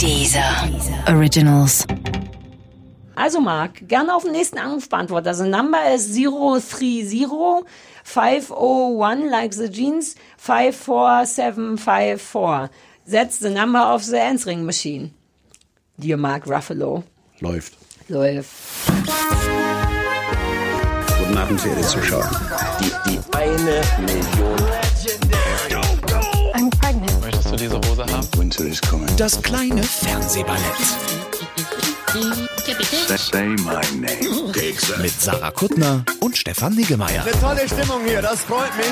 Dieser Originals. Also Marc, gerne auf den nächsten Anrufbeantworter. The number is 030 501 like the jeans 54754. That's the number of the answering machine. Dear Mark Ruffalo. Läuft. Läuft. Guten Abend, verehrte Zuschauer. Die, die eine Million. Du diese Hose haben? Winter is coming. Das kleine Fernsehballett Say my name. mit Sarah Kuttner und Stefan Niggemeier. Tolle Stimmung hier, das freut mich.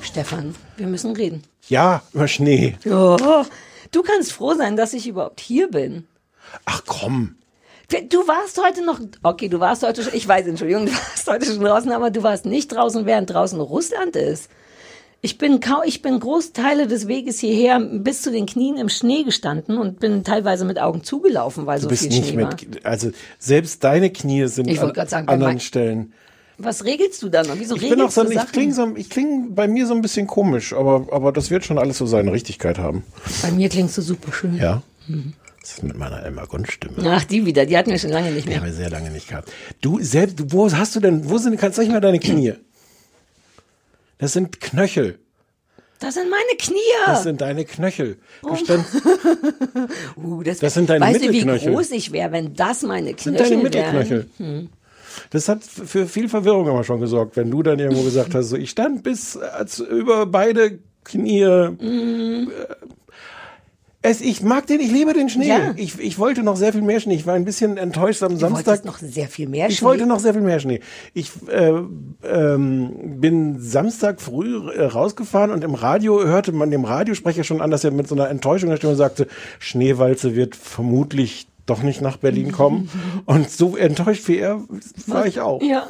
Stefan, wir müssen reden. Ja, über Schnee. Oh, du kannst froh sein, dass ich überhaupt hier bin. Ach komm. Du warst heute noch, okay, du warst heute schon, ich weiß, Entschuldigung, du warst heute schon draußen, aber du warst nicht draußen, während draußen Russland ist. Ich bin kau, ich bin Großteile des Weges hierher bis zu den Knien im Schnee gestanden und bin teilweise mit Augen zugelaufen, weil Du so bist viel nicht Schnee war. mit. Also selbst deine Knie sind an sagen, anderen Stellen. Was regelst du da noch? Wieso Ich bin auch so, du ich klinge so, ich kling bei mir so ein bisschen komisch, aber, aber das wird schon alles so seine Richtigkeit haben. Bei mir klingst du super schön. Ja. Mhm. Das mit meiner Elmar Grundstimme. Ach, die wieder, die hatten wir schon lange nicht Die mehr. haben wir sehr lange nicht gehabt. Du selbst, du- wo hast du denn, wo sind, kannst zeig mal deine Knie. Das sind Knöchel. Das sind meine Knie. Das sind deine Knöchel. Du stand, Uh, das, Das sind deine weißt du, wie Mittelknöchel. groß ich wäre, wenn das meine sind Knöchel deine wären? Mittelknöchel. Das hat für viel Verwirrung immer schon gesorgt, wenn du dann irgendwo gesagt hast, so ich stand bis als über beide Knie. Mhm. Äh, Es, ich mag den, ich liebe den Schnee. Ja. Ich, ich wollte noch sehr viel mehr Schnee. Ich war ein bisschen enttäuscht am Du Samstag. noch sehr viel mehr Ich Schnee. wollte noch sehr viel mehr Schnee. Ich äh, ähm, bin Samstag früh äh, rausgefahren und im Radio hörte man dem Radiosprecher schon an, dass er mit so einer Enttäuschung der Stimme sagte, Schneewalze wird vermutlich doch nicht nach Berlin kommen. und so enttäuscht wie er war ich auch. Ja.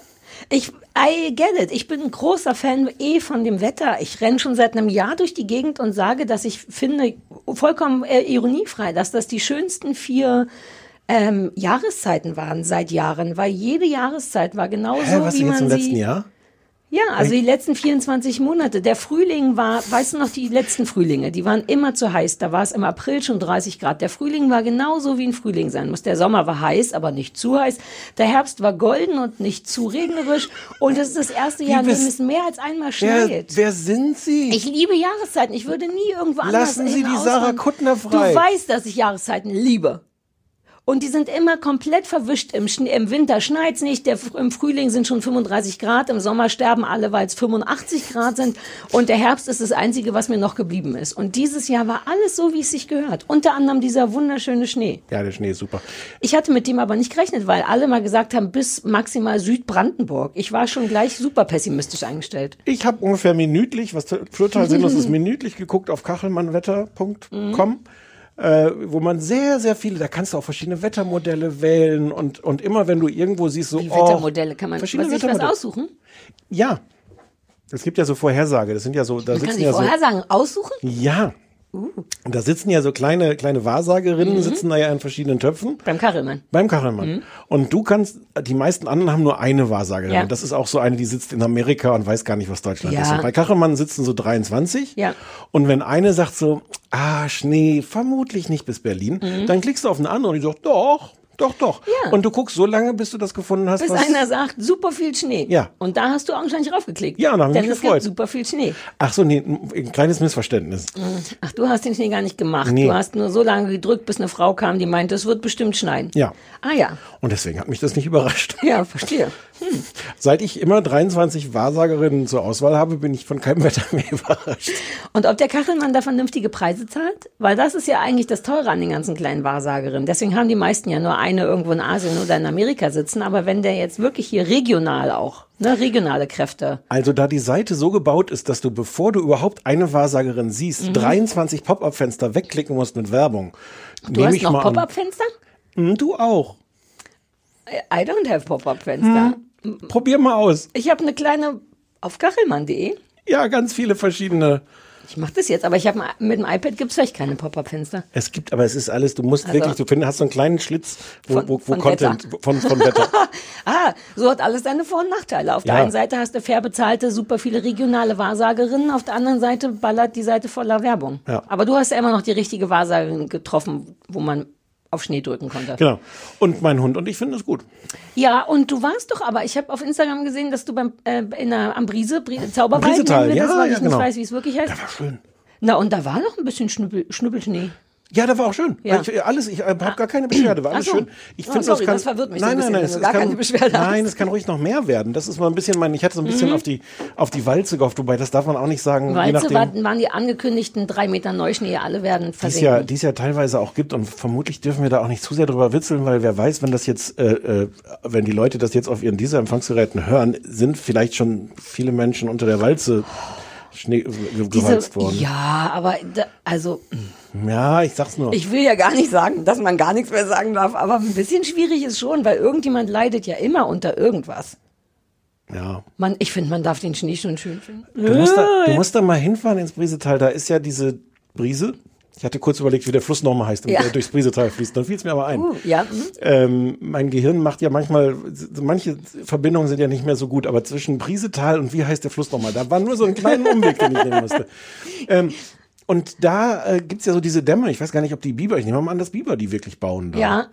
Ich, I get it. Ich bin ein großer Fan eh von dem Wetter. Ich renne schon seit einem Jahr durch die Gegend und sage, dass ich finde, vollkommen äh, ironiefrei, dass das die schönsten vier ähm, Jahreszeiten waren seit Jahren, weil jede Jahreszeit war genauso, Hä, was wie denn jetzt man im sie. letzten Jahr? Ja, also die letzten 24 Monate. Der Frühling war, weißt du noch, die letzten Frühlinge, die waren immer zu heiß. Da war es im April schon 30 Grad. Der Frühling war genauso wie ein Frühling sein muss. Der Sommer war heiß, aber nicht zu heiß. Der Herbst war golden und nicht zu regnerisch. Und es ist das erste Jahr, in dem es mehr als einmal Wer, schneit. wer sind Sie? Ich liebe Jahreszeiten. Ich würde nie irgendwo anders Lassen Sie die Sarah. Kuttner frei. Du weißt, dass ich Jahreszeiten liebe. Und die sind immer komplett verwischt. Im, Schnee, im Winter schneit's nicht, der, im Frühling sind schon 35 Grad, im Sommer sterben alle, weil es 85 Grad sind. Und der Herbst ist das Einzige, was mir noch geblieben ist. Und dieses Jahr war alles so, wie es sich gehört. Unter anderem dieser wunderschöne Schnee. ja, der Schnee ist super. Ich hatte mit dem aber nicht gerechnet, weil alle mal gesagt haben, bis maximal Südbrandenburg. Ich war schon gleich super pessimistisch eingestellt. Ich habe ungefähr minütlich, was total sinnlos ist, minütlich geguckt auf kachelmannwetter.com. Äh, wo man sehr, sehr viele, da kannst du auch verschiedene Wettermodelle wählen und, und immer wenn du irgendwo siehst, so Die oh, Wettermodelle kann man verschiedene was, sich was Wettermodelle. aussuchen. Ja. Es gibt ja so Vorhersage, das sind ja so, da Man kann sitzen sich ja so. Vorhersagen aussuchen. Ja. Uh. Und da sitzen ja so kleine, kleine Wahrsagerinnen, Mhm. sitzen da ja in verschiedenen Töpfen. Beim Kachelmann. Beim Kachelmann. Und du kannst, die meisten anderen haben nur eine Wahrsagerin. Mhm. Ja. Das ist auch so eine, die sitzt in Amerika und weiß gar nicht, was Deutschland Ja. ist. Und bei Kachelmann sitzen so 23. Ja. Und wenn eine sagt so, ah, Schnee, vermutlich nicht bis Berlin, dann klickst du auf eine andere und die sagt, doch, doch, doch. Ja. Und du guckst so lange, bis du das gefunden hast, Bis was. einer sagt, super viel Schnee. Ja. Und da hast du augenscheinlich raufgeklickt. Ja, und da hab ich Denn mich es gefreut. super viel Schnee. Ach so, nee, ein kleines Missverständnis. Ach, du hast den Schnee gar nicht gemacht. Nee. Du hast nur so lange gedrückt, bis eine Frau kam, die meinte, es wird bestimmt schneien. Ja. Ah ja. Und deswegen hat mich das nicht überrascht. Ja, verstehe. Seit ich immer 23 Wahrsagerinnen zur Auswahl habe, bin ich von keinem Wetter mehr überrascht. Und ob der Kachelmann da vernünftige Preise zahlt? Weil das ist ja eigentlich das Teure an den ganzen kleinen Wahrsagerinnen. Deswegen haben die meisten ja nur eine irgendwo in Asien oder in Amerika sitzen. Aber wenn der jetzt wirklich hier regional auch, ne, regionale Kräfte. Also da die Seite so gebaut ist, dass du, bevor du überhaupt eine Wahrsagerin siehst, 23 Pop-up-Fenster wegklicken musst mit Werbung. Du nehme hast ich noch. Pop-up-Fenster? Hm, Du auch. I don't have Pop-up-Fenster. Probier mal aus. Ich habe eine kleine auf kachelmann.de. Ja, ganz viele verschiedene Ich mache das jetzt, aber ich habe mit dem iPad gibt's vielleicht keine Pop-up-Fenster. Es gibt, aber es ist alles, du musst wirklich, du findest, hast so einen kleinen Schlitz, wo, Von- wo, wo von Content, Wetter. von, von Wetter. Ah, so hat alles seine Vor- und Nachteile. Auf der Ja. einen Seite hast du fair bezahlte, super viele regionale Wahrsagerinnen, auf der anderen Seite ballert die Seite voller Werbung. Ja. Aber du hast ja immer noch die richtige Wahrsagerin getroffen, wo man auf Schnee drücken konnte. genau. Und mein Hund und ich finde es gut. Ja, und du warst doch, aber ich habe auf Instagram gesehen, dass du beim äh, in der, am Brise, Brise Zauberwald, Briesetal, das, ja, weil ja, ich nicht genau. weiß, wie es wirklich heißt. Das war schön. Na, und da war noch ein bisschen Schnuppel, Schnuppelschnee. Ja, das war auch schön. Ja. Ich, alles, ich habe gar keine Beschwerde, war alles so. schön. Ich Ah, finde, das kann, das verwirrt mich nein, nein, nein, es, gar kann, keine Beschwerde nein, es kann ruhig noch mehr werden. Das ist mal ein bisschen mein, ich hatte so ein bisschen auf die, auf die Walze gehofft, wobei das darf man auch nicht sagen, Walze waren, waren die angekündigten drei Meter Neuschnee, alle werden die ja, versinken. die es ja teilweise auch gibt und vermutlich dürfen wir da auch nicht zu sehr drüber witzeln, weil wer weiß, wenn das jetzt, äh, äh, wenn die Leute das jetzt auf ihren dieser Empfangsgeräten hören, sind vielleicht schon viele Menschen unter der Walze Schnee ge- gewalzt worden. ja, aber da, also Ja, ich sag's nur. ich will ja gar nicht sagen, dass man gar nichts mehr sagen darf, aber ein bisschen schwierig ist schon, weil irgendjemand leidet ja immer unter irgendwas. ja. Man, ich finde, man darf den Schnee schon schön finden. Du musst, da, du musst da mal hinfahren ins Briesetal. Da ist ja diese Brise. Ich hatte kurz überlegt, wie der Fluss nochmal heißt, Ja. der durchs Briesetal fließt. Dann fiel es mir aber ein. Uh, ja, hm. Ähm, mein Gehirn macht ja manchmal, manche Verbindungen sind ja nicht mehr so gut, aber zwischen Briesetal und wie heißt der Fluss nochmal? Da war nur so ein kleiner Umweg, den ich nehmen musste. Ähm, und da äh, gibt's ja so diese Dämme, ich weiß gar nicht, ob die Biber, ich nehme mal an, dass Biber die wirklich bauen da. Ja.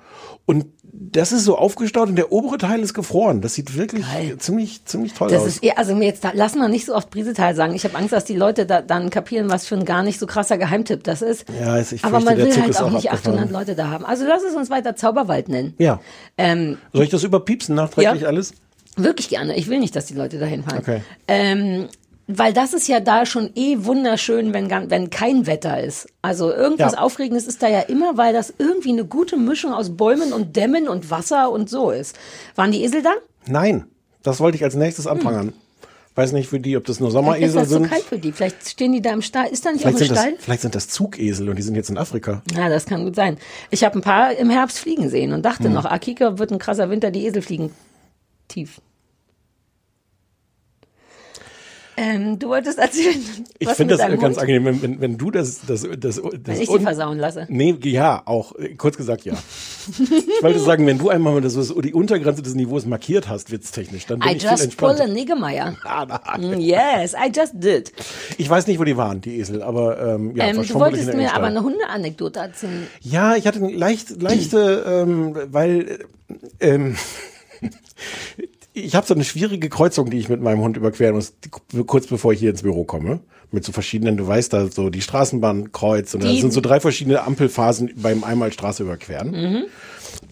Und das ist so aufgestaut und der obere Teil ist gefroren. Das sieht wirklich Geil. ziemlich, ziemlich toll Das aus. ist eher, also mir jetzt lass mal nicht so oft Briesetal sagen. Ich habe Angst, dass die Leute da, dann kapieren, was für ein gar nicht so krasser Geheimtipp das ist. Ja, es- ich Aber fürchte, man der will halt auch auch nicht abgefahren. 800 Leute da haben. Also lass es uns weiter Zauberwald nennen. ja. Ähm, Soll ich das überpiepsen nachträglich Ja. alles? Wirklich gerne. Ich will nicht, dass die Leute dahin fahren. Okay. Ähm, weil das ist ja da schon eh wunderschön, wenn, wenn kein Wetter ist. Also irgendwas Ja. Aufregendes ist da ja immer, weil das irgendwie eine gute Mischung aus Bäumen und Dämmen und Wasser und so ist. Waren die Esel da? Nein, das wollte ich als nächstes anprangern. Weiß nicht für die, ob das nur Vielleicht ist Sommeresel das sind. kalt für die. Vielleicht stehen die da im Stall. Ist da nicht auch Vielleicht ein sind, das, Stall? vielleicht sind das Zugesel und die sind jetzt in Afrika. Ja, das kann gut sein. Ich habe ein paar im Herbst fliegen sehen und Hm. dachte noch, Akika wird ein krasser Winter, die Esel fliegen tief. Ähm, du wolltest erzählen. Ich finde das ganz Hund? angenehm, wenn, wenn, wenn du das, das, das, das Wenn ich die versauen lasse. Nee, ja, auch. äh, Kurz gesagt, ja. ich wollte sagen, wenn du einmal mal das, die Untergrenze des Niveaus markiert hast, witztechnisch, dann bin I ich viel just pull a entspannter. Niggemeier. Ah. Mm, Yes, I just did. Ich weiß nicht, wo die waren, die Esel, aber ähm, ja, ähm, du wolltest mir aber eine Hundeanekdote erzählen. Ja, ich hatte eine leicht, leichte, ähm, weil äh, ähm, ich habe so eine schwierige Kreuzung, die ich mit meinem Hund überqueren muss, kurz bevor ich hier ins Büro komme. Mit so verschiedenen, du weißt da so die Straßenbahnkreuz und da sind so drei verschiedene Ampelphasen beim einmal Straße überqueren.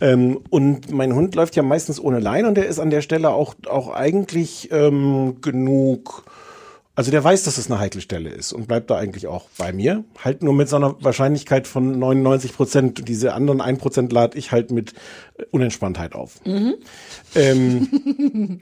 Ähm, und mein Hund läuft ja meistens ohne Leine und der ist an der Stelle auch, auch eigentlich ähm, genug. Also der weiß, dass es eine heikle Stelle ist und bleibt da eigentlich auch bei mir. Halt nur mit so einer Wahrscheinlichkeit von 99 Prozent. Diese anderen 1 Prozent lade ich halt mit äh, Unentspanntheit auf. Ähm,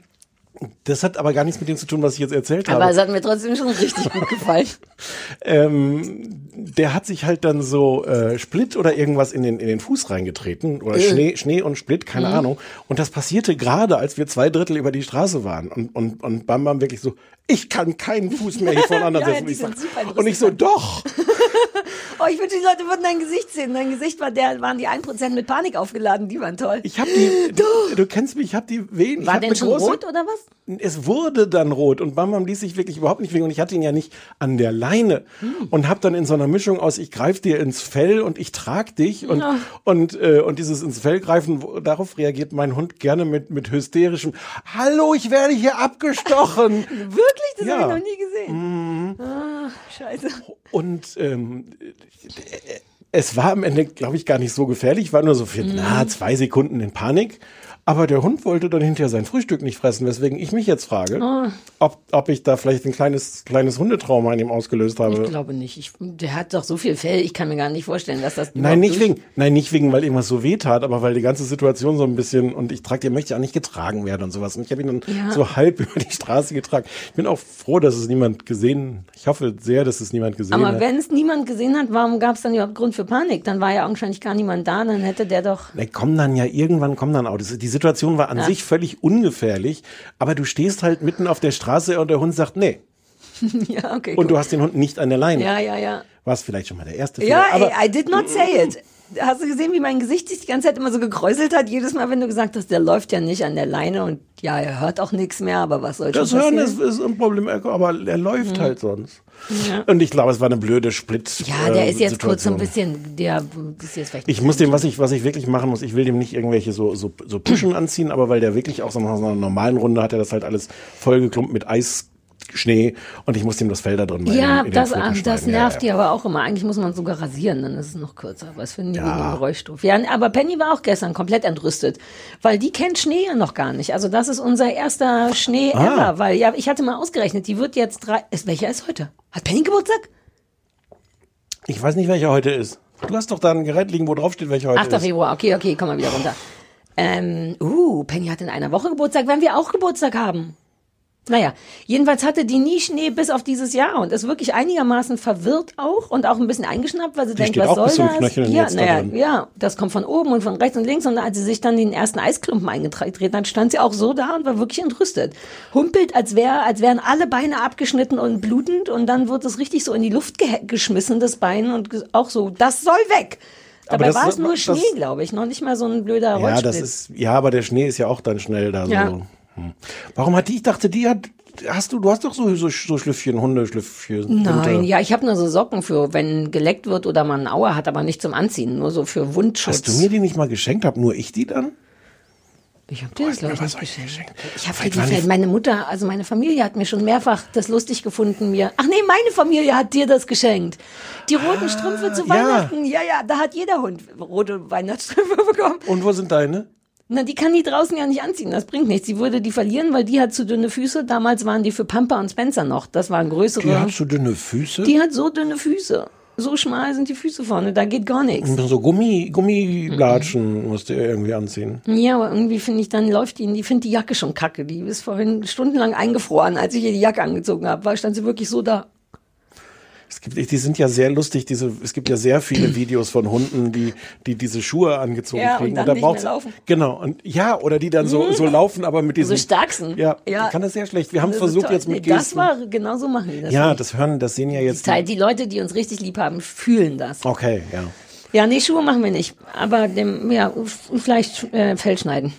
das hat aber gar nichts mit dem zu tun, was ich jetzt erzählt habe. Aber es hat mir trotzdem schon richtig gut gefallen. ähm, der hat sich halt dann so äh, Split oder irgendwas in den, in den Fuß reingetreten oder Äh. Schnee, Schnee und Split, keine Mhm. Ahnung. Und das passierte gerade, als wir zwei Drittel über die Straße waren und, und, und Bam Bam wirklich so, ich kann keinen Fuß mehr hier voneinander Ja, setzen. ich und ich so, doch. Oh, ich wünschte, die Leute würden dein Gesicht sehen. Dein Gesicht war der, waren die 1% mit Panik aufgeladen. Die waren toll. Ich habe die, du, du kennst mich, ich habe die Wehen. war denn schon große, rot oder was? Es wurde dann rot und Bam Bam ließ sich wirklich überhaupt nicht bewegen und ich hatte ihn ja nicht an der Leine Hm. und habe dann in so einer Mischung aus ich greif dir ins Fell und ich trag dich und und äh, und dieses ins Fell greifen darauf reagiert mein Hund gerne mit mit hysterischem Hallo ich werde hier abgestochen Wirklich? Das Ja. habe ich noch nie gesehen. Ah, scheiße. und ähm, es war am Ende glaube ich gar nicht so gefährlich ich war nur so für Mhm. na zwei Sekunden in Panik aber der Hund wollte dann hinterher sein Frühstück nicht fressen, weswegen ich mich jetzt frage, Oh. ob, ob ich da vielleicht ein kleines, kleines Hundetrauma in ihm ausgelöst habe. Ich glaube nicht. Ich, der hat doch so viel Fell. Ich kann mir gar nicht vorstellen, dass das. Nein, nicht wegen, nein, nicht wegen, weil irgendwas so weh tat, aber weil die ganze Situation so ein bisschen, und ich trage, der möchte ja auch nicht getragen werden und sowas. Und ich habe ihn dann Ja. so halb über die Straße getragen. Ich bin auch froh, dass es niemand gesehen, ich hoffe sehr, dass es niemand gesehen Aber hat. wenn es niemand gesehen hat, warum gab es dann überhaupt Grund für Panik? Dann war ja augenscheinlich gar niemand da. Dann hätte der doch. Na, kommen dann ja irgendwann kommen dann Autos. Die Situation war an sich völlig ungefährlich, aber du stehst halt mitten auf der Straße und der Hund sagt, nee. ja, okay. Und gut. du hast den Hund nicht an der Leine. ja, ja, ja. War es vielleicht schon mal der erste Fehler. Ja, aber ey, I did not say it. Hast du gesehen, wie mein Gesicht sich die ganze Zeit immer so gekräuselt hat? Jedes Mal, wenn du gesagt hast, der läuft ja nicht an der Leine und ja, er hört auch nichts mehr, aber was soll das schon Hören ist, ist ein Problem, aber er läuft halt sonst. Und ich glaube, es war eine blöde Split. ja, der äh, ist jetzt kurz so ein Situation. bisschen, der ist jetzt vielleicht Ich muss dem, was ich, was ich wirklich machen muss, ich will dem nicht irgendwelche so, so, so Puschen anziehen, aber weil der wirklich auch so nach so einer normalen Runde hat er das halt alles vollgeklumpt mit Eis, Schnee und ich muss dem das Fell da drin mal Ja, das, ah, das nervt ja, die ja. aber auch immer. Eigentlich muss man sogar rasieren, dann ist es noch kürzer. Es finden die Ja. Geräuschstoff. Ja, aber Penny war auch gestern komplett entrüstet, weil die kennt Schnee ja noch gar nicht. Also das ist unser erster Schnee Ah. ever, weil ja, ich hatte mal ausgerechnet, die wird jetzt drei. Ist, welcher ist heute? Hat Penny Geburtstag? Ich weiß nicht, welcher heute ist. Du hast doch da ein Gerät liegen, wo drauf steht, welcher heute 8. ist. Februar, okay, okay, komm mal wieder runter. Ähm, uh, Penny hat in einer Woche Geburtstag, wenn wir auch Geburtstag haben. Naja, jedenfalls hatte die nie Schnee bis auf dieses Jahr und ist wirklich einigermaßen verwirrt auch und auch ein bisschen eingeschnappt, weil sie denkt, steht was soll das? Ja, da naja, drin. ja, das kommt von oben und von rechts und links und als sie sich dann den ersten Eisklumpen eingetreten hat, stand sie auch so da und war wirklich entrüstet. Humpelt, als wäre, als wären alle Beine abgeschnitten und blutend und dann wird es richtig so in die Luft ge geschmissen, das Bein und auch so, das soll weg. Aber Dabei war es nur Schnee, glaube ich, noch nicht mal so ein blöder Ja, Rollsplit. das ist, ja, aber der Schnee ist ja auch dann schnell da Ja. so. Hm. Warum hat die, ich dachte, die hat, hast du, du hast doch so, so, so Schlüffchen, Hundeschlüffchen. Nein, Winter. ja, ich habe nur so Socken für, wenn geleckt wird oder man eine Aue hat, aber nicht zum Anziehen, nur so für Wundschutz. Hast du mir die nicht mal geschenkt? Hab nur ich die dann? Ich habe dir das, glaube ich, was dir geschenkt. schenken? Ich habe Vielleicht die, meine Mutter, also meine Familie hat mir schon mehrfach das lustig gefunden, mir. Ach nee, meine Familie hat dir das geschenkt. Die roten Strümpfe zu Ah, ja. Weihnachten. Ja, ja, da hat jeder Hund rote Weihnachtsstrümpfe bekommen. Und wo sind deine? Na, die kann die draußen ja nicht anziehen. Das bringt nichts. Sie würde die verlieren, weil die hat zu dünne Füße. Damals waren die für Pampa und Spencer noch. Das waren größere. Die hat so dünne Füße. die hat so dünne Füße. So schmal sind die Füße vorne. Da geht gar nichts. so Gummi, Gummiblatschen musst du irgendwie anziehen. Ja, aber irgendwie finde ich, dann läuft die, die findet die Jacke schon kacke. Die ist vorhin stundenlang eingefroren, als ich ihr die Jacke angezogen habe. War stand sie wirklich so da. Es gibt, die sind ja sehr lustig, diese, es gibt ja sehr viele Videos von Hunden, die, die diese Schuhe angezogen Ja, und kriegen. dann da nicht braucht's- mehr laufen. Genau, und ja, oder die dann so, so laufen, aber mit diesen. So Starksen. Ja, Ja. kann das sehr schlecht. Wir haben Das ist versucht toll. jetzt mit nee, Das Gesten. war, genau so machen die das. ja, das hören, das sehen ja jetzt. Teil, die Leute, die uns richtig lieb haben, fühlen das. Okay, ja. Ja, nee, Schuhe machen wir nicht. Aber dem, ja, vielleicht äh, Fell schneiden.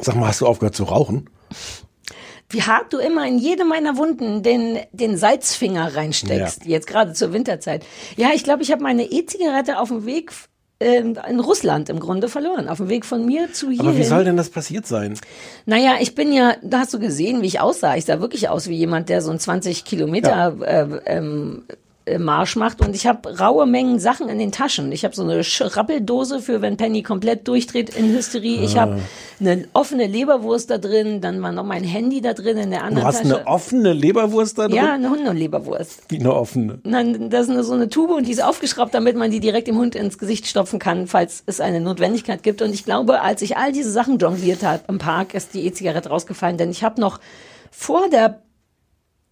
Sag mal, hast du aufgehört zu rauchen? Wie hart du immer in jede meiner Wunden den, den Salzfinger reinsteckst, Ja. jetzt gerade zur Winterzeit. Ja, ich glaube, ich habe meine E-Zigarette auf dem Weg ähm, in Russland im Grunde verloren. Auf dem Weg von mir zu hier. Aber wie soll denn das passiert sein? Naja, ich bin ja, da hast du gesehen, wie ich aussah. Ich sah wirklich aus wie jemand, der so einen 20 Kilometer äh, ähm, äh, Marsch macht und ich habe raue Mengen Sachen in den Taschen. Ich habe so eine Schrappeldose für, wenn Penny komplett durchdreht in Hysterie. Ich Ah. habe eine offene Leberwurst da drin, dann war noch mein Handy da drin in der Du anderen hast Tasche. eine offene Leberwurst da drin? ja, eine Hundeleberwurst. Wie eine offene. Nein, das ist eine, so eine Tube und die ist aufgeschraubt, damit man die direkt dem Hund ins Gesicht stopfen kann, falls es eine Notwendigkeit gibt. Und ich glaube, als ich all diese Sachen jongliert habe im Park, ist die E-Zigarette rausgefallen, denn ich habe noch vor der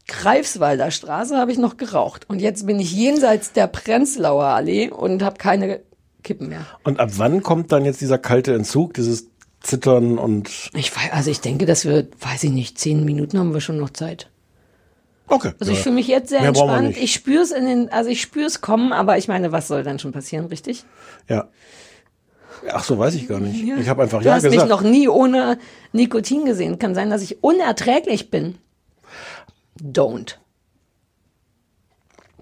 Greifswalder Straße habe ich noch geraucht und jetzt bin ich jenseits der Prenzlauer Allee und habe keine Kippen mehr. Und ab wann kommt dann jetzt dieser kalte Entzug, dieses Zittern und. Ich weiß, also ich denke, dass wir, weiß ich nicht, zehn Minuten haben wir schon noch Zeit. Okay. Also ich fühle mich jetzt sehr Mehr entspannt. Ich spüre es in den, also ich spüre es kommen, aber ich meine, was soll dann schon passieren, richtig? Ja. Ach so, weiß ich gar nicht. Ich habe einfach Du ja hast gesagt. mich noch nie ohne Nikotin gesehen. Kann sein, dass ich unerträglich bin. Don't.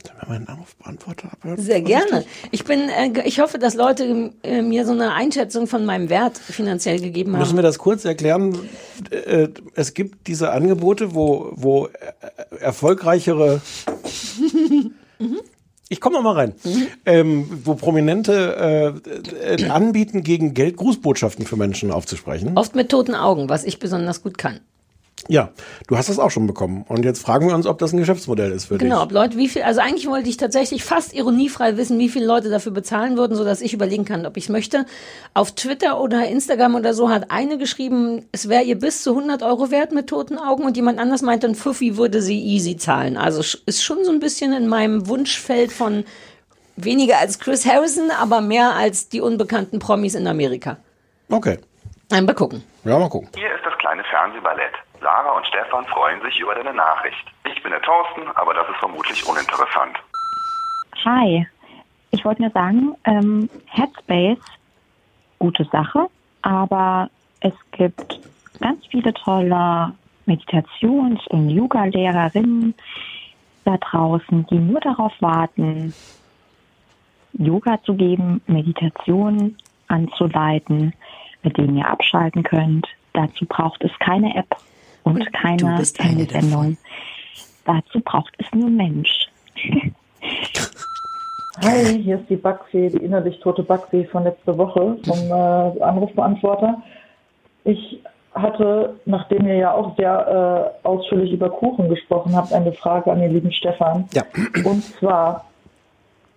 Sollen wir meinen Anrufbeantworter abhören? Sehr gerne. Ich bin, äh, ich hoffe, dass Leute äh, mir so eine Einschätzung von meinem Wert finanziell gegeben Müssen haben. wir das kurz erklären? Äh, Es gibt diese Angebote, wo, wo äh, erfolgreichere. Ich komme mal rein. Ähm, wo Prominente äh, äh, anbieten, gegen Geld Grußbotschaften für Menschen aufzusprechen. Oft mit toten Augen, was ich besonders gut kann. Ja, du hast das auch schon bekommen. Und jetzt fragen wir uns, ob das ein Geschäftsmodell ist für Genau, dich. ob Leute, wie viel, also eigentlich wollte ich tatsächlich fast ironiefrei wissen, wie viele Leute dafür bezahlen würden, sodass ich überlegen kann, ob ich es möchte. Auf Twitter oder Instagram oder so hat eine geschrieben, es wäre ihr bis zu 100 Euro wert mit toten Augen und jemand anders meinte, ein Fuffi würde sie easy zahlen. Also ist schon so ein bisschen in meinem Wunschfeld von weniger als Chris Harrison, aber mehr als die unbekannten Promis in Amerika. Okay. Mal gucken. Ja, mal gucken. Hier ist das kleine Fernsehballett. Sarah und Stefan freuen sich über deine Nachricht. Ich bin der Thorsten, aber das ist vermutlich uninteressant. Hi, ich wollte nur sagen, ähm, Headspace, gute Sache, aber es gibt ganz viele tolle Meditations- und Yoga-Lehrerinnen da draußen, die nur darauf warten, Yoga zu geben, Meditation anzuleiten, mit denen ihr abschalten könnt. Dazu braucht es keine App und, keine Fernsehsendung. Dazu braucht es nur Mensch. Hi, hier ist die Backfee, die innerlich tote Backfee von letzter Woche vom äh, Anrufbeantworter. Ich hatte, nachdem ihr ja auch sehr äh, ausführlich über Kuchen gesprochen habt, eine Frage an den lieben Stefan. Ja. Und zwar,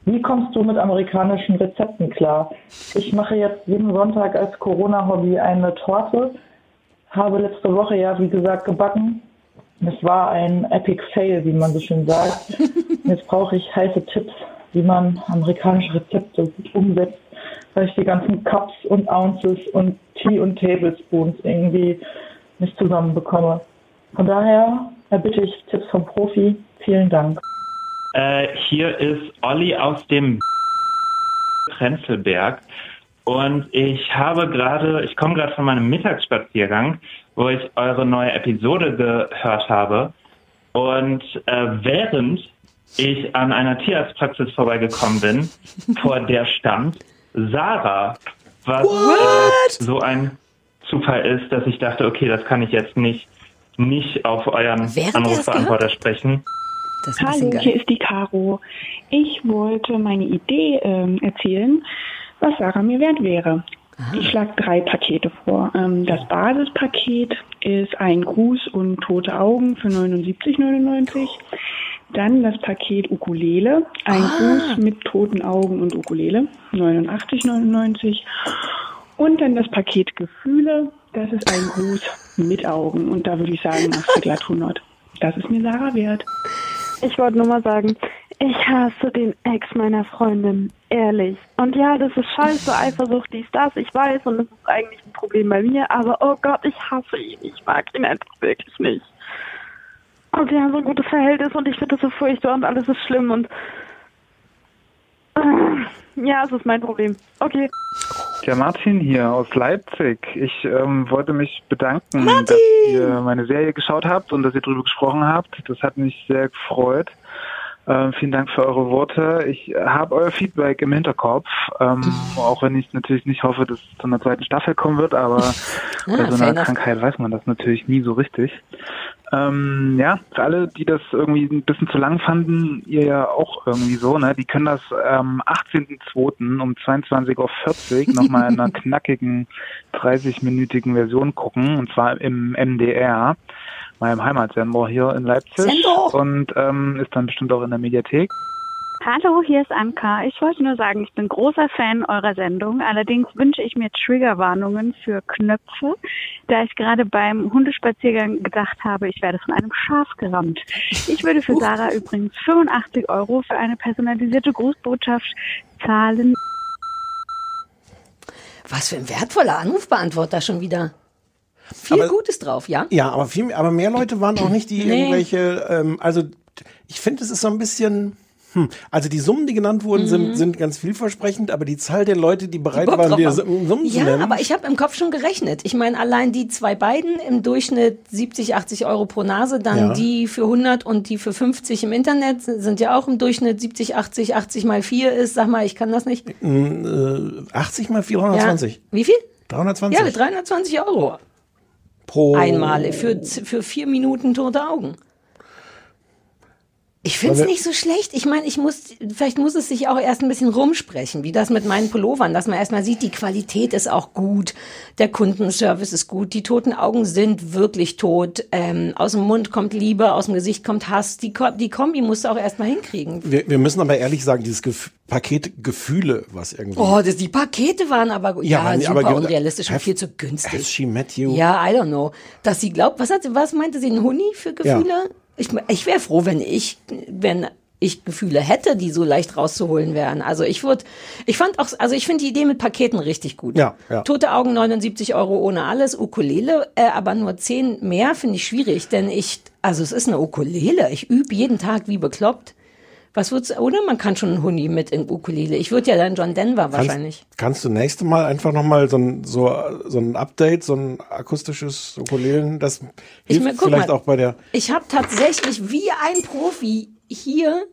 wie kommst du mit amerikanischen Rezepten klar? Ich mache jetzt jeden Sonntag als Corona-Hobby eine Torte, habe letzte Woche ja, wie gesagt, gebacken. Es war ein Epic Fail, wie man so schön sagt. Jetzt brauche ich heiße Tipps, wie man amerikanische Rezepte gut umsetzt, weil ich die ganzen Cups und Ounces und Tea und Tablespoons irgendwie nicht zusammenbekomme. Von daher erbitte ich Tipps vom Profi. Vielen Dank. Äh, hier ist Olli aus dem Prenzlberg und ich habe gerade, ich komme gerade von meinem Mittagsspaziergang, wo ich eure neue Episode gehört habe. Und äh, während ich an einer Tierarztpraxis vorbeigekommen bin, vor der stand Sarah, was äh, so ein Zufall ist, dass ich dachte, okay, das kann ich jetzt nicht nicht auf euren Während Anrufbeantworter sprechen. Hallo, hier ist die Caro. Ich wollte meine Idee ähm, erzählen, was Sarah mir wert wäre. Ich schlage drei Pakete vor. Ähm, das Basispaket ist ein Gruß und tote Augen für 79,99. Dann das Paket Ukulele, ein Gruß mit toten Augen und Ukulele, 89,99. Und dann das Paket Gefühle, das ist ein Gruß mit Augen. Und da würde ich sagen, machst du glatt 100. Das ist mir Sarah wert. Ich wollte nur mal sagen, ich hasse den Ex meiner Freundin, ehrlich. Und ja, das ist scheiße, Eifersucht, dies, das, ich weiß, und das ist eigentlich ein Problem bei mir, aber oh Gott, ich hasse ihn, ich mag ihn einfach wirklich nicht. Und wir haben so ein gutes Verhältnis und ich finde das so furchtbar und alles ist schlimm und äh, ja, es ist mein Problem. Okay. Der Martin hier aus Leipzig. Ich ähm, wollte mich bedanken, dass ihr meine Serie geschaut habt und dass ihr darüber gesprochen habt. Das hat mich sehr gefreut. Ähm, vielen Dank für eure Worte. Ich habe euer Feedback im Hinterkopf, ähm, auch wenn ich natürlich nicht hoffe, dass es zu einer zweiten Staffel kommen wird, aber bei so einer. Krankheit weiß man das natürlich nie so richtig. Ähm, ja, für alle, die das irgendwie ein bisschen zu lang fanden, ihr ja auch irgendwie so, ne, die können das am 18.02. um 22.40 Uhr nochmal in einer knackigen 30-minütigen Version gucken, und zwar im MDR, meinem Heimatsender hier in Leipzig. Sendor. Und ähm, ist dann bestimmt auch in der Mediathek. Hallo, hier ist Anka. Ich wollte nur sagen, ich bin großer Fan eurer Sendung. Allerdings wünsche ich mir Triggerwarnungen für Knöpfe, da ich gerade beim Hundespaziergang gedacht habe, ich werde von einem Schaf gerammt. Ich würde für Sarah übrigens 85 Euro für eine personalisierte Grußbotschaft zahlen. Was für ein wertvoller Anrufbeantworter schon wieder. Viel Aber- Gutes drauf, ja? Ja, aber viel, aber mehr Leute waren auch nicht, die Nee. irgendwelche, ähm, also ich finde, es ist so ein bisschen, hm, also die Summen, die genannt wurden, sind, sind ganz vielversprechend, aber die Zahl der Leute, die bereit Mhm. Bock waren, haben. Summen zu Ja, nennen. aber ich habe im Kopf schon gerechnet. Ich meine, allein die zwei beiden im Durchschnitt 70, 80 Euro pro Nase, dann Ja. die für 100 und die für 50 im Internet sind ja auch im Durchschnitt 70, 80, 80 mal 4 ist. Sag mal, ich kann das nicht. äh, 80 mal 420. Ja. Wie viel? 320 Ja, 320 Euro. Pro Einmalig für, für vier Minuten tote Augen. Ich finde es nicht so schlecht. Ich meine, ich muss, vielleicht muss es sich auch erst ein bisschen rumsprechen, wie das mit meinen Pullovern, dass man erstmal sieht, die Qualität ist auch gut, der Kundenservice ist gut, die toten Augen sind wirklich tot, ähm, aus dem Mund kommt Liebe, aus dem Gesicht kommt Hass. Die, Ko- die Kombi musst du auch erstmal hinkriegen. Wir, wir müssen aber ehrlich sagen, dieses Gef Paket Gefühle, was irgendwie. Oh, das, die Pakete waren aber gut. Ja, aber- super aber- unrealistisch und viel zu günstig. Has she met you? Ja, I don't know. Dass sie glaubt, was hat sie, was meinte sie, ein Huni für Gefühle? Ich, ich wäre froh, wenn ich, wenn ich Gefühle hätte, die so leicht rauszuholen wären. Also ich würde, ich fand auch, also ich finde die Idee mit Paketen richtig gut. Ja, ja. Tote Augen 79 Euro ohne alles, Ukulele, äh, aber nur 10 mehr finde ich schwierig, denn ich, also es ist eine Ukulele, ich übe jeden Tag wie bekloppt. Was wird's, oder? Man kann schon einen Huni mit in Ukulele. Ich würde ja dann John Denver wahrscheinlich. Kannst, kannst du nächste Mal einfach nochmal so ein, so, so ein Update, so ein akustisches Ukulelen, das Ich hilft guck vielleicht mal. auch bei der, Ich habe tatsächlich wie ein Profi hier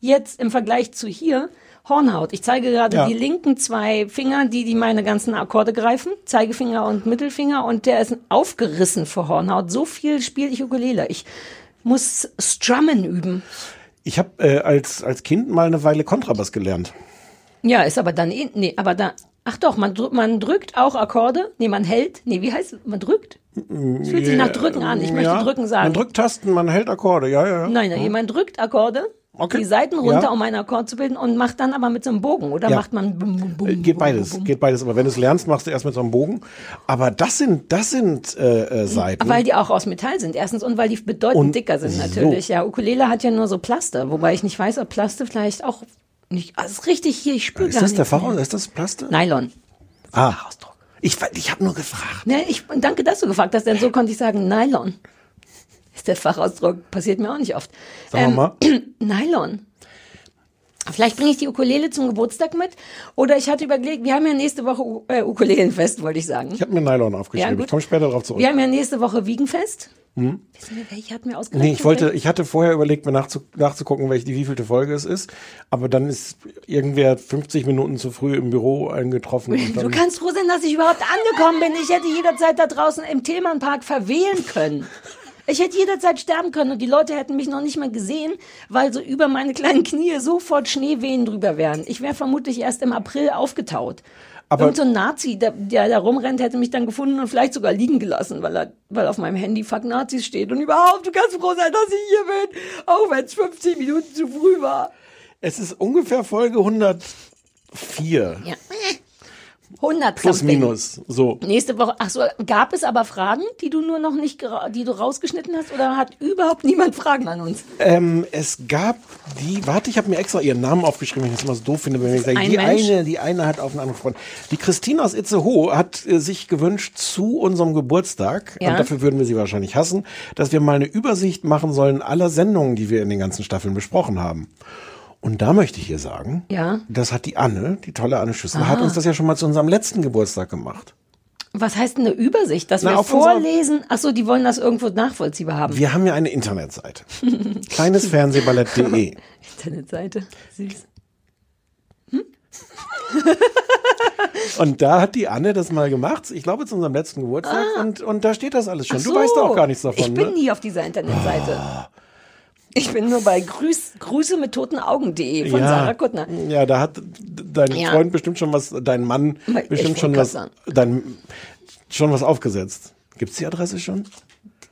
jetzt im Vergleich zu hier Hornhaut. Ich zeige gerade Ja. die linken zwei Finger, die die meine ganzen Akkorde greifen, Zeigefinger und Mittelfinger und der ist aufgerissen vor Hornhaut. So viel spiele ich Ukulele. Ich muss Strummen üben. Ich habe äh, als, als Kind mal eine Weile Kontrabass gelernt. Ja, ist aber dann eh, nee, aber da Ach doch, man, drü- man drückt auch Akkorde. Nee, man hält. Nee, wie heißt es? Man drückt? Es fühlt sich nach Drücken an. Ich möchte Ja, drücken sagen. Man drückt Tasten, man hält Akkorde, ja, ja. ja. Nein, nein, man drückt Akkorde, Okay. die Seiten runter, Ja. um einen Akkord zu bilden und macht dann aber mit so einem Bogen. Oder Ja. macht man bum, bum, bum, Äh, Geht beides, geht beides. Aber wenn du es lernst, machst du erst mit so einem Bogen. Aber das sind, das sind äh, äh, Seiten. Weil die auch aus Metall sind, erstens, und weil die bedeutend Und dicker sind so. natürlich. Ja, Ukulele hat ja nur so Plaste, wobei ich nicht weiß, ob Plaste vielleicht auch nicht. Also es ist richtig hier, ich spüre ist gar das der mehr. Ist das Plaste? Nylon. Ah, ich, ich habe nur gefragt. Ne, ich danke, dass du gefragt hast, denn so konnte ich sagen, Nylon. Ist der Fachausdruck, passiert mir auch nicht oft. Sag mal. Nylon. Vielleicht bringe ich die Ukulele zum Geburtstag mit. Oder ich hatte überlegt, wir haben ja nächste Woche U- äh, Ukulelenfest, wollte ich sagen. Ich habe mir Nylon aufgeschrieben. gut. ich komme später darauf zurück. Wir haben ja nächste Woche Wiegenfest. Hm? Wissen wir, welche hat mir ausgedacht? Nee, ich wollte, ich hatte vorher überlegt, mir nachzu, nachzugucken, welche die wievielte Folge es ist. Aber dann ist irgendwer 50 Minuten zu früh im Büro eingetroffen. Du kannst froh sein, dass ich überhaupt angekommen bin. Ich hätte jederzeit da draußen im Tillmannpark verwählen können. Ich hätte jederzeit sterben können und die Leute hätten mich noch nicht mal gesehen, weil so über meine kleinen Knie sofort Schneewehen drüber wären. Ich wäre vermutlich erst im April aufgetaut. Aber- Irgend so ein Nazi, der, der da rumrennt, hätte mich dann gefunden und vielleicht sogar liegen gelassen, weil, er, weil auf meinem Handy Fuck Nazis steht. Und überhaupt, du kannst froh sein, dass ich hier bin, auch wenn es 50 Minuten zu früh war. es ist ungefähr Folge 104. Ja. 100 Plus something. minus. So. Nächste Woche. Ach so, gab es aber Fragen, die du nur noch nicht, die du rausgeschnitten hast, oder hat überhaupt niemand Fragen an uns? Ähm, es gab die, warte, ich habe mir extra ihren Namen aufgeschrieben, wenn ich das immer so doof finde, wenn ich sage, ein die Mensch? eine, die eine hat auf einen anderen Freund. Die Christine aus Itzehoe hat äh, sich gewünscht zu unserem Geburtstag, Ja. und dafür würden wir sie wahrscheinlich hassen, dass wir mal eine Übersicht machen sollen aller Sendungen, die wir in den ganzen Staffeln besprochen haben. Und da möchte ich hier sagen, Ja. das hat die Anne, die tolle Anne Schüssel, Ah. hat uns das ja schon mal zu unserem letzten Geburtstag gemacht. Was heißt denn eine Übersicht? Dass Na, wir vorlesen? Ach so, die wollen das irgendwo nachvollziehbar haben. Wir haben ja eine Internetseite. Kleinesfernsehballett.de. Internetseite. Süß. Und da hat die Anne das mal gemacht, ich glaube zu unserem letzten Geburtstag, und, und da steht das alles schon. Ah. Ach Du so. weißt auch gar nichts davon. Ich bin ne? nie auf dieser Internetseite. Ich bin nur bei Grüß, Grüße mit toten Augen.de von ja, Sarah Kuttner. Ja, da hat dein Ja. Freund bestimmt schon was, dein Mann Ich bestimmt schon was, dein, schon was aufgesetzt. Gibt's die Adresse schon?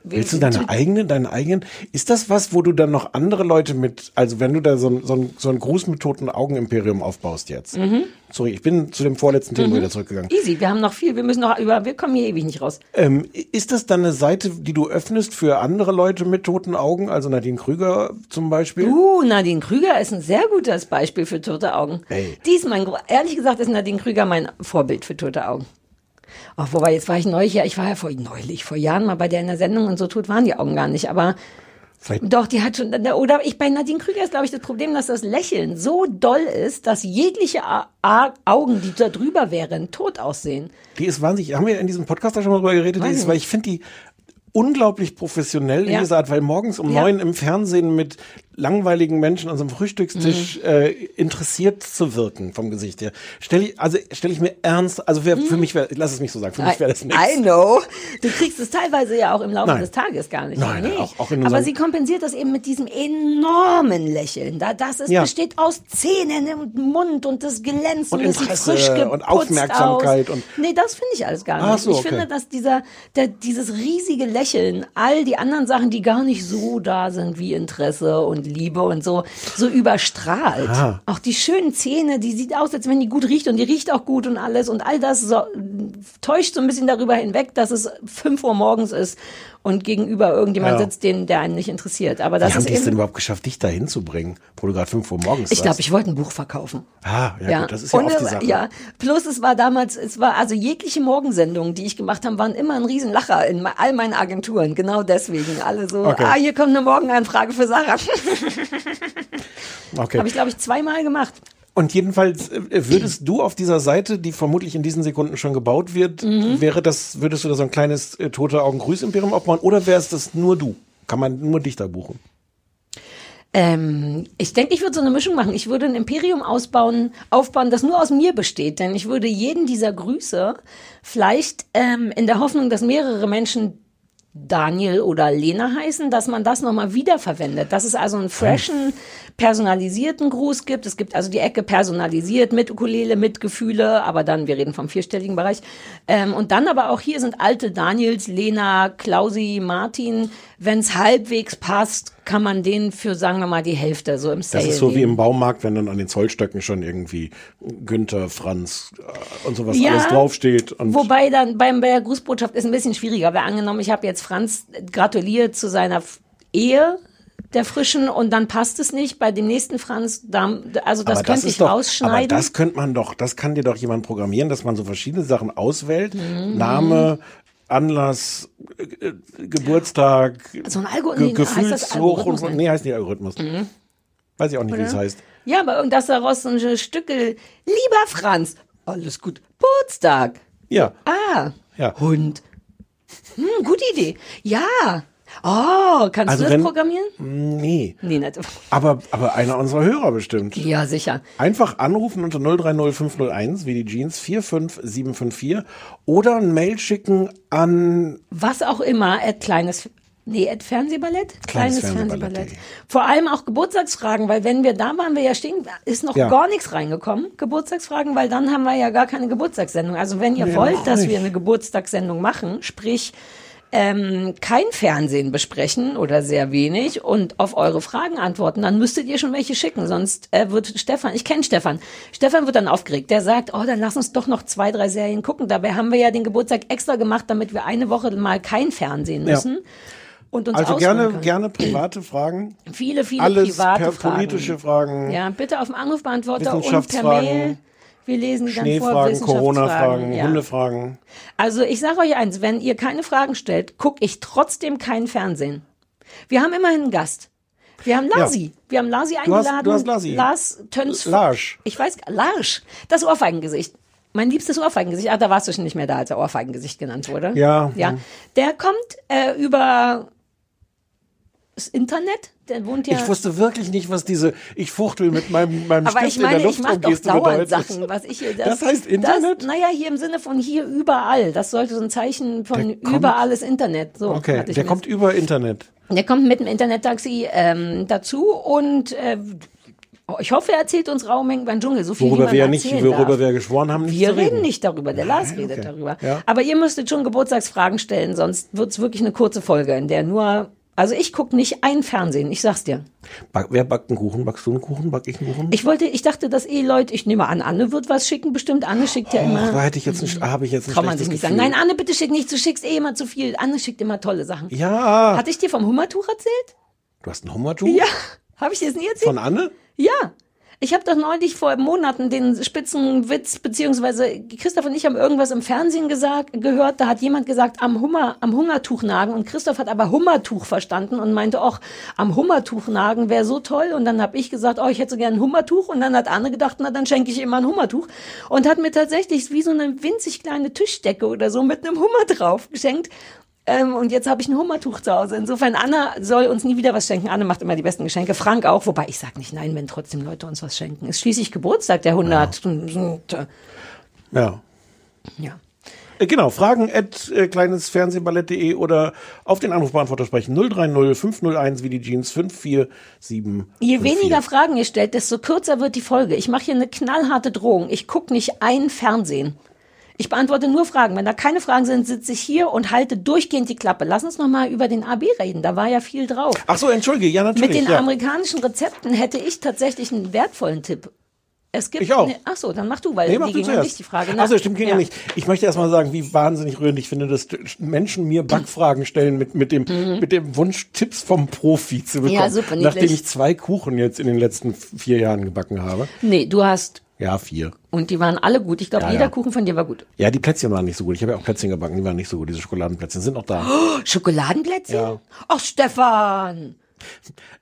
Willst du deine eigene, deinen eigenen? Ist das was, wo du dann noch andere Leute mit, also wenn du da so ein, so ein, so ein Gruß mit toten Augen Imperium aufbaust jetzt? Mhm. Sorry, ich bin zu dem vorletzten Thema Mhm. wieder zurückgegangen. Easy, wir haben noch viel, wir müssen noch über, wir kommen hier ewig nicht raus. Ähm, ist das dann eine Seite, die du öffnest für andere Leute mit toten Augen, also Nadine Krüger zum Beispiel? Uh, Nadine Krüger ist ein sehr gutes Beispiel für tote Augen. Ey. Die ist mein, ehrlich gesagt ist Nadine Krüger mein Vorbild für tote Augen. Oh, wobei, jetzt war ich neulich, ja, ich war ja vor, neulich, vor Jahren mal bei der in der Sendung und so tot waren die Augen gar nicht, aber Vielleicht- doch, die hat schon, oder ich, bei Nadine Krüger ist, glaube ich, das Problem, dass das Lächeln so doll ist, dass jegliche A A Augen, die da drüber wären, tot aussehen. Die ist wahnsinnig, haben wir in diesem Podcast da schon mal drüber geredet, die ist, weil ich finde die unglaublich professionell in Ja. dieser Art, weil morgens um Ja. neun im Fernsehen mit langweiligen Menschen an so einem Frühstückstisch Mhm. äh, interessiert zu wirken vom Gesicht her. Stell ich, also stelle ich mir ernst, also wär, für mich wäre, lass es mich so sagen, für mich wäre das nichts. Mhm. I know. Du kriegst es teilweise ja auch im Laufe Nein. des Tages gar nicht. Nein, Nee. auch- auch in Aber sie kompensiert das eben mit diesem enormen Lächeln. Da, das ist, Ja. besteht aus Zähnen und Mund und das glänzt Und und, Interesse frisch und Aufmerksamkeit aus. und- Nee, das finde ich alles gar nicht. so, ich okay. finde, dass dieser, der, dieses riesige Lächeln, all die anderen Sachen, die gar nicht so da sind wie Interesse und Liebe und so, so überstrahlt. Ah. Auch die schönen Zähne, die sieht aus, als wenn die gut riecht und die riecht auch gut und alles und all das so, täuscht so ein bisschen darüber hinweg, dass es 5 Uhr morgens ist und gegenüber irgendjemand Ja. sitzt, den, der einen nicht interessiert. Aber das Wie haben die es denn überhaupt geschafft, dich da hinzubringen, wo du gerade 5 Uhr morgens ich glaube, ich wollte ein Buch verkaufen. Ah, ja, gut, das ist ja Und oft die Sache. Ja, plus es war damals, es war also jegliche Morgensendungen, die ich gemacht habe, waren immer ein Riesenlacher in all meinen Agenturen. Genau deswegen. Alle so, Okay. ah, hier kommt eine Morgenanfrage für Sarah. Okay. Habe ich, glaube ich, zweimal gemacht. Und jedenfalls äh, würdest du auf dieser Seite, die vermutlich in diesen Sekunden schon gebaut wird, Mhm. wäre das, würdest du da so ein kleines äh, tote Augen Grüß Imperium aufbauen oder wäre es das nur du? Kann man nur dich da buchen? Ähm, ich denke, ich würde so eine Mischung machen. Ich würde ein Imperium ausbauen, aufbauen, das nur aus mir besteht. Denn ich würde jeden dieser Grüße vielleicht ähm, in der Hoffnung, dass mehrere Menschen Daniel oder Lena heißen, dass man das nochmal wiederverwendet. Dass es also einen freshen, personalisierten Gruß gibt. Es gibt also die Ecke personalisiert mit Ukulele, mit Gefühle, aber dann, wir reden vom vierstelligen Bereich. Ähm, und dann aber auch hier sind alte Daniels, Lena, Klausi, Martin. Wenn es halbwegs passt, kann man den für, sagen wir mal, die Hälfte so im Sale Das ist so wie nehmen. im Baumarkt, wenn dann an den Zollstöcken schon irgendwie Günther, Franz äh, und sowas Ja, alles draufsteht. Und Wobei dann beim, bei der Grußbotschaft ist ein bisschen schwieriger. Weil angenommen, ich habe jetzt Franz gratuliert zu seiner Ehe der Frischen und dann passt es nicht. Bei dem nächsten Franz, also das aber könnte ist ich doch, Aber rausschneiden. das könnte man doch, das kann dir doch jemand programmieren, dass man so verschiedene Sachen auswählt. Mhm. Name, Anlass, äh, äh, Geburtstag, So ein Algo- Ge nee, heißt das Gefühlshoch und ne? nee, heißt nicht Algorithmus. Mhm. Weiß ich auch nicht, wie es heißt. Ja, aber dass daraus so ein Stückel, lieber Franz, alles gut, Geburtstag. Ja. Ah, Ja. Hund. Hm, gute Idee. Ja. Oh, kannst Also du das wenn- programmieren? Nee. Nee, nicht. Aber, aber einer unserer Hörer bestimmt. Ja, sicher. Einfach anrufen unter 030501 wie die Jeans 45754 oder ein Mail schicken an Was auch immer, at kleines, nee, at Fernsehballett? Kleines Fernsehballett. Fernsehballett.de. Vor allem auch Geburtstagsfragen, weil wenn wir da waren, wir ja stehen, ist noch Ja. gar nichts reingekommen. Geburtstagsfragen, weil dann haben wir ja gar keine Geburtstagssendung. Also wenn ihr Nee, wollt, dass nicht. wir eine Geburtstagssendung machen, sprich, ähm, kein Fernsehen besprechen oder sehr wenig und auf eure Fragen antworten, dann müsstet ihr schon welche schicken. Sonst äh, wird Stefan, ich kenne Stefan, Stefan wird dann aufgeregt. Der sagt, oh, dann lass uns doch noch zwei, drei Serien gucken. Dabei haben wir ja den Geburtstag extra gemacht, damit wir eine Woche mal kein Fernsehen Ja. müssen. Und uns also gerne können. gerne private Fragen. Viele, viele Alles private per Fragen. politische Fragen. Ja, bitte auf dem Anrufbeantworter und per Mail. Wir lesen die dann vor. Corona-Fragen, ja. Hundefragen. Also ich sage euch eins, wenn ihr keine Fragen stellt, gucke ich trotzdem kein Fernsehen. Wir haben immerhin einen Gast. Wir haben Lasi. Wir haben Lasi Du hast- eingeladen. du hast Lasi. Lars Töns. Larsch. Ich weiß, Larsch. Das Ohrfeigengesicht. Mein liebstes Ohrfeigengesicht. Ach, da warst du schon nicht mehr da, als er Ohrfeigengesicht genannt wurde. Ja. Ja. Der kommt äh, über das Internet. Der wohnt ja. Ich wusste wirklich nicht, was diese ich fuchtel mit meinem, meinem aber Stift ich meine, in der ich mache doch dauernd. Sachen, was ich hier. Das heißt Internet? Das, naja, hier im Sinne von hier überall. Das sollte so ein Zeichen von kommt- überall ist Internet. So Okay, der kommt über Internet. der kommt mit dem Internet-Taxi ähm, dazu und äh, ich hoffe, er erzählt uns Raumeng beim Dschungel. So viel wie Worüber man wir ja nicht, worüber darf. wir geschworen haben, nicht Wir reden nicht darüber, der Lars redet okay. darüber. Ja. Aber ihr müsstet schon Geburtstagsfragen stellen, sonst wird's wirklich eine kurze Folge, in der nur. Also ich guck nicht ein Fernsehen, ich sag's dir. Back, wer backt einen Kuchen? Backst du einen Kuchen? Back ich einen Kuchen? Ich wollte, ich dachte, dass eh Leute, ich nehme an, Anne wird was schicken, bestimmt. Anne schickt ja Och, immer. da hätte ich jetzt nicht, habe ich jetzt ein Kann man sich nicht Gefühl. sagen. Nein, Anne, bitte schick nicht, du schickst eh immer zu viel. Anne schickt immer tolle Sachen. Ja. Hatte ich dir vom Hummertuch erzählt? Du hast ein Hummertuch? Ja. Habe ich dir das nie erzählt? Von Anne? Ja. Ich habe doch neulich vor Monaten den Spitzenwitz, beziehungsweise Christoph und ich haben irgendwas im Fernsehen gesagt, gehört. Da hat jemand gesagt, am Hummer, am Hungertuch nagen. Und Christoph hat aber Hummertuch verstanden und meinte auch, am Hummertuch nagen wäre so toll. Und dann habe ich gesagt, oh, ich hätte so gerne ein Hummertuch. Und dann hat Anne gedacht, na, dann schenke ich mal ein Hummertuch. Und hat mir tatsächlich wie so eine winzig kleine Tischdecke oder so mit einem Hummer drauf geschenkt. Ähm, und jetzt habe ich ein Hummertuch zu Hause. Insofern, Anna soll uns nie wieder was schenken. Anne macht immer die besten Geschenke. Frank auch. Wobei ich sage nicht nein, wenn trotzdem Leute uns was schenken. Ist schließlich Geburtstag, der 100. Ja. Ja. Äh, Genau, Fragen at äh, kleinesfernsehballett.de oder auf den Anrufbeantworter sprechen 030 501 wie die Jeans 547. Je weniger Fragen ihr stellt, desto kürzer wird die Folge. Ich mache hier eine knallharte Drohung. Ich gucke nicht ein Fernsehen. Ich beantworte nur Fragen. Wenn da keine Fragen sind, sitze ich hier und halte durchgehend die Klappe. Lass uns noch mal über den AB reden. Da war ja viel drauf. Ach so, entschuldige, ja natürlich. Mit den ja. amerikanischen Rezepten hätte ich tatsächlich einen wertvollen Tipp. Es gibt. Ich auch. Ne, ach so, dann mach du, weil Nee, mach die ging an mich die Frage. Achso, stimmt, ging ja. nicht. Ich möchte erst mal sagen, wie wahnsinnig rührend ich finde, dass Menschen mir Backfragen stellen mit, mit, dem, mit dem Wunsch, Tipps vom Profi zu bekommen. Mhm. Ja, super niedlich. nachdem ich zwei Kuchen jetzt in den letzten vier Jahren gebacken habe. Nee, du hast. Ja, vier. Und die waren alle gut. Ich glaube, Ja, jeder ja. Kuchen von dir war gut. Ja, die Plätzchen waren nicht so gut. Ich habe ja auch Plätzchen gebacken, die waren nicht so gut. Diese Schokoladenplätzchen sind noch da. Oh, Schokoladenplätzchen? Ja. Ach, Stefan.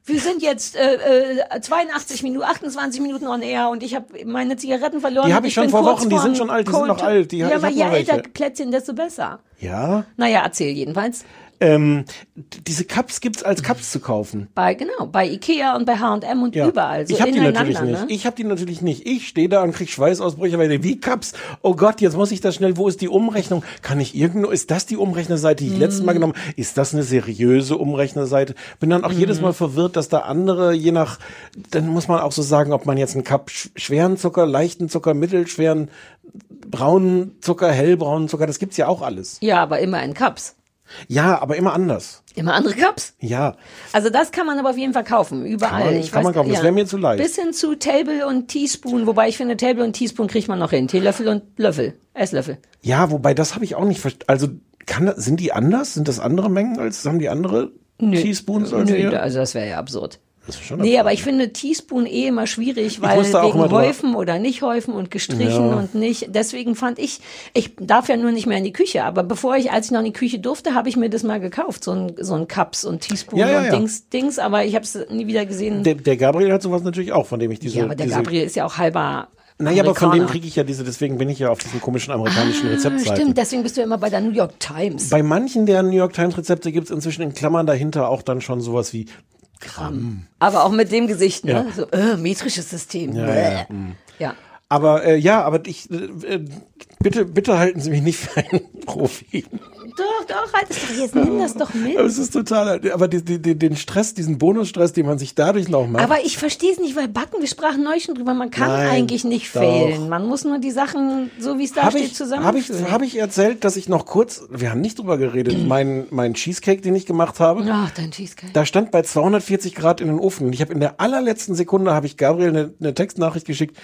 Wir sind jetzt äh, äh, 82 Minuten, 28 Minuten on air und ich habe meine Zigaretten verloren. Die und hab ich schon vor Wochen, die sind schon alt, die sind Cold noch Turn. alt, die- ja, ich aber je noch welche. älter Plätzchen, desto besser. Ja. Naja, erzähl jedenfalls. Ähm, diese Cups gibt's als Cups zu kaufen. Bei, genau, bei Ikea und bei H&M und Ja. überall. So ich habe die natürlich nicht. Ne? Ich habe die natürlich nicht. Ich stehe da und krieg Schweißausbrüche, weil ich, wie Cups. Oh Gott, jetzt muss ich das schnell. Wo ist die Umrechnung? Kann ich irgendwo? Ist das die Umrechnerseite, die ich letztes Mhm. Mal genommen? Ist das eine seriöse Umrechnerseite? Bin dann auch jedes Mhm. Mal verwirrt, dass da andere, je nach, dann muss man auch so sagen, ob man jetzt einen Cup sch- schweren Zucker, leichten Zucker, mittelschweren, braunen Zucker, hellbraunen Zucker, das gibt's ja auch alles. Ja, aber immer in Cups. Ja, aber immer anders. Immer andere Cups. Ja. Also das kann man aber auf jeden Fall kaufen, überall. Kann man- ich kann man kaufen, das wär mir zu leicht. Bis hin zu Table und Teaspoon, wobei ich finde, Table und Teaspoon kriegt man noch hin. Teelöffel und Löffel, Esslöffel. Ja, wobei das habe ich auch nicht verstanden. Also kann, sind die anders? Sind das andere Mengen als haben die andere Teaspoons als Nö, wir? also das wäre ja absurd. Das ist schon Nee, aber ich finde Teaspoon eh immer schwierig, weil wegen Häufen oder nicht Häufen und gestrichen Ja. und nicht. Deswegen fand ich, ich darf ja nur nicht mehr in die Küche, aber bevor ich, als ich noch in die Küche durfte, habe ich mir das mal gekauft, so ein, so ein Cups und Teaspoon Ja, ja, und. Dings, Dings, aber ich habe es nie wieder gesehen. Der, der Gabriel hat sowas natürlich auch, von dem ich diese. ja, aber der diese, Gabriel ist ja auch halber. Naja, aber von dem kriege ich ja diese, deswegen bin ich ja auf diesen komischen amerikanischen Ah, Rezeptseiten. stimmt, deswegen bist du ja immer bei der New York Times. Bei manchen der New York Times Rezepte gibt es inzwischen in Klammern dahinter auch dann schon sowas wie Gramm. aber auch mit dem Gesicht, ne? Ja. So, äh, metrisches System. Ja, ja, mm. ja. Aber äh, ja, aber ich äh, äh, bitte, bitte halten Sie mich nicht für einen Profi. Doch, doch, halt doch jetzt, nimm das doch mit. Aber es ist total, aber die, die, den Stress, diesen Bonusstress, den man sich dadurch noch macht. Aber ich verstehe es nicht, weil Backen, wir sprachen neulich schon drüber, man kann Nein, eigentlich nicht doch. fehlen. Man muss nur die Sachen, so wie es da Habe steht, ich, zusammenführen. hab ich, hab ich erzählt, dass ich noch kurz, wir haben nicht drüber geredet, mein, mein Cheesecake, den ich gemacht habe, Ach, dein Cheesecake. da stand bei 240 Grad in den Ofen. Und ich habe in der allerletzten Sekunde, habe ich Gabriel eine, eine Textnachricht geschickt,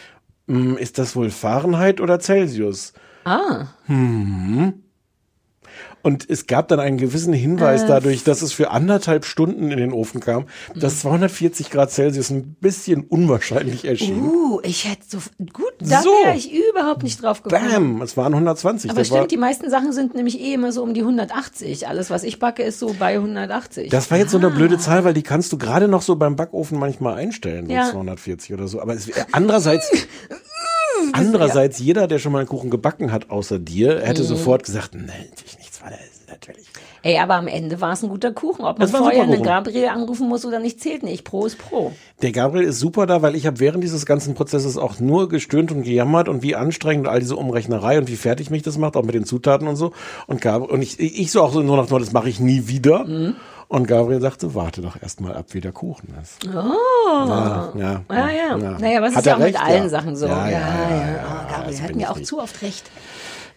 "Hm, ist das wohl Fahrenheit oder Celsius? Ah. Hm. Und es gab dann einen gewissen Hinweis Äh. dadurch, dass es für anderthalb Stunden in den Ofen kam, dass 240 Grad Celsius ein bisschen unwahrscheinlich erschien. Uh, ich hätte so, gut, da So. wäre ich überhaupt nicht drauf gekommen. Bam, es waren 120. Aber das, stimmt, die meisten Sachen sind nämlich eh immer so um die 180. Alles, was ich backe, ist so bei 180. das war jetzt so eine blöde Zahl, weil die kannst du gerade noch so beim Backofen manchmal einstellen, so Ja. 240 oder so. Aber es, andererseits, andererseits, jeder, der schon mal einen Kuchen gebacken hat, außer dir, hätte Mhm. sofort gesagt, nein, das, natürlich. Ey, aber am Ende war es ein guter Kuchen. Ob man vorher einen. Gabriel anrufen muss oder nicht, zählt nicht. Pro ist Pro. Der Gabriel ist super da, weil ich habe während dieses ganzen Prozesses auch nur gestöhnt und gejammert und wie anstrengend all diese Umrechnerei und wie fertig mich das macht, auch mit den Zutaten und so. Und Gabriel, und ich, ich so auch so nur noch, das mache ich nie wieder. Mhm. Und Gabriel sagte, warte doch erst mal ab, wie der Kuchen ist. Oh. Ja, ja, Ah, ja. ja. Naja, was ist ja auch mit recht? allen Ja. Sachen so. Ja, ja, ja, Oh, Gabriel das hat bin mir ich auch nicht. zu oft recht.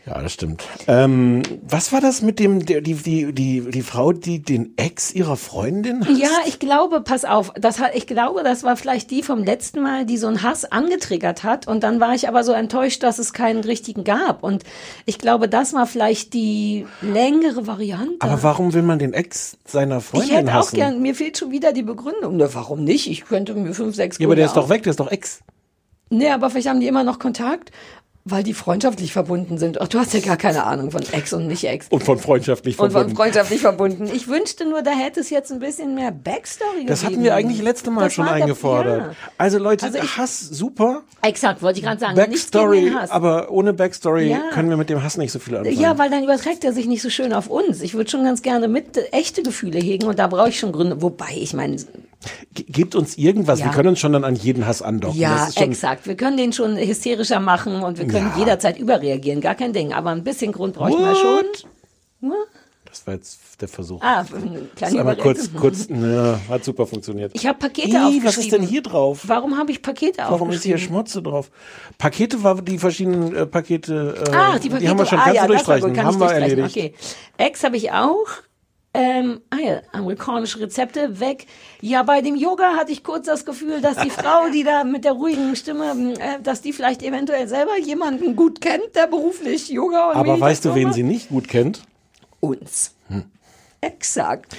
Ja, das stimmt. Ähm, was war das mit dem, der, die, die, die, die Frau, die den Ex ihrer Freundin hasst? Ja, ich glaube, pass auf, das hat, ich glaube, das war vielleicht die vom letzten Mal, die so einen Hass angetriggert hat. Und dann war ich aber so enttäuscht, dass es keinen richtigen gab. Und ich glaube, das war vielleicht die längere Variante. Aber warum will man den Ex seiner Freundin ich hätte auch hassen? gern, mir fehlt schon wieder die Begründung. Na, warum nicht? Ich könnte mir fünf, sechs ja, aber der ist doch weg, der ist doch Ex. Nee, aber vielleicht haben die immer noch Kontakt, weil die freundschaftlich verbunden sind. Ach, du hast ja gar keine Ahnung von Ex und nicht Ex. Und von freundschaftlich Und verbunden. von freundschaftlich verbunden. Ich wünschte nur, da hätte es jetzt ein bisschen mehr Backstory Das hatten gegeben. wir eigentlich letzte Mal Das schon war der- eingefordert. ja. Also Leute, Also ich- Hass super. Exakt, wollte ich gerade sagen. Backstory, aber ohne Backstory Ja. können wir mit dem Hass nicht so viel anfangen. Ja, weil dann überträgt er sich nicht so schön auf uns. Ich würde schon ganz gerne mit äh, echte Gefühle hegen und da brauche ich schon Gründe. Wobei, ich meine, Ge- Gebt uns irgendwas. Ja. Wir können uns schon dann an jeden Hass andocken. ja, exakt. Wir können den schon hysterischer machen und wir können Ja. jederzeit überreagieren. Gar kein Ding. Aber ein bisschen Grund bräuchten wir schon. What? Das war jetzt der Versuch. Ah, das ist aber kurz, kurz, ja, hat super funktioniert. Ich habe Pakete Ih, aufgeschrieben. was ist denn hier drauf? Warum habe ich Pakete Warum ist hier aufgeschrieben? Schmutze drauf? Pakete war die verschiedenen äh, Pakete. Äh, Ah, die Pakete. haben wir schon ah, kannst ja, du durchstreichen. gut, kann haben wir erledigt. Okay. Ex habe ich auch. Ähm, ah ja, amerikanische Rezepte weg. Ja, bei dem Yoga hatte ich kurz das Gefühl, dass die Frau, die da mit der ruhigen Stimme, äh, dass die vielleicht eventuell selber jemanden gut kennt, der beruflich Yoga und Aber weißt du, wen macht. sie nicht gut kennt? Uns. Exakt.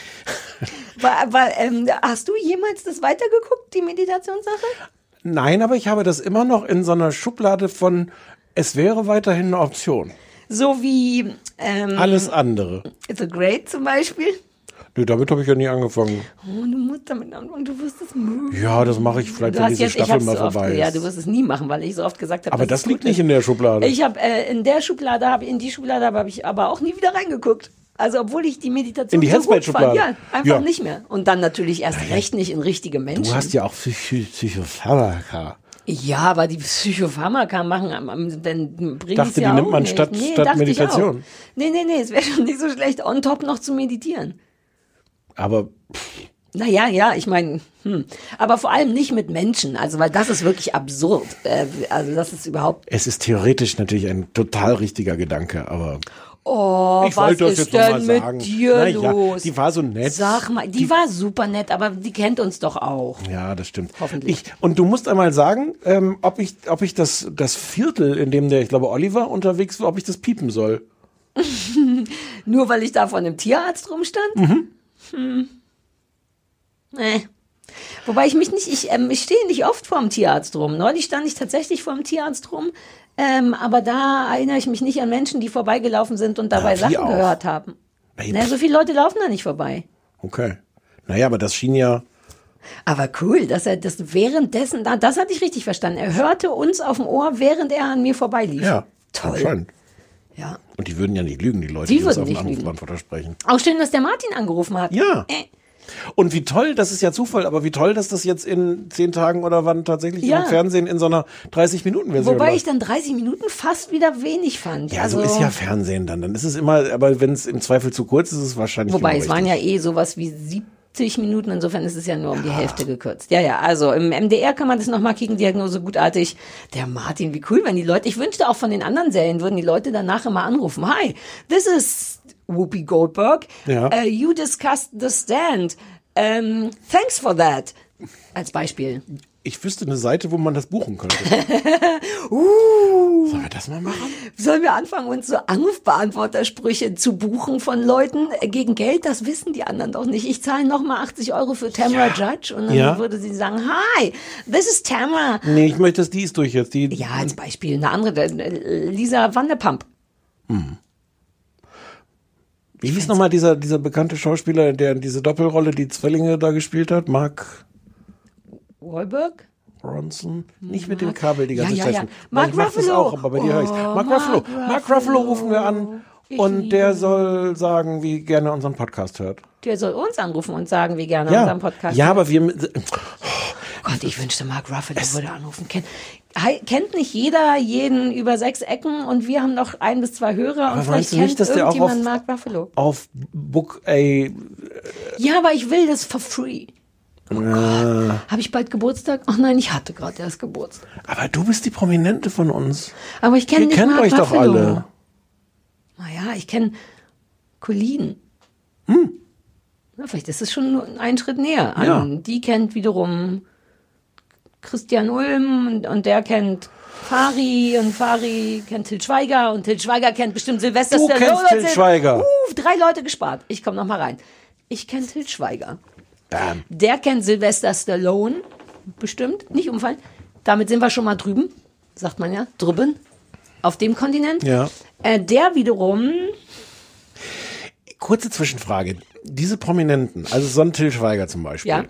weil, weil, ähm, hast du jemals das weitergeguckt, die Meditationssache? Nein, aber ich habe das immer noch in so einer Schublade von, es wäre weiterhin eine Option. So wie ähm, Alles andere. The Great zum Beispiel. Nö, damit habe ich ja nie angefangen. Oh, du musst damit anfangen, du wirst es mögen. Ja, das mache ich vielleicht, wenn diese jetzt, Staffel mal so oft, vorbei Ja, ist. du wirst es nie machen, weil ich so oft gesagt habe. aber das liegt nicht in der Schublade. Ich habe äh, in der Schublade habe in die Schublade habe ich aber auch nie wieder reingeguckt. Also obwohl ich die Meditation In die so gut fand, ja, einfach Ja. nicht mehr. Und dann natürlich erst recht nicht in richtige Menschen. du hast ja auch Psycho Psychopharmaka. Ja, aber die Psychopharmaka machen, dann bringen Dachte, es ja die nimmt man nicht. statt- nee, statt Meditation. Nee, nee, nee, es wäre schon nicht so schlecht, on top noch zu meditieren. Aber Naja, ja, ich meine, hm. aber vor allem nicht mit Menschen, also weil das ist wirklich absurd. Äh, also das ist überhaupt. es ist theoretisch natürlich ein total richtiger Gedanke, aber Oh, ich was ist denn mit sagen. dir Na ja, los? die war so nett. Sag mal, die, war super nett, aber die kennt uns doch auch. Ja, das stimmt. Hoffentlich. Ich, und du musst einmal sagen, ähm, ob ich, ob ich das, das Viertel, in dem der, ich glaube, Oliver unterwegs war, ob ich das piepen soll. Nur weil ich da vor einem Tierarzt rumstand? Mhm. Hm. Nee. Wobei ich mich nicht, ich, ähm, ich stehe nicht oft vor dem Tierarzt rum. Neulich stand ich tatsächlich vor dem Tierarzt rum, ähm, aber da erinnere ich mich nicht an Menschen, die vorbeigelaufen sind und dabei wie Sachen auch? gehört haben. Na, so viele Leute laufen da nicht vorbei. Okay. Naja, aber das schien ja. Aber cool, dass er das währenddessen, da- das hatte ich richtig verstanden. Er hörte uns auf dem Ohr, während er an mir vorbeilief. Ja, Toll. anscheinend. Ja. Und die würden ja nicht lügen, die Leute, Die die, würden auf dem. Anrufbeantworter sprechen. Auch schön, dass der Martin angerufen hat. Ja. Äh, Und wie toll, das ist ja Zufall, aber wie toll, dass das jetzt in zehn Tagen oder wann tatsächlich Ja. im Fernsehen in so einer 30-Minuten-Version wobei ich läuft. dann 30 Minuten fast wieder wenig fand. Ja, also, so ist ja Fernsehen dann. Dann ist es immer, aber wenn es im Zweifel zu kurz ist, ist es wahrscheinlich Wobei, genau es waren ja eh sowas wie 70 Minuten, insofern ist es ja nur um die Hälfte gekürzt. Ja, ja, also im MDR kann man das nochmal kicken, Diagnose gutartig. Der Martin, wie cool, wenn die Leute, ich wünschte auch von den anderen Serien würden die Leute danach immer anrufen. Hi, this is Whoopi Goldberg. Ja. Uh, you discussed the stand. Um, thanks for that. Als Beispiel. Ich wüsste eine Seite, wo man das buchen könnte. Uh. Sollen wir das mal machen? Sollen wir anfangen, uns so Anrufbeantwortersprüche zu buchen von Leuten gegen Geld? Das wissen die anderen doch nicht. Ich zahle nochmal 80 Euro für Tamara Judge und dann Ja. würde sie sagen, hi, this is Tamara. Nee, ich möchte, dass die ist durch jetzt. Die, Ja, als Beispiel. Eine andere, äh, Lisa Vanderpump. Wie hieß nochmal dieser, dieser bekannte Schauspieler, der diese Doppelrolle, die Zwillinge da gespielt hat? Mark Wahlberg? Ronson? Nicht mit dem Kabel die ganze Ja, ja, Zeit. ja. Weil Mark ich mach das Ruffalo. auch, aber bei dir höre ich Oh, Mark, Mark Ruffalo. Mark Ruffalo rufen wir an. Ich Und der soll sagen, wie gerne er unseren Podcast hört. Der soll uns anrufen und sagen, wie gerne Ja, unseren Podcast. ja aber wir. Oh Gott, ich wünschte, Mark Ruffalo würde anrufen. Kennt, Hei- kennt nicht jeder jeden über sechs Ecken und wir haben noch ein bis zwei Hörer Aber und vielleicht du nicht, kennt dass der auch auf- Mark Ruffalo. Auf Book A. Ja, aber ich will das for free. Äh, Habe ich bald Geburtstag? Ach nein, ich hatte gerade erst Geburtstag. aber du bist die Prominente von uns. Aber ich kenne nicht kennt Mark euch doch alle. Naja, ich kenne Colleen. Hm. Ja, vielleicht ist es schon nur ein Schritt näher. An. Ja. Die kennt wiederum Christian Ulm und, und der kennt Fari und Fari kennt Til Schweiger und Til Schweiger kennt bestimmt Silvester Du Stallone. kennst Til Schweiger. Uh, drei Leute gespart. Ich komme noch mal rein. Ich kenne Til Schweiger. Bam. Der kennt Sylvester Stallone. Bestimmt. Nicht umfallen. Damit sind wir schon mal drüben. Sagt man ja. Drüben. Auf dem Kontinent. Ja. Äh, der wiederum. Kurze Zwischenfrage. Diese Prominenten, also so ein Till Schweiger zum Beispiel. Ja.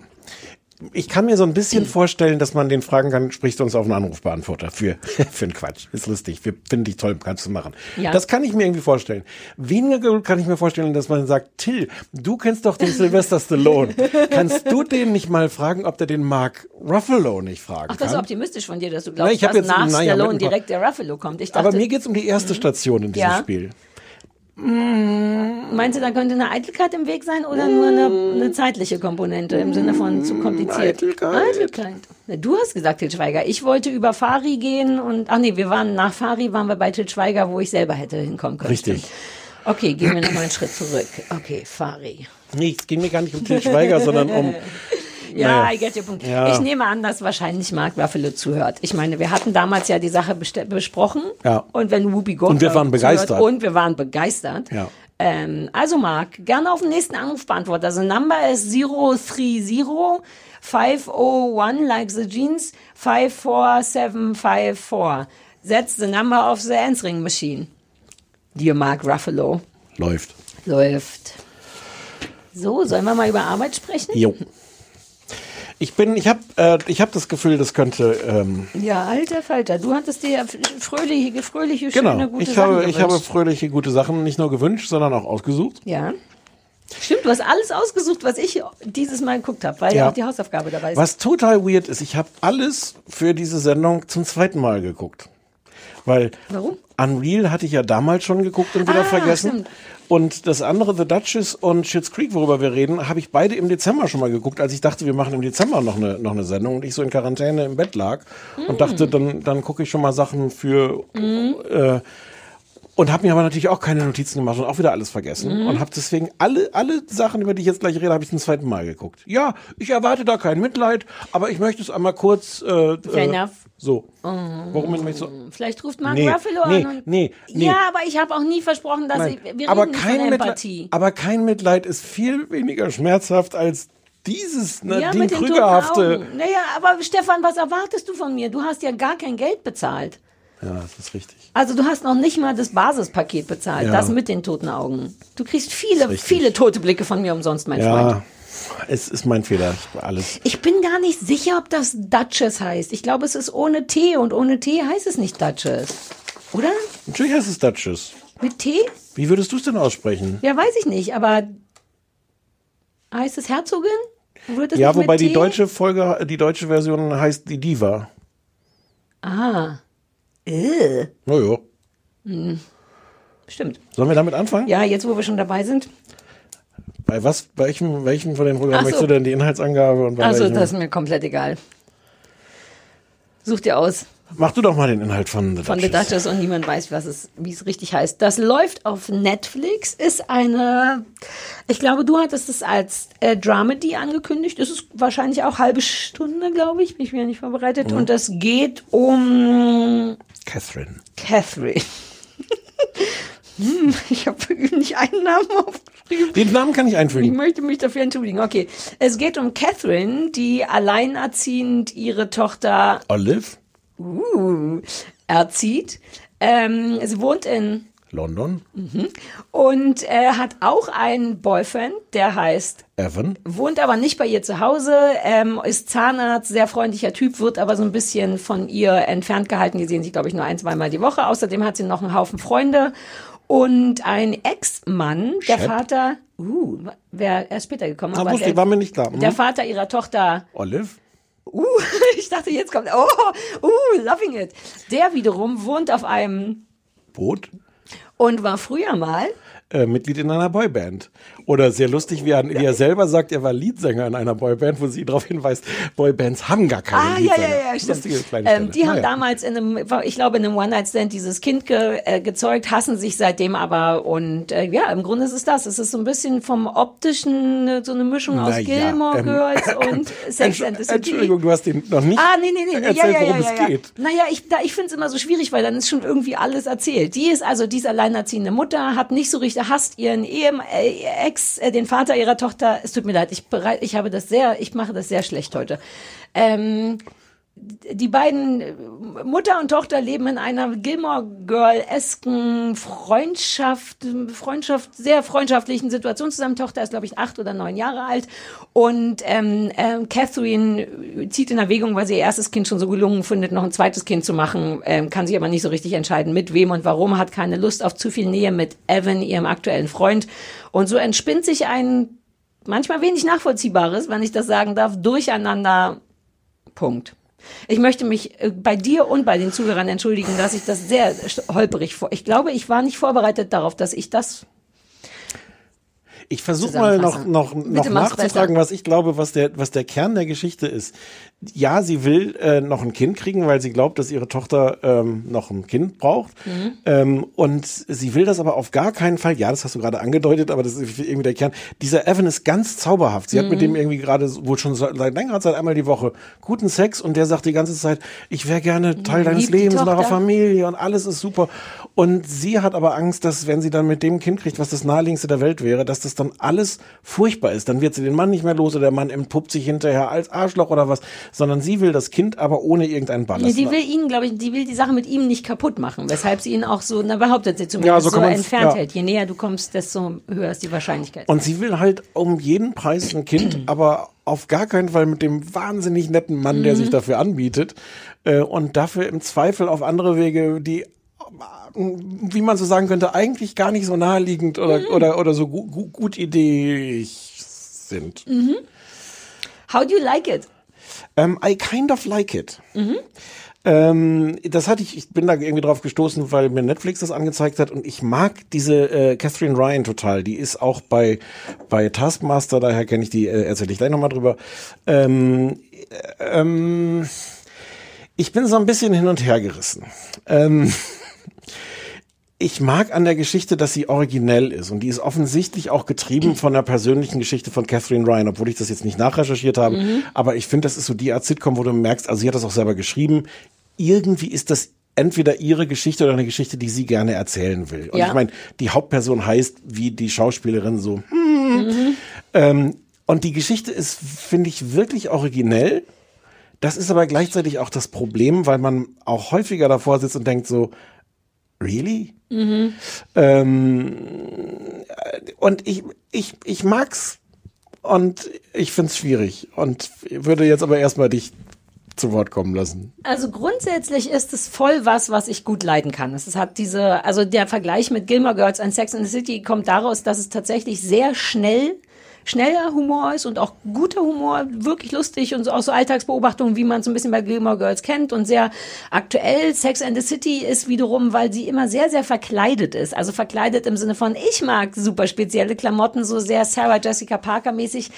Ich kann mir so ein bisschen vorstellen, dass man den fragen kann, sprichst du uns auf einen Anrufbeantworter für, für einen Quatsch. Ist lustig. Wir finden dich toll, kannst du machen. Ja. Das kann ich mir irgendwie vorstellen. Weniger kann ich mir vorstellen, dass man sagt, Till, du kennst doch den Sylvester Stallone. Kannst du den nicht mal fragen, ob der den Mark Ruffalo nicht fragen Ach, das ist kann? optimistisch von dir, dass du Na, glaubst, hab dass jetzt- nach na ja, Stallone direkt der Ruffalo kommt. Ich dachte, Aber mir geht's um die erste Station in diesem Ja. Spiel. Meinst du, da könnte eine Eitelkeit im Weg sein oder nur eine, eine zeitliche Komponente im Sinne von zu kompliziert? Eitelkeit. Eitelkeit. Du hast gesagt, Til Schweiger. Ich wollte über Fari gehen und, ach nee, wir waren nach Fari, waren wir bei Til Schweiger, wo ich selber hätte hinkommen können. Richtig. Okay, gehen wir nochmal einen Schritt zurück. Okay, Fari. Nee, es ging mir gar nicht um Til Schweiger, sondern um. Ja, naja. I get your point. Ja. Ich nehme an, dass wahrscheinlich Mark Ruffalo zuhört. Ich meine, wir hatten damals ja die Sache besprochen. Ja. Und wenn Whoopi Goldberg Und wir waren begeistert. Zuhört, und wir waren begeistert. Ja. Ähm, also Mark, gerne auf den nächsten Anruf beantworten. Also Number ist 030 501 like the jeans 54754. That's the number of the answering machine. Dear Mark Ruffalo. Läuft. Läuft. So, sollen wir mal über Arbeit sprechen? Jo. Ich bin, ich habe, äh, ich habe das Gefühl, das könnte. Ähm, Ja, alter Falter, du hattest dir ja fröhliche, fröhliche, genau. schöne, gute ich Sachen habe, ich habe gewünscht. fröhliche gute Sachen nicht nur gewünscht, sondern auch ausgesucht. Ja. Stimmt, du hast alles ausgesucht, was ich dieses Mal geguckt habe, weil ja Ja. auch die Hausaufgabe dabei ist. Was total weird ist, ich habe alles für diese Sendung zum zweiten Mal geguckt. Weil Warum? Unreal hatte ich ja damals schon geguckt und wieder Ah, vergessen. stimmt. Und das andere, The Duchess und Schitt's Creek, worüber wir reden, habe ich beide im Dezember schon mal geguckt, als ich dachte, wir machen im Dezember noch eine, noch eine Sendung und ich so in Quarantäne im Bett lag und dachte, dann, dann gucke ich schon mal Sachen für Mhm. äh, und habe mir aber natürlich auch keine Notizen gemacht und auch wieder alles vergessen Mhm. und habe deswegen alle alle Sachen, über die ich jetzt gleich rede, habe ich zum zweiten Mal geguckt. Ja, ich erwarte da kein Mitleid, aber ich möchte es einmal kurz äh, Fair äh, enough. So. Warum bin ich so? Vielleicht ruft Mark Nee, Ruffalo nee, an. Nee, nee. Ja, aber ich habe auch nie versprochen, dass Nein, ich, wir aber reden kein von Mitleid, Empathie. aber kein Mitleid ist viel weniger schmerzhaft als dieses ne, ja, Krügerhafte. Naja, aber Stefan, was erwartest du von mir? Du hast ja gar kein Geld bezahlt. Ja, das ist richtig. Also du hast noch nicht mal das Basispaket bezahlt, Ja. das mit den toten Augen. Du kriegst viele, viele tote Blicke von mir umsonst, mein Freund. Es ist mein Fehler. Ich, alles. Ich bin gar nicht sicher, ob das Duchess heißt. Ich glaube, es ist ohne T und ohne T heißt es nicht Duchess. Oder? Natürlich heißt es Duchess. Mit T? Wie würdest du es denn aussprechen? Ja, weiß ich nicht, aber heißt es Herzogin? Ja, wobei die T? deutsche Folge, die deutsche Version heißt die Diva. Ah. Äh. Naja. Hm. Stimmt. Sollen wir damit anfangen? Ja, jetzt wo wir schon dabei sind. Bei was, bei welchem, welchem von den Programmen so. möchtest du denn die Inhaltsangabe und bei Also, welchem? das ist mir komplett egal. Such dir aus. Mach du doch mal den Inhalt von The von Duchess. The Duchess und niemand weiß, was es, wie es richtig heißt. Das läuft auf Netflix, ist eine, ich glaube, du hattest es als äh, Dramedy angekündigt. Es ist wahrscheinlich auch halbe Stunde, glaube ich, bin ich mir nicht vorbereitet. Mhm. Und es geht um Catherine. Catherine. hm, ich habe nicht einen Namen aufgeschrieben. Den Namen kann ich Ich einfügen. möchte mich dafür entschuldigen. Okay. Es geht um Catherine, die alleinerziehend ihre Tochter Olive, uh, erzieht. Ähm, sie wohnt in London, mhm. und äh, hat auch einen Boyfriend, der heißt, Evan. wohnt aber nicht bei ihr zu Hause, ähm, ist Zahnarzt, sehr freundlicher Typ, wird aber so ein bisschen von ihr entfernt gehalten. Die sehen sich, glaube ich, nur ein, zweimal die Woche. Außerdem hat sie noch einen Haufen Freunde und ein Ex-Mann, der Shep. Vater, uh, wer erst später gekommen, Ah, aber wusste der, war mir nicht klar. Mhm. der Vater ihrer Tochter Olive. Uh, ich dachte, jetzt kommt, oh, uh, loving it. Der wiederum wohnt auf einem Boot. und war früher mal, Äh, Mitglied in einer Boyband. Oder sehr lustig, wie er, wie er selber sagt, er war Leadsänger in einer Boyband, wo sie darauf hinweist, Boybands haben gar keine ah, ja, Leadsänger. ja, ja, stimmt. Ähm, die haben Naja. damals in einem, ich glaube, in einem One-Night-Stand dieses Kind ge, äh, gezeugt, hassen sich seitdem aber und äh, ja, im Grunde ist es das. Es ist so ein bisschen vom optischen äh, so eine Mischung aus Naja, Gilmore ähm, Girls und Sex and the City. Entschuldigung, du hast den noch nicht Ah, nee, nee, nee. erzählt, ja, ja, worum ja, es ja, ja. geht. Naja, ich, da, ich finde es immer so schwierig, weil dann ist schon irgendwie alles erzählt. Die ist also, die ist alleinerziehende Mutter, hat nicht so richtig, hasst ihren Ehem, äh, Ex, äh, den Vater ihrer Tochter. Es tut mir leid, ich bereit, ich habe das sehr, ich mache das sehr schlecht heute. Ähm, die beiden äh, Mutter und Tochter leben in einer Gilmore Girl-esken Freundschaft, Freundschaft, sehr freundschaftlichen Situation zusammen. Tochter ist, glaube ich, acht oder neun Jahre alt. Und ähm, ähm, Catherine zieht in Erwägung, weil sie ihr erstes Kind schon so gelungen findet, noch ein zweites Kind zu machen, ähm, kann sich aber nicht so richtig entscheiden, mit wem und warum, hat keine Lust auf zu viel Nähe mit Evan, ihrem aktuellen Freund. Und so entspinnt sich ein manchmal wenig nachvollziehbares, wenn ich das sagen darf, durcheinander. Punkt. Ich möchte mich äh, bei dir und bei den Zuhörern entschuldigen, dass ich das sehr holperig vor. Ich glaube, ich war nicht vorbereitet darauf, dass ich das. Ich versuche mal noch, noch, noch nachzufragen, besser. was ich glaube, was der, was der Kern der Geschichte ist. Ja, sie will äh, noch ein Kind kriegen, weil sie glaubt, dass ihre Tochter ähm, noch ein Kind braucht. Mhm. Ähm, und sie will das aber auf gar keinen Fall. Ja, das hast du gerade angedeutet, aber das ist irgendwie der Kern. Dieser Evan ist ganz zauberhaft. Sie hat mit Mhm. dem irgendwie gerade wohl schon seit längerer Zeit einmal die Woche guten Sex und der sagt die ganze Zeit, ich wäre gerne Teil deines Lebens und eurer. Familie und alles ist super. Und sie hat aber Angst, dass wenn sie dann mit dem Kind kriegt, was das naheliegendste der Welt wäre, dass das dann alles furchtbar ist. Dann wird sie den Mann nicht mehr los oder der Mann entpuppt sich hinterher als Arschloch oder was, sondern sie will das Kind aber ohne irgendeinen Ballast. Sie will ihn, glaube ich, die will die Sache mit ihm nicht kaputt machen, weshalb sie ihn auch so, na behauptet sie zumindest, Ja, so so, entfernt ja. hält. Je näher du kommst, desto höher ist die Wahrscheinlichkeit. Und sie will halt um jeden Preis ein Kind, aber auf gar keinen Fall mit dem wahnsinnig netten Mann, der Mhm. sich dafür anbietet. Äh, Und dafür im Zweifel auf andere Wege, die, wie man so sagen könnte, eigentlich gar nicht so naheliegend oder, Mhm. oder, oder so gu gu gut ideig sind. Mhm. How do you like it? Ähm, I kind of like it. Mhm. Ähm, das hatte ich, ich bin da irgendwie drauf gestoßen, weil mir Netflix das angezeigt hat und ich mag diese äh, Catherine Ryan total. Die ist auch bei bei Taskmaster, daher kenne ich die, äh, erzähle ich gleich nochmal drüber. Ähm, äh, ähm, ich bin so ein bisschen hin und her gerissen. Ähm, ich mag an der Geschichte, dass sie originell ist und die ist offensichtlich auch getrieben von der persönlichen Geschichte von Catherine Ryan, obwohl ich das jetzt nicht nachrecherchiert habe. Mhm. Aber ich finde, das ist so die Art Sitcom, wo du merkst, also sie hat das auch selber geschrieben. Irgendwie ist das entweder ihre Geschichte oder eine Geschichte, die sie gerne erzählen will. Und Ja. ich meine, die Hauptperson heißt wie die Schauspielerin so. Mhm. Ähm, und die Geschichte ist, finde ich, wirklich originell. Das ist aber gleichzeitig auch das Problem, weil man auch häufiger davor sitzt und denkt so, really? Mhm. Ähm, äh, und ich, ich, ich mag's und ich find's schwierig und würde jetzt aber erstmal dich zu Wort kommen lassen. Also grundsätzlich ist es voll was, was ich gut leiden kann. Es hat diese, also der Vergleich mit Gilmore Girls und Sex in the City kommt daraus, dass es tatsächlich sehr schnell schneller Humor ist und auch guter Humor, wirklich lustig und auch so Alltagsbeobachtungen, wie man es ein bisschen bei Gilmore Girls kennt und sehr aktuell. Sex and the City ist wiederum, weil sie immer sehr, sehr verkleidet ist. Also verkleidet im Sinne von, ich mag super spezielle Klamotten, so sehr Sarah Jessica Parker mäßig.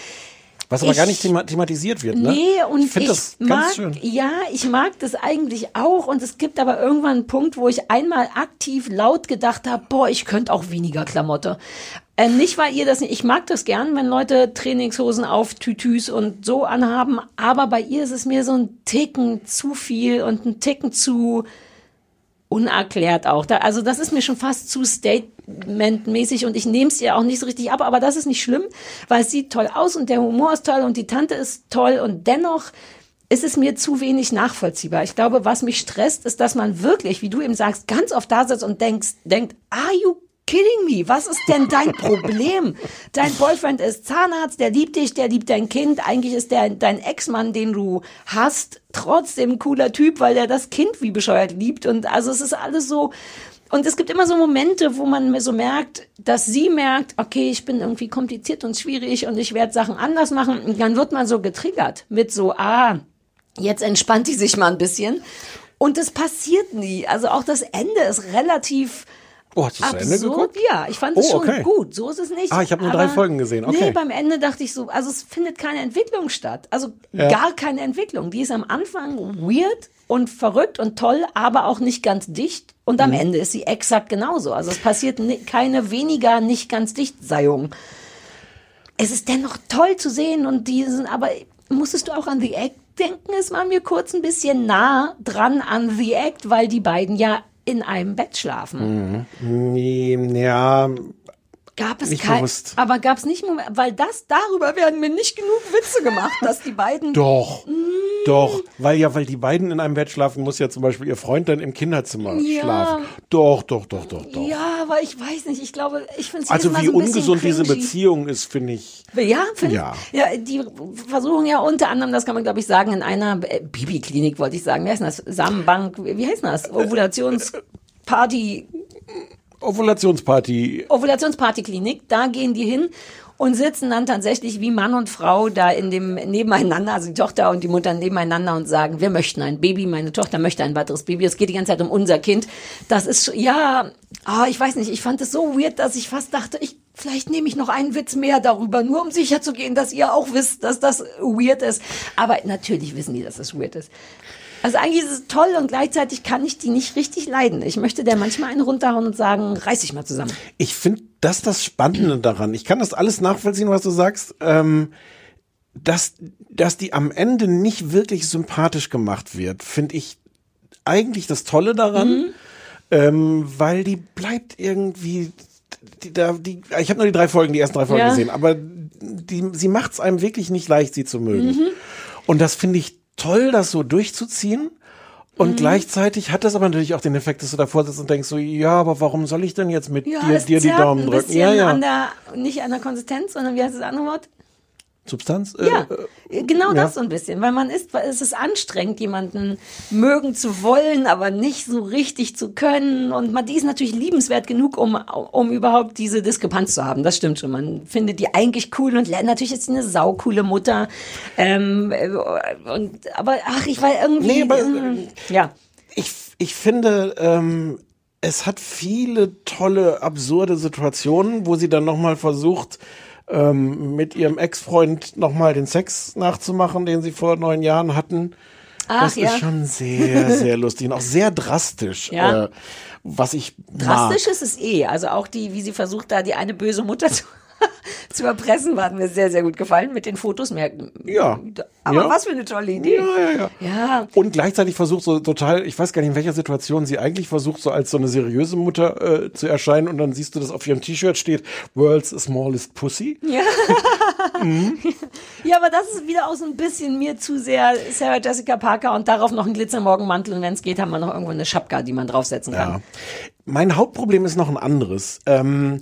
Was aber Ich- gar nicht thema thematisiert wird, ne? Nee, und ich ich, das mag, schön. ja, ich mag das eigentlich auch. Und es gibt aber irgendwann einen Punkt, wo ich einmal aktiv laut gedacht habe, boah, ich könnte auch weniger Klamotte. Äh, nicht, weil ihr das nicht, ich mag das gern, wenn Leute Trainingshosen auf Tütüs und so anhaben, aber bei ihr ist es mir so ein Ticken zu viel und ein Ticken zu unerklärt auch. Da, also das ist mir schon fast zu statementmäßig und ich nehme es ihr auch nicht so richtig ab, aber das ist nicht schlimm, weil es sieht toll aus und der Humor ist toll und die Tante ist toll und dennoch ist es mir zu wenig nachvollziehbar. Ich glaube, was mich stresst, ist, dass man wirklich, wie du eben sagst, ganz oft da sitzt und denkst, denkt, are you kidding me? Was ist denn dein Problem? Dein Boyfriend ist Zahnarzt, der liebt dich, der liebt dein Kind. Eigentlich ist der dein Ex-Mann, den du hast, trotzdem ein cooler Typ, weil der das Kind wie bescheuert liebt. Und also es ist alles so. Und es gibt immer so Momente, wo man so merkt, dass sie merkt, okay, ich bin irgendwie kompliziert und schwierig und ich werde Sachen anders machen. Und dann wird man so getriggert mit so, ah, jetzt entspannt die sich mal ein bisschen. Und es passiert nie. Also auch das Ende ist relativ Oh, hast du zu Ende geguckt? Ja, ich fand es Oh, schon okay. gut. So ist es nicht. Ah, ich habe nur drei Folgen gesehen. Okay. Nee, beim Ende dachte ich so, also es findet keine Entwicklung statt. Also Ja. gar keine Entwicklung. Die ist am Anfang weird und verrückt und toll, aber auch nicht ganz dicht. Und am Mhm. Ende ist sie exakt genauso. Also es passiert keine weniger nicht ganz dicht Seiung. Es ist dennoch toll zu sehen und diesen, aber musstest du auch an The Act denken? Es war mir kurz ein bisschen nah dran an The Act, weil die beiden ja in einem Bett schlafen. Mhm. Nee, ja, Gab es Nicht kein, bewusst. aber gab es nicht, Moment- weil das darüber werden mir nicht genug Witze gemacht, dass die beiden Doch. Doch, weil ja, weil die beiden in einem Bett schlafen, muss ja zum Beispiel ihr Freund dann im Kinderzimmer Ja. schlafen. Doch, doch, doch, doch, doch. Ja, aber ich weiß nicht. Ich glaube, ich finde es Also wie so ungesund diese. Beziehung ist, finde ich. Ja, finde Ja. ich. Ja, die versuchen ja unter anderem, das kann man glaube ich sagen, in einer äh, Bibi-Klinik wollte ich sagen. Wie heißt das? Samenbank, wie heißt das? Ovulationsparty, Ovulationsparty. Ovulationspartyklinik, da gehen die hin und sitzen dann tatsächlich wie Mann und Frau da in dem nebeneinander, also die Tochter und die Mutter nebeneinander und sagen, wir möchten ein Baby, meine Tochter möchte ein weiteres Baby. Es geht die ganze Zeit um unser Kind. Das ist, ja, Ah, ich weiß nicht, ich fand es so weird, dass ich fast dachte, ich vielleicht nehme ich noch einen Witz mehr darüber, nur um sicher zu gehen, dass ihr auch wisst, dass das weird ist. Aber natürlich wissen die, dass das weird ist. Also eigentlich ist es toll und gleichzeitig kann ich die nicht richtig leiden. Ich möchte der manchmal einen runterhauen und sagen, reiß dich mal zusammen. Ich finde das das Spannende daran. Ich kann das alles nachvollziehen, was du sagst. Ähm, dass, dass die am Ende nicht wirklich sympathisch gemacht wird, finde ich eigentlich das Tolle daran, Mhm. ähm, weil die bleibt irgendwie, die, da, die, ich habe nur die drei Folgen, die ersten drei Folgen Ja. gesehen, aber die, sie macht es einem wirklich nicht leicht, sie zu mögen. Mhm. Und das finde ich toll, das so durchzuziehen. Und Mhm. gleichzeitig hat das aber natürlich auch den Effekt, dass du davor sitzt und denkst so, ja, aber warum soll ich denn jetzt mit Ja, dir, dir die Daumen drücken? Ja, ja. An der, nicht an der Konsistenz, sondern wie heißt das andere Wort? Substanz? Ja, Äh, genau ja. das so ein bisschen, weil man ist, es ist anstrengend, jemanden mögen zu wollen, aber nicht so richtig zu können. Und man, die ist natürlich liebenswert genug, um, um überhaupt diese Diskrepanz zu haben. Das stimmt schon. Man findet die eigentlich cool und lernt natürlich ist sie eine saukoole Mutter. Ähm, äh, und, aber ach, ich war irgendwie. Nee, aber- ähm, ja. ich, ich finde, ähm, es hat viele tolle, absurde Situationen, wo sie dann nochmal versucht, ähm, mit ihrem Ex-Freund nochmal den Sex nachzumachen, den sie vor neun Jahren hatten. Ach, das ja. ist schon sehr, sehr lustig und auch sehr drastisch, Ja. äh, was ich Drastisch mag. ist es eh. Also auch die, wie sie versucht, da die eine böse Mutter zu, zu erpressen, war hat mir sehr, sehr gut gefallen mit den Fotos. Mehr, Ja. Aber Ja. was für eine tolle Idee. Ja, ja, ja. Ja. Und gleichzeitig versucht so total, ich weiß gar nicht, in welcher Situation sie eigentlich versucht, so als so eine seriöse Mutter äh, zu erscheinen und dann siehst du, dass auf ihrem T-Shirt steht, World's Smallest Pussy. Ja. ja, aber das ist wieder auch so ein bisschen mir zu sehr Sarah Jessica Parker und darauf noch ein Glitzermorgenmantel und wenn es geht, haben wir noch irgendwo eine Schapka, die man draufsetzen kann. Ja. Mein Hauptproblem ist noch ein anderes. Ähm,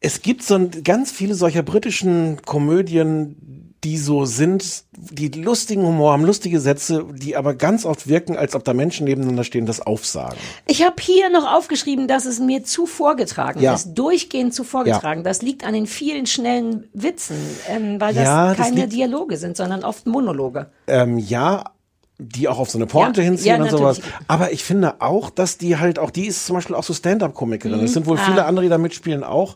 es gibt so ein, ganz viele solcher britischen Komödien, die so sind, die lustigen Humor haben, lustige Sätze, die aber ganz oft wirken, als ob da Menschen nebeneinander stehen, das aufsagen. Ich habe hier noch aufgeschrieben, dass es mir zu vorgetragen Ja. ist, durchgehend zu vorgetragen. Das liegt an den vielen schnellen Witzen, ähm, weil das Ja, das keine liegt- Dialoge sind, sondern oft Monologe. Ähm, ja, die auch auf so eine Pointe Ja, hinziehen ja, und sowas. Aber ich finde auch, dass die halt auch, die ist zum Beispiel auch so Stand-up-Komikerin. Es Mhm. sind wohl Ah. viele andere, die da mitspielen auch.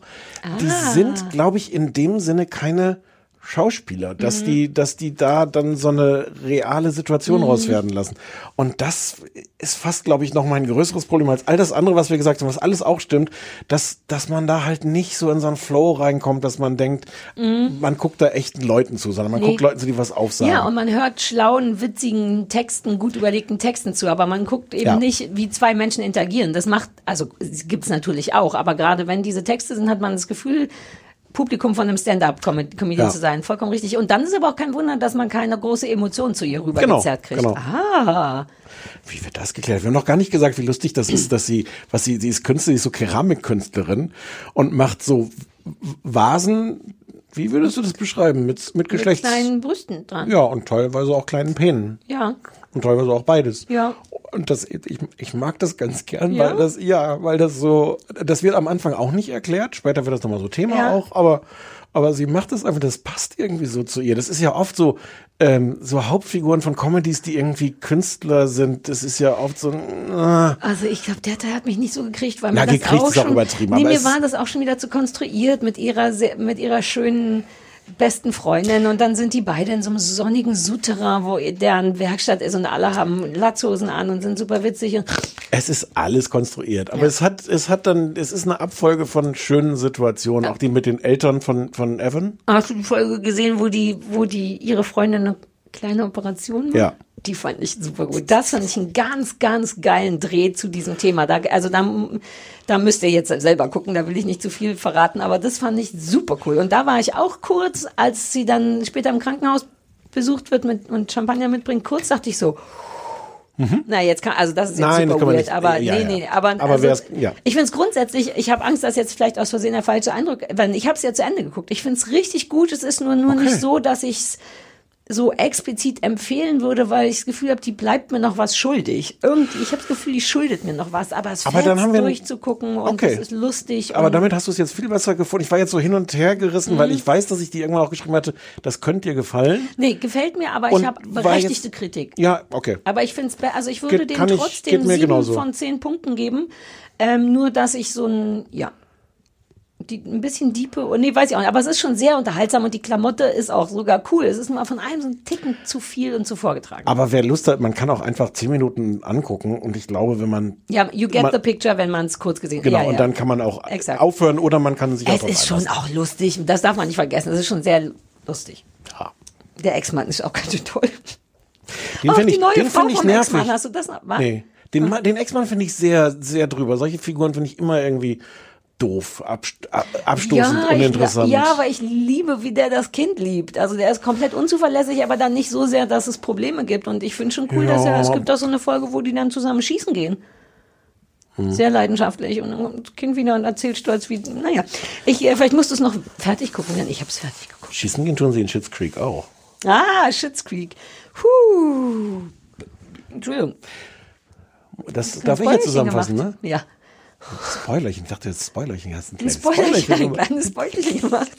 Die Ah. sind, glaube ich, in dem Sinne keine Schauspieler, dass Mhm. die, dass die da dann so eine reale Situation Mhm. raus werden lassen. Und das ist fast, glaube ich, noch mal ein größeres Problem als all das andere, was wir gesagt haben, was alles auch stimmt, dass, dass man da halt nicht so in so einen Flow reinkommt, dass man denkt, Mhm. man guckt da echten Leuten zu, sondern man Nee. guckt Leuten zu, die was aufsagen. Ja, und man hört schlauen, witzigen Texten, gut überlegten Texten zu, aber man guckt eben Ja. nicht, wie zwei Menschen interagieren. Das macht, also gibt es natürlich auch, aber gerade wenn diese Texte sind, hat man das Gefühl, Publikum von einem Stand-up-Comedian Ja. zu sein. Vollkommen richtig. Und dann ist aber auch kein Wunder, dass man keine große Emotion zu ihr rübergezerrt kriegt. genau. Ah. Wie wird das geklärt? Wir haben noch gar nicht gesagt, wie lustig das ist, dass sie, was sie, sie ist Künstlerin, sie ist so Keramikkünstlerin und macht so Vasen, wie würdest du das beschreiben? Mit, mit Mit Geschlechts... kleinen Brüsten dran. Ja, und teilweise auch kleinen Penen. Ja. Und teilweise auch beides. Ja. Und das, ich, ich mag das ganz gern, Ja? weil das, ja, weil das so, das wird am Anfang auch nicht erklärt, später wird das nochmal so Thema Ja. auch, aber, aber sie macht das einfach, das passt irgendwie so zu ihr. Das ist ja oft so, ähm, so Hauptfiguren von Comedies, die irgendwie Künstler sind, das ist ja oft so, äh, Also ich glaube, der Teil hat mich nicht so gekriegt, weil Na, mir das gekriegt auch ist auch schon, übertrieben, Nee, mir war das auch schon wieder zu konstruiert mit ihrer sehr, mit ihrer schönen besten Freundin und dann sind die beide in so einem sonnigen Souterrain, wo deren Werkstatt ist und alle haben Latzhosen an und sind super witzig und Es ist alles konstruiert, aber es hat, es hat dann, es ist eine Abfolge von schönen Situationen, auch die mit den Eltern von, von Evan. hast du die Folge gesehen, wo die, wo die ihre Freundin eine kleine Operation macht? Ja. Die fand ich super gut. Das fand ich einen ganz, ganz geilen Dreh zu diesem Thema. Da, also da, da müsst ihr jetzt selber gucken, da will ich nicht zu viel verraten, aber das fand ich super cool. Und da war ich auch kurz, als sie dann später im Krankenhaus besucht wird mit, und Champagner mitbringt, kurz dachte ich so, na jetzt kann, also das ist jetzt Nein, super weird, nicht. aber Ja, nee, ja. nee, aber, Aber also, ja. ich finde es grundsätzlich, ich habe Angst, dass jetzt vielleicht aus Versehen der falsche Eindruck, weil ich habe es ja zu Ende geguckt. Ich finde es richtig gut, es ist nur, nur Okay. nicht so, dass ich so explizit empfehlen würde, weil ich das Gefühl habe, die bleibt mir noch was schuldig. Irgendwie, ich habe das Gefühl, die schuldet mir noch was, aber es Aber dann haben wir- durchzugucken und Okay. es ist lustig. Aber und damit hast du es jetzt viel besser gefunden. Ich war jetzt so hin und her gerissen, weil Mhm. ich weiß, dass ich die irgendwann auch geschrieben hatte, das könnte dir gefallen. Nee, gefällt mir, aber Und ich habe berechtigte jetzt- Kritik. Ja, okay. Aber ich finde es, also ich würde kann ich- trotzdem sieben genauso. von zehn Punkten geben. Ähm, nur, dass ich so ein, ja, die, ein bisschen diepe, nee, weiß ich auch nicht, aber es ist schon sehr unterhaltsam und die Klamotte ist auch sogar cool. Es ist mal von einem so ein Ticken zu viel und zu vorgetragen. Aber wer Lust hat, man kann auch einfach zehn Minuten angucken und ich glaube, wenn man Ja, you get man, the picture, wenn man es kurz gesehen hat. Genau, ja, ja. und dann kann man auch Exakt. aufhören oder man kann sich auch Es ist schon auch lustig, das darf man nicht vergessen. Es ist schon sehr lustig. Ja. Der Ex-Mann ist auch ganz schön toll. Den finde die ich, neue den Frau ich nervig. Hast du das noch? Nee. Den, Ma- den Ex-Mann finde ich sehr, sehr drüber. Solche Figuren finde ich immer irgendwie doof, abst ab- abstoßend, ich- uninteressant. ja, aber ich liebe, wie der das Kind liebt. Also der ist komplett unzuverlässig, aber dann nicht so sehr, dass es Probleme gibt. Und ich finde schon cool, dass er, Ja. es gibt auch so eine Folge, wo die dann zusammen schießen gehen. Hm. Sehr leidenschaftlich und dann das Kind wieder und erzählt stolz wie, naja. Ich, äh, vielleicht musst du es noch fertig gucken, denn ich habe es fertig geguckt. Schießen gehen tun sie in Schitt's Creek auch. Ah, Schitt's Creek. Huh. Entschuldigung. Das Ein darf ich jetzt zusammenfassen, gemacht. ne? Ja. Spoilerchen. Ich dachte jetzt Spoilerchen. Hast ein Ein kleines Spoilerchen, ein gemacht. kleines Spoilerchen gemacht.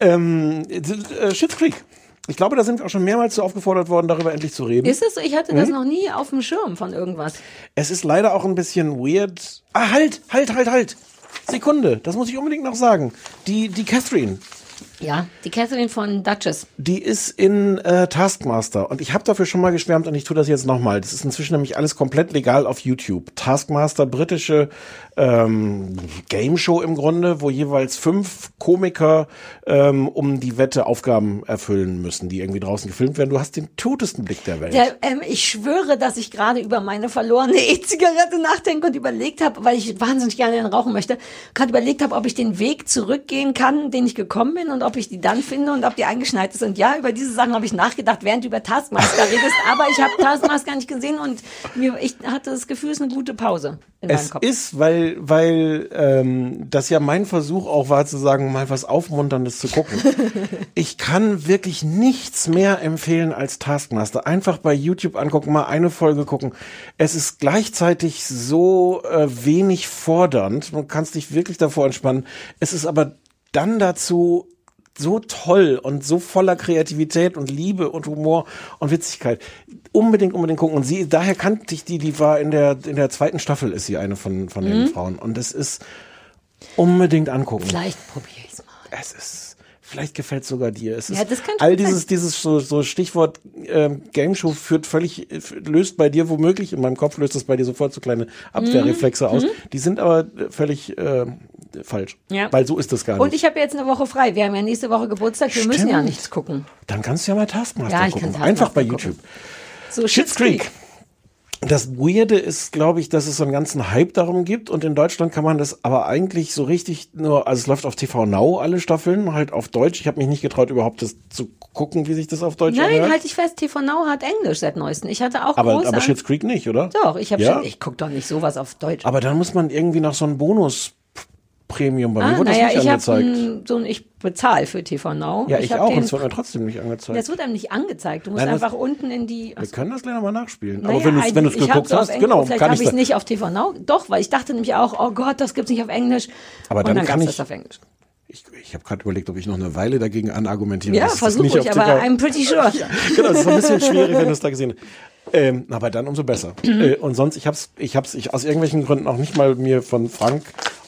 Ähm, äh, Schitt's Creek. Ich glaube, da sind wir auch schon mehrmals so aufgefordert worden, darüber endlich zu reden. Ist das so? Ich hatte das Mhm. noch nie auf dem Schirm von irgendwas. Es ist leider auch ein bisschen weird. Ah, halt, halt, halt, halt. Sekunde, das muss ich unbedingt noch sagen. Die, die Catherine, Ja, die Catherine von Duchess. die ist in äh, Taskmaster und ich habe dafür schon mal geschwärmt und ich tue das jetzt nochmal. Das ist inzwischen nämlich alles komplett legal auf YouTube. Taskmaster, britische ähm, Game Show im Grunde, wo jeweils fünf Komiker ähm, um die Wette Aufgaben erfüllen müssen, die irgendwie draußen gefilmt werden. Du hast den totesten Blick der Welt. Der, ähm, ich schwöre, dass ich gerade über meine verlorene E-Zigarette nachdenke und überlegt habe, weil ich wahnsinnig gerne rauchen möchte, gerade überlegt habe, ob ich den Weg zurückgehen kann, den ich gekommen bin und ob ich die dann finde und ob die eingeschneit ist. Und ja, über diese Sachen habe ich nachgedacht, während du über Taskmaster redest, aber ich habe Taskmaster gar nicht gesehen und mir, ich hatte das Gefühl, es ist eine gute Pause Es ist, weil, weil ähm, das ja mein Versuch auch war zu sagen, mal was Aufmunterndes zu gucken. ich kann wirklich nichts mehr empfehlen als Taskmaster. Einfach bei YouTube angucken, mal eine Folge gucken. Es ist gleichzeitig so äh, wenig fordernd. Man kann dich wirklich davor entspannen. Es ist aber dann dazu so toll und so voller Kreativität und Liebe und Humor und Witzigkeit. Unbedingt, unbedingt gucken. Und sie, daher kannte ich die, die war in der, in der zweiten Staffel ist sie eine von, von den Mhm. Frauen. Und es ist unbedingt angucken. Vielleicht probiere ich es mal. Es ist, vielleicht gefällt sogar dir. Es ist Ja, das kann all dieses, dieses so, so Stichwort ähm, Game Show führt völlig, löst bei dir womöglich, in meinem Kopf löst es bei dir sofort so kleine Abwehrreflexe aus. Mhm. Die sind aber völlig äh, falsch. Ja. Weil so ist das gar nicht. Und ich habe jetzt eine Woche frei. Wir haben ja nächste Woche Geburtstag. Wir müssen ja Stimmt. nichts gucken. Dann kannst du ja mal Taskmaster Ja, ich gucken. kann Taskmaster Einfach bei gucken. YouTube. So, Schitt's Creek. Das Weirde ist, glaube ich, dass es so einen ganzen Hype darum gibt und in Deutschland kann man das aber eigentlich so richtig nur, also es läuft auf TV Now alle Staffeln, halt auf Deutsch. Ich habe mich nicht getraut, überhaupt das zu gucken, wie sich das auf Deutsch Nein, halte ich fest, TV Now hat Englisch seit neuestem. Ich hatte auch aber, aber Schitt's Creek nicht, oder? Doch, ich habe Ja? ich gucke doch nicht sowas auf Deutsch. Aber dann muss man irgendwie noch so ein Bonus Premium bei mir ah, wurde naja, das nicht ich habe angezeigt. so ein, ich bezahle für TV Now. ja, ich, hab auch den, und es wird mir trotzdem nicht angezeigt. Das wird einem nicht angezeigt. Du musst Nein, einfach unten in die. Wir können das gleich nochmal nachspielen. Naja, aber wenn du es ich geguckt auf hast, Englisch, genau, Vielleicht habe ich ich es nicht auf TV Now. Doch, weil ich dachte nämlich auch, oh Gott, das gibt's nicht auf Englisch. Aber Und dann dann kann ich- das auf Englisch. Ich, ich habe gerade überlegt, ob ich noch eine Weile dagegen anargumentiere. Ja, dass das versuche ich, aber TV I'm pretty sure. Ja, genau, das ist ein bisschen schwierig, wenn du es da gesehen hast. Ähm, aber dann umso besser. Äh, und sonst, ich hab's, ich hab's ich aus irgendwelchen Gründen auch nicht mal mir von Frank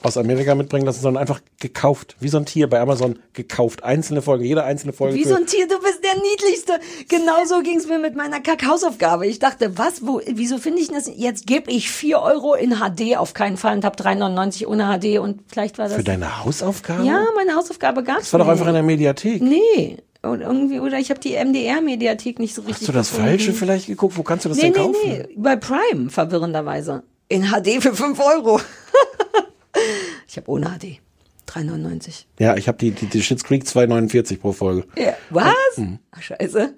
aus Amerika mitbringen lassen, sondern einfach gekauft. Wie so ein Tier bei Amazon gekauft. Einzelne Folge, jede einzelne Folge. Wie so ein Tier, du bist der niedlichste. Genauso ging's mir mit meiner Kackhausaufgabe. Ich dachte, was, wo, wieso finde ich das? Jetzt gebe ich 4 Euro in HD auf keinen Fall und habe 3,99 ohne HD und vielleicht war das. für deine Hausaufgabe? ja, meine Hausaufgabe gab's Das war doch nicht. einfach in der Mediathek. Nee. Und irgendwie, oder ich habe die MDR-Mediathek nicht so richtig. Hast du das gefunden. Falsche vielleicht geguckt? Wo kannst du das Nee, denn nee, kaufen? nee. Bei Prime, verwirrenderweise. In HD für 5 Euro. ich habe ohne HD. 3,99. Ja, ich habe die, die, die Schitt's Creek 2,49 pro Folge. Ja. Was? Mhm. Ach, scheiße.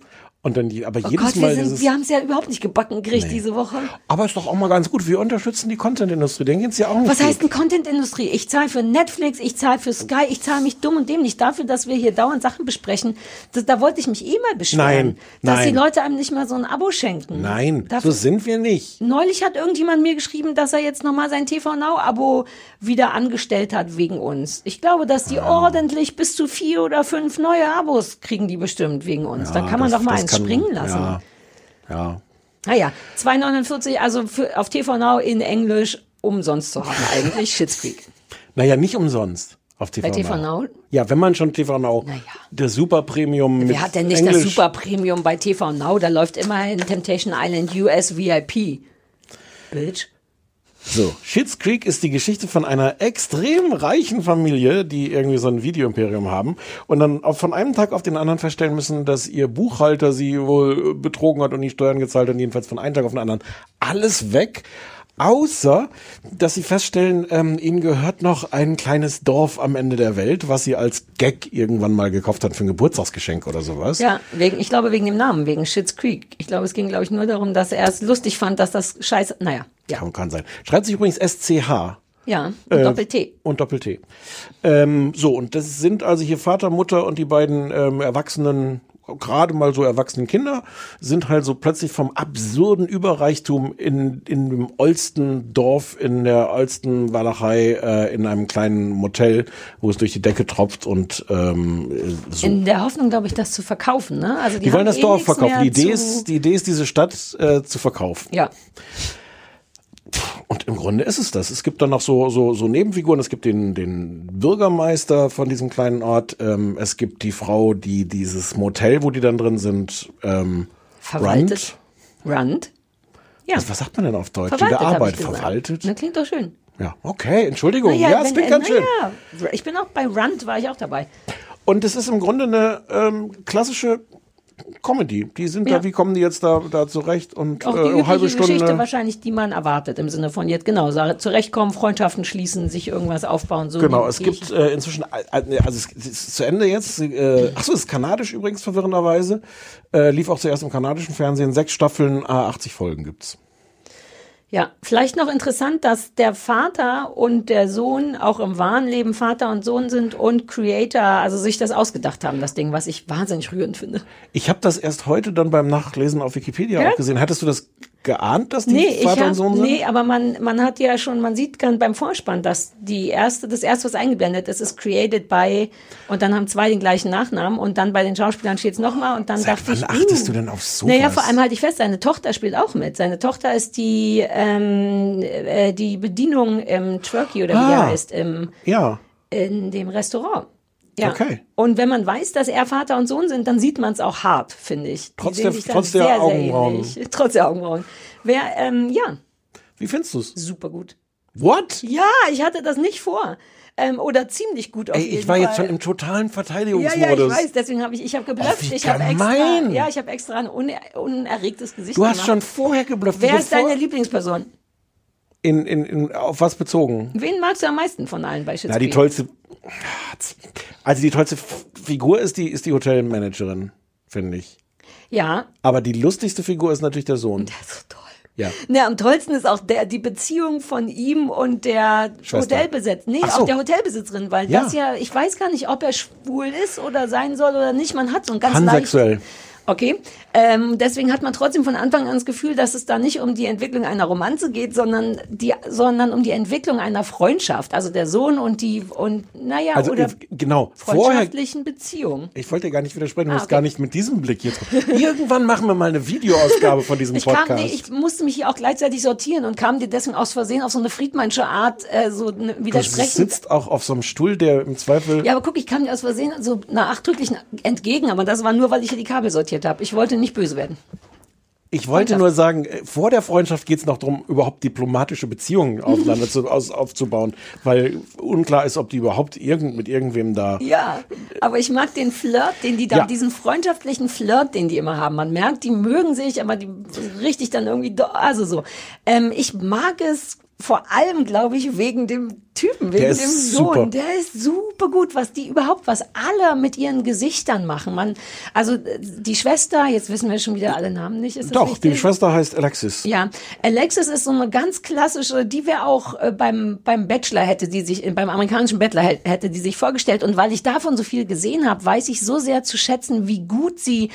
Und dann die, aber Oh jedes Gott, Mal wir, sind, wir haben es ja überhaupt nicht gebacken gekriegt Nee. diese Woche. aber ist doch auch mal ganz gut. Wir unterstützen die Content-Industrie. Denen geht's ja auch nicht Was gut. heißt denn Content-Industrie? Ich zahle für Netflix, ich zahle für Sky, ich zahle mich dumm und dämlich dafür, dass wir hier dauernd Sachen besprechen. Das, da wollte ich mich eh mal beschweren. Nein, dass nein. die Leute einem nicht mal so ein Abo schenken. Nein, Dafür- so sind wir nicht. Neulich hat irgendjemand mir geschrieben, dass er jetzt nochmal sein TV Now-Abo wieder angestellt hat wegen uns. Ich glaube, dass die ordentlich bis zu vier oder fünf neue Abos kriegen die bestimmt wegen uns. da Ja, kann man das- doch mal eins kann- springen lassen. Ja, ja. Naja, 2,49, also für, auf TV Now in Englisch umsonst zu haben eigentlich. Shit's Creek. Naja, nicht umsonst auf TV Bei TV Now. Now? Ja, wenn man schon TV Now, der Super Premium mit Wer hat denn nicht Englisch, das Super Premium bei TV Now? Da läuft immerhin Temptation Island US VIP. Bitch. So, Schitt's Creek ist die Geschichte von einer extrem reichen Familie, die irgendwie so ein Videoimperium haben und dann von einem Tag auf den anderen feststellen müssen, dass ihr Buchhalter sie wohl betrogen hat und die Steuern gezahlt und jedenfalls von einem Tag auf den anderen alles weg. Außer, dass sie feststellen, ähm, ihnen gehört noch ein kleines Dorf am Ende der Welt, was sie als Gag irgendwann mal gekauft hat für ein Geburtstagsgeschenk oder sowas. Ja, wegen, ich glaube wegen dem Namen, wegen Shit's Creek. Ich glaube, es ging, glaube ich, nur darum, dass er es lustig fand, dass das scheiße, naja, ja. Kann, kann sein. Schreibt sich übrigens SCH. Ja, und Äh, Doppel-T. Und Doppel-T. Ähm, so, und das sind also hier Vater, Mutter und die beiden ähm, erwachsenen, gerade mal so erwachsenen Kinder, sind halt so plötzlich vom absurden Überreichtum in, in dem Olsten Dorf, in der Olsten Walachei, äh, in einem kleinen Motel, wo es durch die Decke tropft und ähm, so. In der Hoffnung, glaube ich, das zu verkaufen, ne? Also die, die wollen das eh Dorf verkaufen. Die Idee, ist, die Idee ist, diese Stadt äh, zu verkaufen. Ja. Und im Grunde ist es das. Es gibt dann noch so, so, so Nebenfiguren. Es gibt den, den Bürgermeister von diesem kleinen Ort. Ähm, es gibt die Frau, die dieses Motel, wo die dann drin sind, ähm, Verwaltet. runnt. Rund. Ja. Was, was sagt man denn auf Deutsch? Verwaltet, die Arbeit verwaltet. Na, klingt doch schön. Ja, okay, Entschuldigung. Naja, ja, es klingt ganz schön. naja, Ich bin auch bei Rund, war ich auch dabei. Und es ist im Grunde eine ähm, klassische Comedy. Die sind Ja. da, wie kommen die jetzt da, da zurecht? Und Auch die äh, halbe Stunde. Geschichte wahrscheinlich, die man erwartet, im Sinne von jetzt genau, zurechtkommen, Freundschaften schließen, sich irgendwas aufbauen. So Genau, es gibt äh, inzwischen, äh, äh, also es, ist zu Ende jetzt, äh, achso, es ist kanadisch übrigens verwirrenderweise, äh, lief auch zuerst im kanadischen Fernsehen, sechs Staffeln, äh, 80 Folgen gibt's. Ja, vielleicht noch interessant, dass der Vater und der Sohn auch im wahren Leben Vater und Sohn sind und Creator, also sich das ausgedacht haben, das Ding, was ich wahnsinnig rührend finde. Ich habe das erst heute dann beim Nachlesen auf Wikipedia Ja? auch gesehen. Hattest du das geahnt, dass die Nee, Vater hab, und Sohn sind? nee, aber man, man hat ja schon, man sieht ganz beim Vorspann, dass die erste, das erste, was eingeblendet ist, ist created by, und dann haben zwei den gleichen Nachnamen und dann bei den Schauspielern steht es nochmal und dann Seit dachte wann ich, achtest uh, du denn auf sowas? Naja, vor allem halte ich fest, seine Tochter spielt auch mit. Seine Tochter ist die, ähm, äh, die Bedienung im Turkey oder wie Ah. der heißt, im, Ja, in dem Restaurant. Ja. Okay. Und wenn man weiß, dass er Vater und Sohn sind, dann sieht man es auch hart, finde ich. Die Trotz der- trotz der sehr, sehr Augenbrauen. ähnlich. Trotz der Augenbrauen. Wer, ähm, ja, wie findest du's? super gut. What? Ja, ich hatte das nicht vor. Ähm, oder ziemlich gut auf Ey, ich war Fall. jetzt schon im totalen ja, Verteidigungsmodus. ja, ich weiß, deswegen habe ich, ich habe geblufft. Oh, ich habe extra, ja, ich habe extra ein uner unerregtes Gesicht Du hast gemacht. schon vorher geblufft. Wer ist deine Lieblingsperson? In, in, in, auf was bezogen? Wen magst du am meisten von allen bei Na, Schitzki? die tollste, also die tollste Figur ist die, ist die Hotelmanagerin, finde ich. Ja, Aber die lustigste Figur ist natürlich der Sohn. der ist so toll. Ja. Ne, am tollsten ist auch der, die Beziehung von ihm und der. Hotelbesitzerin. Nee, so. auch der Hotelbesitzerin, weil Ja. das ja, ich weiß gar nicht, ob er schwul ist oder sein soll oder nicht. Man hat so ein ganz Pansexuell. leicht. Okay, ähm, deswegen hat man trotzdem von Anfang an das Gefühl, dass es da nicht um die Entwicklung einer Romanze geht, sondern die, sondern um die Entwicklung einer Freundschaft. Also der Sohn und die und naja Also oder genau, vorher, freundschaftlichen Beziehung. ich wollte dir gar nicht widersprechen, du Ah, musst okay. gar nicht mit diesem Blick jetzt. Irgendwann machen wir mal eine Videoausgabe von diesem Ich Podcast. kam, nee, ich musste mich hier auch gleichzachtig sortieren und kam dir deswegen aus Versehen auf so eine Friedmannsche Art äh, so ne, du widersprechen. sitzt auch auf so einem Stuhl, der im Zweifel. Ja, aber guck, ich kam dir aus Versehen so nachdrücklich entgegen, aber das war nur, weil ich hier die Kabel sortiert habe. Ich wollte nicht böse werden. Ich wollte nur sagen, äh, vor der Freundschaft geht es noch darum, überhaupt diplomatische Beziehungen aufeinander zu, aus, aufzubauen, weil unklar ist, ob die überhaupt irgend, mit irgendwem da. Ja, aber ich mag den Flirt, den die da, Ja. diesen freundschaftlichen Flirt, den die immer haben. Man merkt, die mögen sich, aber die richtig dann irgendwie, also so. Ähm, ich mag es vor allem, glaube ich, wegen dem Typen wegen Der dem ist Sohn. super. Der ist super gut, was die überhaupt, was alle mit ihren Gesichtern machen. Man, also die Schwester, jetzt wissen wir schon wieder alle Namen nicht. Ist das Doch, richtig? die Schwester heißt Alexis. Ja, Alexis ist so eine ganz klassische, die wäre auch äh, beim beim Bachelor hätte die sich beim amerikanischen Bachelor hä- hätte die sich vorgestellt und weil ich davon so viel gesehen habe, weiß ich so sehr zu schätzen, wie gut sie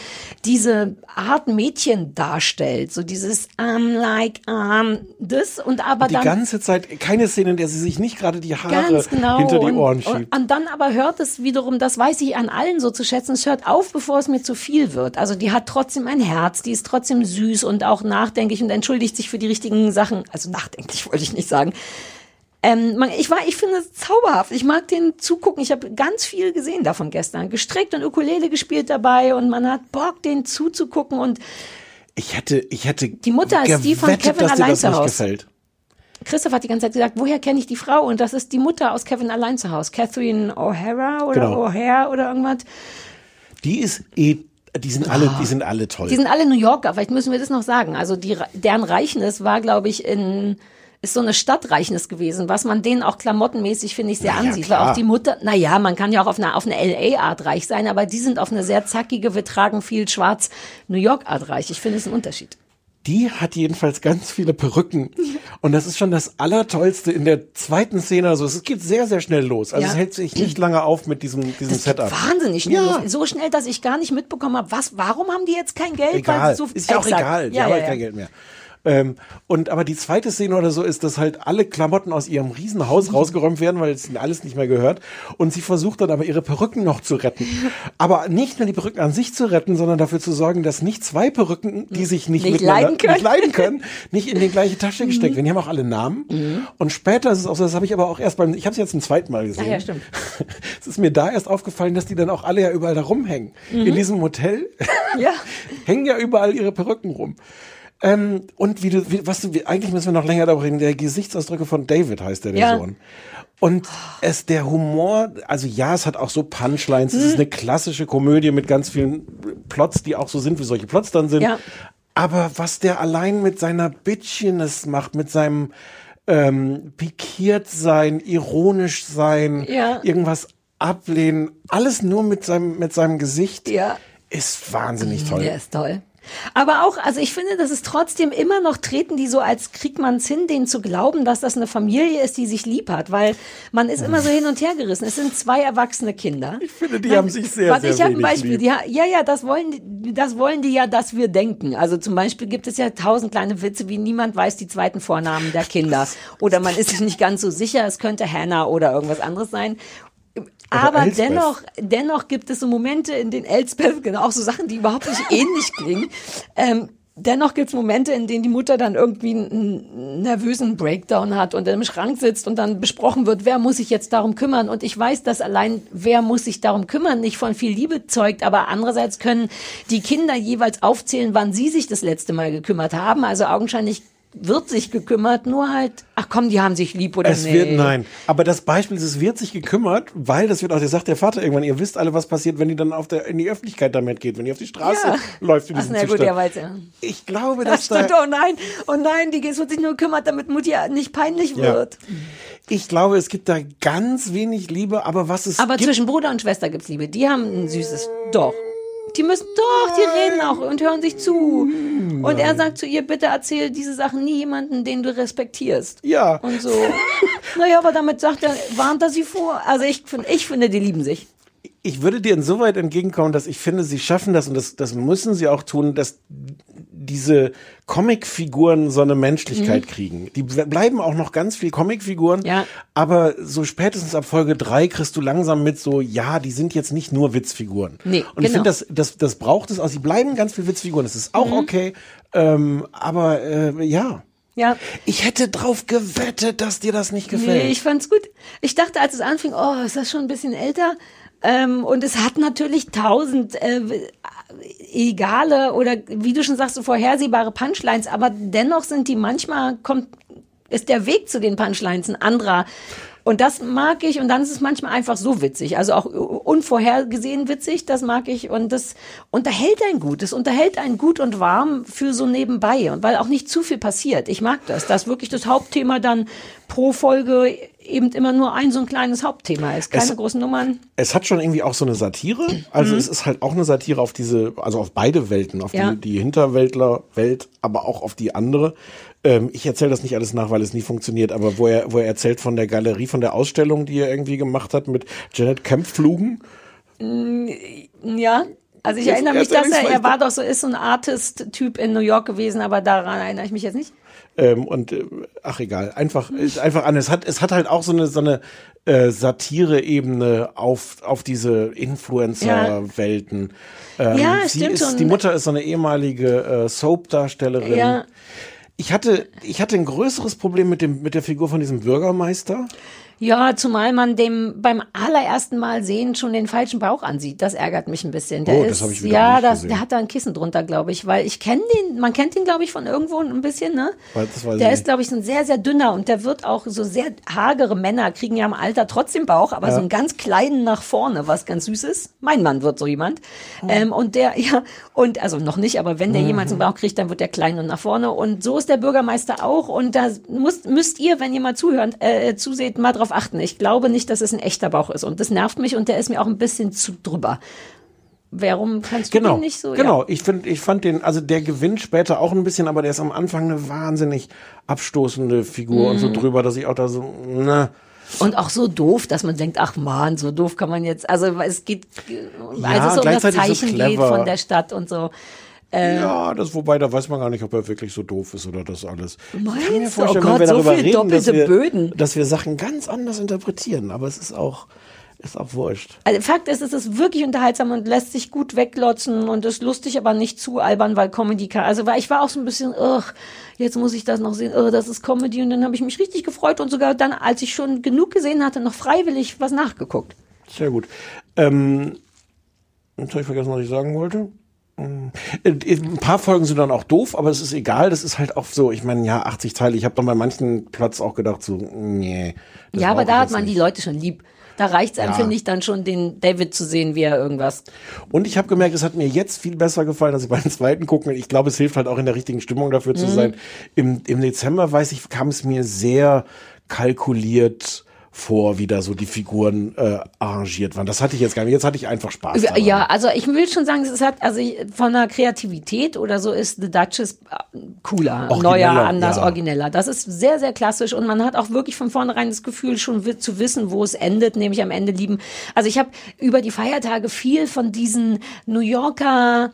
diese Art Mädchen darstellt, so dieses I'm like um das und aber Die dann ganze Zeit keine Szene, in der sie sich nicht gerade die Haare Ganz genau. hinter die und, Ohren und, schiebt. und dann aber hört es wiederum, das weiß ich an allen so zu schätzen, es hört auf, bevor es mir zu viel wird. Also die hat trotzdem ein Herz, die ist trotzdem süß und auch nachdenklich und entschuldigt sich für die richtigen Sachen. Also nachdenklich wollte ich nicht sagen. Ähm, ich war, ich finde es zauberhaft. Ich mag den zugucken. Ich habe ganz viel gesehen davon gestern. Gestrickt und Ukulele gespielt dabei und man hat Bock, den zuzugucken und Ich hätte, ich hätte Die Mutter ist die von gewettet, Kevin allein zu Hause. gefällt. Christoph hat die ganze Zeit gesagt, woher kenne ich die Frau? Und das ist die Mutter aus Kevin allein zu Hause. Catherine O'Hara oder Genau. O'Hare oder irgendwas. Die ist eh, die sind alle, die sind alle toll. Die sind alle New Yorker, vielleicht müssen wir das noch sagen. Also die, deren Reichnis war, glaube ich, in, ist so eine Stadtreichnis gewesen, was man denen auch klamottenmäßig, finde ich, sehr Na ja, ansieht. Weil klar. auch die Mutter, na ja, man kann ja auch auf eine, auf eine LA-Art reich sein, aber die sind auf eine sehr zackige, wir tragen viel schwarz New York-Art reich. Ich finde es ein Unterschied. Die hat jedenfalls ganz viele Perücken. Und das ist schon das Allertollste in der zweiten Szene. Also es geht sehr, sehr schnell los. Also Ja. es hält sich nicht lange auf mit diesem, diesem Setup. Wahnsinnig schnell. Ja. So schnell, dass ich gar nicht mitbekommen habe, was, warum haben die jetzt kein Geld? Egal. sie so, ist ja auch egal. Die Ja, haben ja, halt ja. kein Geld mehr. Ähm, und aber die zweite Szene oder so ist, dass halt alle Klamotten aus ihrem Riesenhaus rausgeräumt werden, weil es ihnen alles nicht mehr gehört. Und sie versucht dann aber ihre Perücken noch zu retten. Aber nicht nur die Perücken an sich zu retten, sondern dafür zu sorgen, dass nicht zwei Perücken, die sich nicht, Nicht miteinander- leiden können. nicht leiden können, nicht in die gleiche Tasche gesteckt werden. Die haben auch alle Namen. Und später ist es auch so, das habe ich aber auch erst beim, ich habe es jetzt zum zweiten Mal gesehen. Ja, ja, stimmt. Es ist mir da erst aufgefallen, dass die dann auch alle ja überall da rumhängen. In diesem Hotel Ja. hängen ja überall ihre Perücken rum. Ähm, und wie du, wie, was du, wie, eigentlich müssen wir noch länger darüber reden, der Gesichtsausdrücke von David heißt der, der Ja. Sohn. Und es, der Humor, also ja, es hat auch so Punchlines, es ist eine klassische Komödie mit ganz vielen Plots, die auch so sind, wie solche Plots dann sind. Ja. Aber was der allein mit seiner Bitchiness macht, mit seinem ähm, pikiert sein, ironisch sein, Ja. irgendwas ablehnen, alles nur mit seinem, mit seinem Gesicht, Ja. ist wahnsinnig toll. Der ist toll. Aber auch, also ich finde, dass es trotzdem immer noch treten, die so als Kriegmanns hin, denen zu glauben, dass das eine Familie ist, die sich lieb hat, weil man ist immer so hin und her gerissen. Es sind zwei erwachsene Kinder. Ich finde, die haben sich sehr, Warte, sehr ich habe ein Beispiel. Die, ja, ja, das wollen, die- das wollen die ja, dass wir denken. Also zum Beispiel gibt es ja tausend kleine Witze, wie niemand weiß die zweiten Vornamen der Kinder. Oder man ist sich nicht ganz so sicher, es könnte Hannah oder irgendwas anderes sein. Aber Elsbeth. dennoch, dennoch gibt es so Momente, in denen Elsbeth, genau auch so Sachen, die überhaupt nicht ähnlich klingen. Ähm, dennoch gibt es Momente, in denen die Mutter dann irgendwie einen, einen nervösen Breakdown hat und im Schrank sitzt und dann besprochen wird, wer muss sich jetzt darum kümmern. Und ich weiß, dass allein wer muss sich darum kümmern nicht von viel Liebe zeugt, aber andererseits können die Kinder jeweils aufzählen, wann sie sich das letzte Mal gekümmert haben. Also augenscheinlich wird sich gekümmert, nur halt, ach komm, die haben sich lieb oder Es nee. wird, nein. Aber das Beispiel ist, es wird sich gekümmert, weil das wird auch, der sagt der Vater irgendwann, ihr wisst alle, was passiert, wenn die dann auf der, in die Öffentlichkeit damit geht, wenn die auf die Straße Ja. läuft in Ach, diesem na gut, Zustand. ja, weiß ja. Ich glaube, Da dass da, stand, oh nein, oh nein, die es wird sich nur kümmert, damit Mutti nicht peinlich Ja. wird. ich glaube, es gibt da ganz wenig Liebe, aber was es Aber gibt, zwischen Bruder und Schwester gibt's Liebe. Die haben ein süßes, doch. Die müssen, doch, die reden auch und hören sich zu. Und er sagt zu ihr, bitte erzähl diese Sachen nie jemanden, den du respektierst. ja. Und so. naja, aber damit sagt er, warnt er sie vor. Also ich, find- ich finde, die lieben sich. Ich würde dir insoweit entgegenkommen, dass ich finde, sie schaffen das und das, das müssen sie auch tun, dass diese Comicfiguren so eine Menschlichkeit kriegen. Die ble- bleiben auch noch ganz viel Comicfiguren, Mhm. Ja. aber so spätestens ab Folge drei kriegst du langsam mit so, ja, die sind jetzt nicht nur Witzfiguren. Nee, und ich genau. finde, das, das, das braucht es auch. Sie bleiben ganz viel Witzfiguren, das ist auch Mhm. okay, ähm, aber äh, ja. Ja. Ich hätte drauf gewettet, dass dir das nicht gefällt. Nee, ich fand's gut. Ich dachte, als es anfing, oh, ist das schon ein bisschen älter? Ähm, und es hat natürlich tausend äh, egale oder wie du schon sagst, so vorhersehbare Punchlines, aber dennoch sind die manchmal kommt ist der Weg zu den Punchlines ein anderer Und das mag ich und dann ist es manchmal einfach so witzig, also auch unvorhergesehen witzig, das mag ich und das unterhält einen gut, das unterhält einen gut und warm für so nebenbei und weil auch nicht zu viel passiert. Ich mag das, dass wirklich das Hauptthema dann pro Folge eben immer nur ein so ein kleines Hauptthema ist, keine Es- großen Nummern. Es hat schon irgendwie auch so eine Satire. Also Mhm. es ist halt auch eine Satire auf diese, also auf beide Welten, auf Ja. die, die Hinterwäldler-Welt, aber auch auf die andere. Ähm, ich erzähle das nicht alles nach, weil es nie funktioniert, aber wo er, wo er erzählt von der Galerie, von der Ausstellung, die er irgendwie gemacht hat mit Janet Kempflugen. Mm, Ja, also ich Jetzt erinnere mich, dass er, er war doch so, ist so ein Artist-Typ in New York gewesen, aber daran erinnere ich mich jetzt nicht. Ähm, und äh, ach egal, einfach ist einfach an. Es hat es hat halt auch so eine so eine äh, Satire-Ebene auf auf diese Influencer-Welten. Ähm, Ja, sie stimmt ist, schon. Die Mutter ist so eine ehemalige äh, Soap-Darstellerin. Ja. Ich hatte ich hatte ein größeres Problem mit dem mit der Figur von diesem Bürgermeister. Ja, zumal man dem beim allerersten Mal sehen schon den falschen Bauch ansieht. Das ärgert mich ein bisschen. Der Oh, ist, das hab ich wieder ja, das, der hat da ein Kissen drunter, glaube ich, weil ich kenne den, man kennt ihn, glaube ich, von irgendwo ein bisschen, ne? Der ist, glaube ich, so ein sehr, sehr dünner und der wird auch so sehr hagere Männer kriegen ja im Alter trotzdem Bauch, aber Ja. so einen ganz kleinen nach vorne, was ganz süß ist. Mein Mann wird so jemand. Oh. Ähm, und der, ja, und also noch nicht, aber wenn der Mhm. jemals einen Bauch kriegt, dann wird der klein und nach vorne. Und so ist der Bürgermeister auch. Und da müsst, müsst ihr, wenn ihr mal zuhören, äh, zuseht, mal drauf achten. Ich glaube nicht, dass es ein echter Bauch ist. Und das nervt mich und der ist mir auch ein bisschen zu drüber. Warum kannst du Genau, den nicht so? genau. Ich finde, ich fand den, also der gewinnt später auch ein bisschen, aber der ist am Anfang eine wahnsinnig abstoßende Figur und so Mhm. drüber, dass ich auch da so, ne. Und auch so doof, dass man denkt, ach man, so doof kann man jetzt, also es geht, Ja, als es so um das gleichzeitig so Zeichen geht von der Stadt und so. Äh, Ja, das wobei, da weiß man gar nicht, ob er wirklich so doof ist oder das alles. ich kann mir Meinst du? vorstellen, Oh wenn wir Gott, so darüber viele reden, dass doppelte wir, Böden. dass wir Sachen ganz anders interpretieren, aber es ist auch, ist auch wurscht. Also Fakt ist, es ist wirklich unterhaltsam und lässt sich gut weglotzen und ist lustig, aber nicht zu albern, weil Comedy kann. Also weil ich war auch so ein bisschen, ugh, jetzt muss ich das noch sehen, ugh, das ist Comedy und dann habe ich mich richtig gefreut und sogar dann, als ich schon genug gesehen hatte, noch freiwillig was nachgeguckt. Sehr gut. Ähm, jetzt habe ich vergessen, was ich sagen wollte. Hm. Äh, Ein paar Folgen sind dann auch doof, aber es ist egal. Das ist halt auch so, ich meine, ja, 80 Teile. Ich habe dann bei manchen Platz auch gedacht, so, nee. ja, aber da hat man nicht. die Leute schon lieb. Da reicht's einem, Ja. finde ich, dann schon, den David zu sehen, wie er irgendwas. Und ich habe gemerkt, es hat mir jetzt viel besser gefallen, als ich beim zweiten gucken. Ich glaube, es hilft halt auch in der richtigen Stimmung dafür zu Mhm. sein. Im, Im Dezember, weiß ich, kam es mir sehr kalkuliert vor, wie da so die Figuren äh, arrangiert waren. Das hatte ich jetzt gar nicht. Jetzt hatte ich einfach Spaß. daran. Ja, also ich will schon sagen, es hat, also von der Kreativität oder so ist The Duchess äh, cooler, Origineller, neuer, anders, ja. origineller. Das ist sehr, sehr klassisch und man hat auch wirklich von vornherein das Gefühl, schon zu wissen, wo es endet, nämlich am Ende lieben. Also ich habe über die Feiertage viel von diesen New Yorker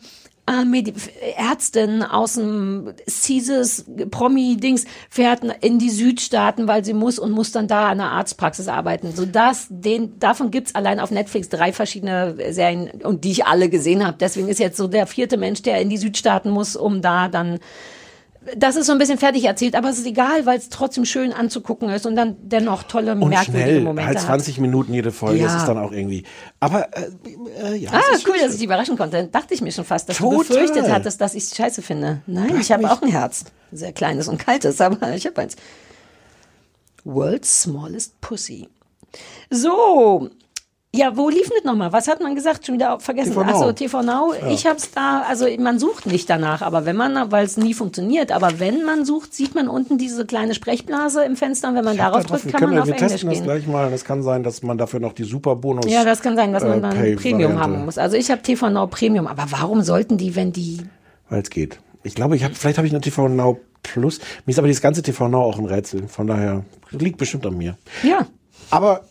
äh, Medi Ärztin aus dem Caesars Promi-Dings fährt in die Südstaaten, weil sie muss und muss dann da an der Arztpraxis arbeiten. So das, den, davon gibt's allein auf Netflix drei verschiedene Serien und die ich alle gesehen habe. Deswegen ist jetzt so der vierte Mensch, der in die Südstaaten muss, um da dann das ist so ein bisschen fertig erzählt, aber es ist egal, weil es trotzdem schön anzugucken ist und dann dennoch tolle, Und merkwürdige schnell, Momente halt hat. 20 Minuten jede Folge, das Ja. ist dann auch irgendwie. Aber äh, äh, ja, Ah, ist cool, dass ich dich überraschen konnte. Dachte ich mir schon fast, dass Total. du befürchtet hattest, dass ich es scheiße finde. Nein, ich habe auch ein Herz. Sehr kleines und kaltes, aber ich habe eins. World's Smallest Pussy. So. Ja, wo lief das nochmal? Was hat man gesagt? Schon wieder vergessen. TV Now. Achso, TV Now. Ja. Ich hab's da, also man sucht nicht danach, aber wenn man, weil es nie funktioniert, aber wenn man sucht, sieht man unten diese kleine Sprechblase im Fenster und wenn man Ich darauf drückt, kann man auf wir Englisch testen das gleich mal. Es kann sein, dass man dafür noch die Superbonus. Ja, das kann sein, dass man äh, dann Pay- Premium haben muss. Also ich habe TV Now Premium, aber warum sollten die, wenn die Weil es geht. Ich glaube, ich habe, vielleicht habe ich eine TV Now Plus. Mir ist aber dieses ganze TV Now auch ein Rätsel. Von daher liegt bestimmt an mir. Ja. Aber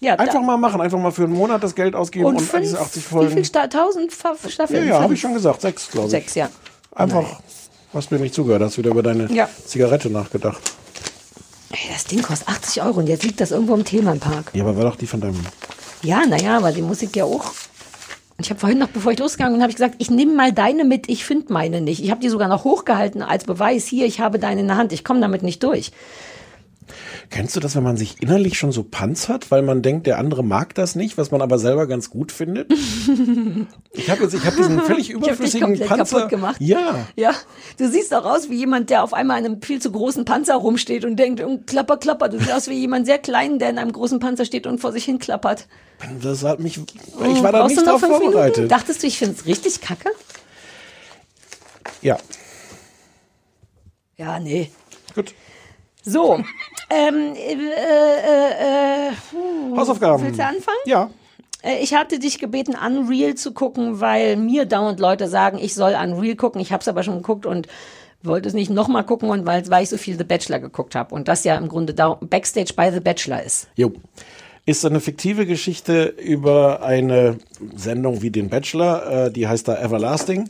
Ja, einfach mal machen, einfach mal für einen Monat das Geld ausgeben und, und fünf, diese 80 wie Folgen. viel Sta tausend Fa- ja, Staffeln? ja, habe ich schon gesagt. Sechs, glaube ich. Sechs, ja. Einfach, hast mir nicht zugehört, hast wieder über deine Ja. Zigarette nachgedacht. Ey, das Ding kostet 80 Euro und jetzt liegt das irgendwo im Themenpark. Ja, aber war doch die von deinem. Ja, naja, aber die Musik ja auch. Ich habe vorhin noch, bevor ich losgegangen bin, habe ich gesagt, ich nehme mal deine mit, ich finde meine nicht. Ich habe die sogar noch hochgehalten als Beweis. Hier, ich habe deine in der Hand, ich komme damit nicht durch. Kennst du das, wenn man sich innerlich schon so panzert, weil man denkt, der andere mag das nicht, was man aber selber ganz gut findet? ich habe jetzt, ich habe diesen völlig überflüssigen Panzer kaputt gemacht. Ja, Ja, du siehst auch aus wie jemand, der auf einmal in einem viel zu großen Panzer rumsteht und denkt, "Oh, klapper, klapper. Du siehst aus wie jemand sehr klein, der in einem großen Panzer steht und vor sich hin klappert. das hat mich. Ich war da Brauchst du nicht drauf fünf Minuten? vorbereitet. Dachtest du, ich finde es richtig kacke? Ja, Ja, nee. gut. So, ähm, äh, äh, äh, puh. Hausaufgaben. Willst du anfangen? Ja. Äh, Ich hatte dich gebeten, Unreal zu gucken, weil mir dauernd Leute sagen, ich soll Unreal gucken. Ich habe es aber schon geguckt und wollte es nicht nochmal gucken, und weil, weil ich so viel The Bachelor geguckt habe. Und das ja im Grunde Backstage bei The Bachelor ist. Jo. Ist eine fiktive Geschichte über eine Sendung wie den Bachelor, äh, die heißt da Everlasting.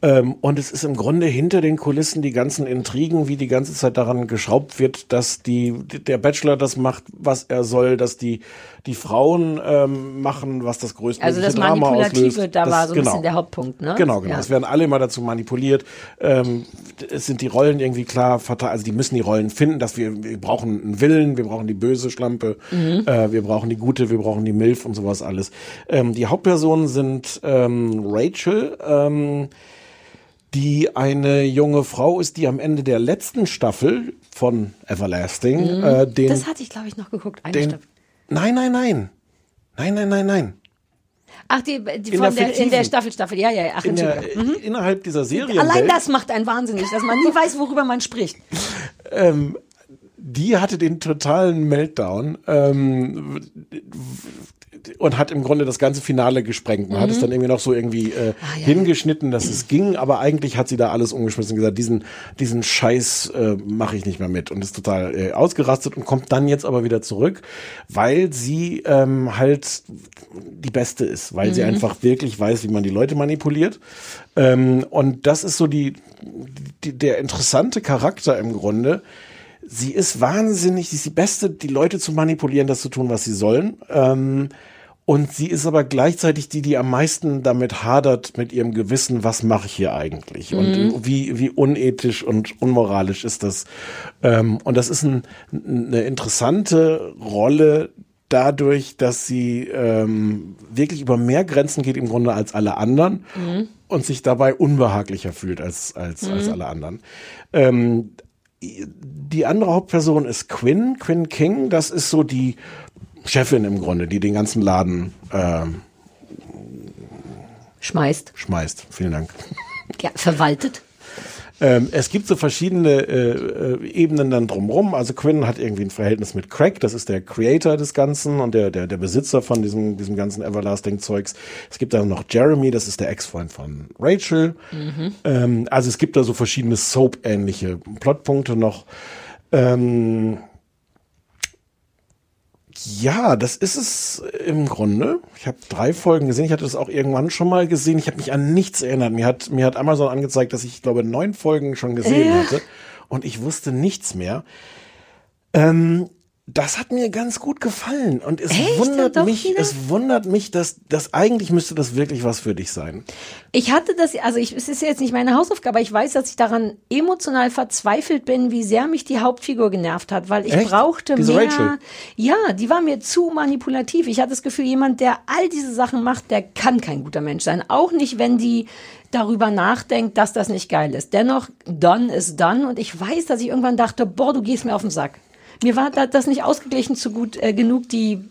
Ähm, und es ist im Grunde hinter den Kulissen die ganzen Intrigen, wie die ganze Zeit daran geschraubt wird, dass die, der Bachelor das macht, was er soll, dass die, die Frauen ähm, machen, was das größte Also das Drama Manipulative, auslöst. da das, war so ein genau. bisschen der Hauptpunkt, ne? Genau, genau. Ja. Es werden alle immer dazu manipuliert. Ähm, es sind die Rollen irgendwie klar verteilt. Also die müssen die Rollen finden, dass wir, wir brauchen einen Willen, wir brauchen die böse Schlampe, Mhm. äh, wir brauchen die gute, wir brauchen die Milf und sowas alles. Ähm, die Hauptpersonen sind ähm, Rachel, ähm, die eine junge Frau ist, die am Ende der letzten Staffel von Everlasting Mhm. äh, den, das hatte ich, glaube ich, noch geguckt. Eine den Staffel. Nein, nein, nein. Nein, nein, nein, nein. Ach, die, die In der der, in der. Staffel, Staffel, ja, ja, ja. Ach, In der. Mhm. Innerhalb dieser Serie. Allein das macht einen wahnsinnig, dass man nie weiß, worüber man spricht. ähm, die hatte den totalen Meltdown ähm, und hat im Grunde das ganze Finale gesprengt. Man hat Mhm. es dann irgendwie noch so irgendwie äh, Ah, hingeschnitten, dass es ging, aber eigentlich hat sie da alles umgeschmissen und gesagt, diesen, diesen Scheiß äh, mache ich nicht mehr mit und ist total äh, ausgerastet und kommt dann jetzt aber wieder zurück, weil sie ähm, halt die Beste ist, weil sie Mhm. einfach wirklich weiß, wie man die Leute manipuliert. Ähm, und das ist so die, die, der interessante Charakter im Grunde. Sie ist wahnsinnig, sie ist die Beste, die Leute zu manipulieren, das zu tun, was sie sollen. Ähm, und sie ist aber gleichzeitig die, die am meisten damit hadert mit ihrem Gewissen, was mache ich hier eigentlich? Mhm. Und wie, wie unethisch und unmoralisch ist das? Ähm, und das ist ein, eine interessante Rolle dadurch, dass sie ähm, wirklich über mehr Grenzen geht im Grunde als alle anderen Mhm. und sich dabei unbehaglicher fühlt als, als, als Mhm. alle anderen. Ähm, die andere Hauptperson ist Quinn, Quinn King. Das ist so die Chefin im Grunde, die den ganzen Laden ähm, Schmeißt. schmeißt. Vielen Dank. Ja, verwaltet. Ähm, es gibt so verschiedene äh, äh, Ebenen dann drumrum. Also Quinn hat irgendwie ein Verhältnis mit Craig, das ist der Creator des Ganzen und der, der, der Besitzer von diesem, diesem ganzen Everlasting-Zeugs. Es gibt dann noch Jeremy, das ist der Ex-Freund von Rachel. Mhm. Ähm, also es gibt da so verschiedene Soap-ähnliche Plotpunkte noch. Ähm, ja, das ist es im Grunde. Ich habe drei Folgen gesehen. Ich hatte das auch irgendwann schon mal gesehen. Ich habe mich an nichts erinnert. Mir hat, mir hat Amazon angezeigt, dass ich, glaube, neun Folgen schon gesehen Ja. hatte. Und ich wusste nichts mehr. Ähm, das hat mir ganz gut gefallen. Und es Echt? wundert mich, wieder? es wundert mich, dass das eigentlich müsste das wirklich was für dich sein. Ich hatte das, also ich, es ist jetzt nicht meine Hausaufgabe, aber ich weiß, dass ich daran emotional verzweifelt bin, wie sehr mich die Hauptfigur genervt hat, weil ich Echt? brauchte Diese mehr. Rachel? Ja, die war mir zu manipulativ. Ich hatte das Gefühl, jemand, der all diese Sachen macht, der kann kein guter Mensch sein. Auch nicht, wenn die darüber nachdenkt, dass das nicht geil ist. Dennoch, done is done. Und ich weiß, dass ich irgendwann dachte, boah, du gehst mir auf den Sack. Mir war da- das nicht ausgeglichen zu gut äh, genug, die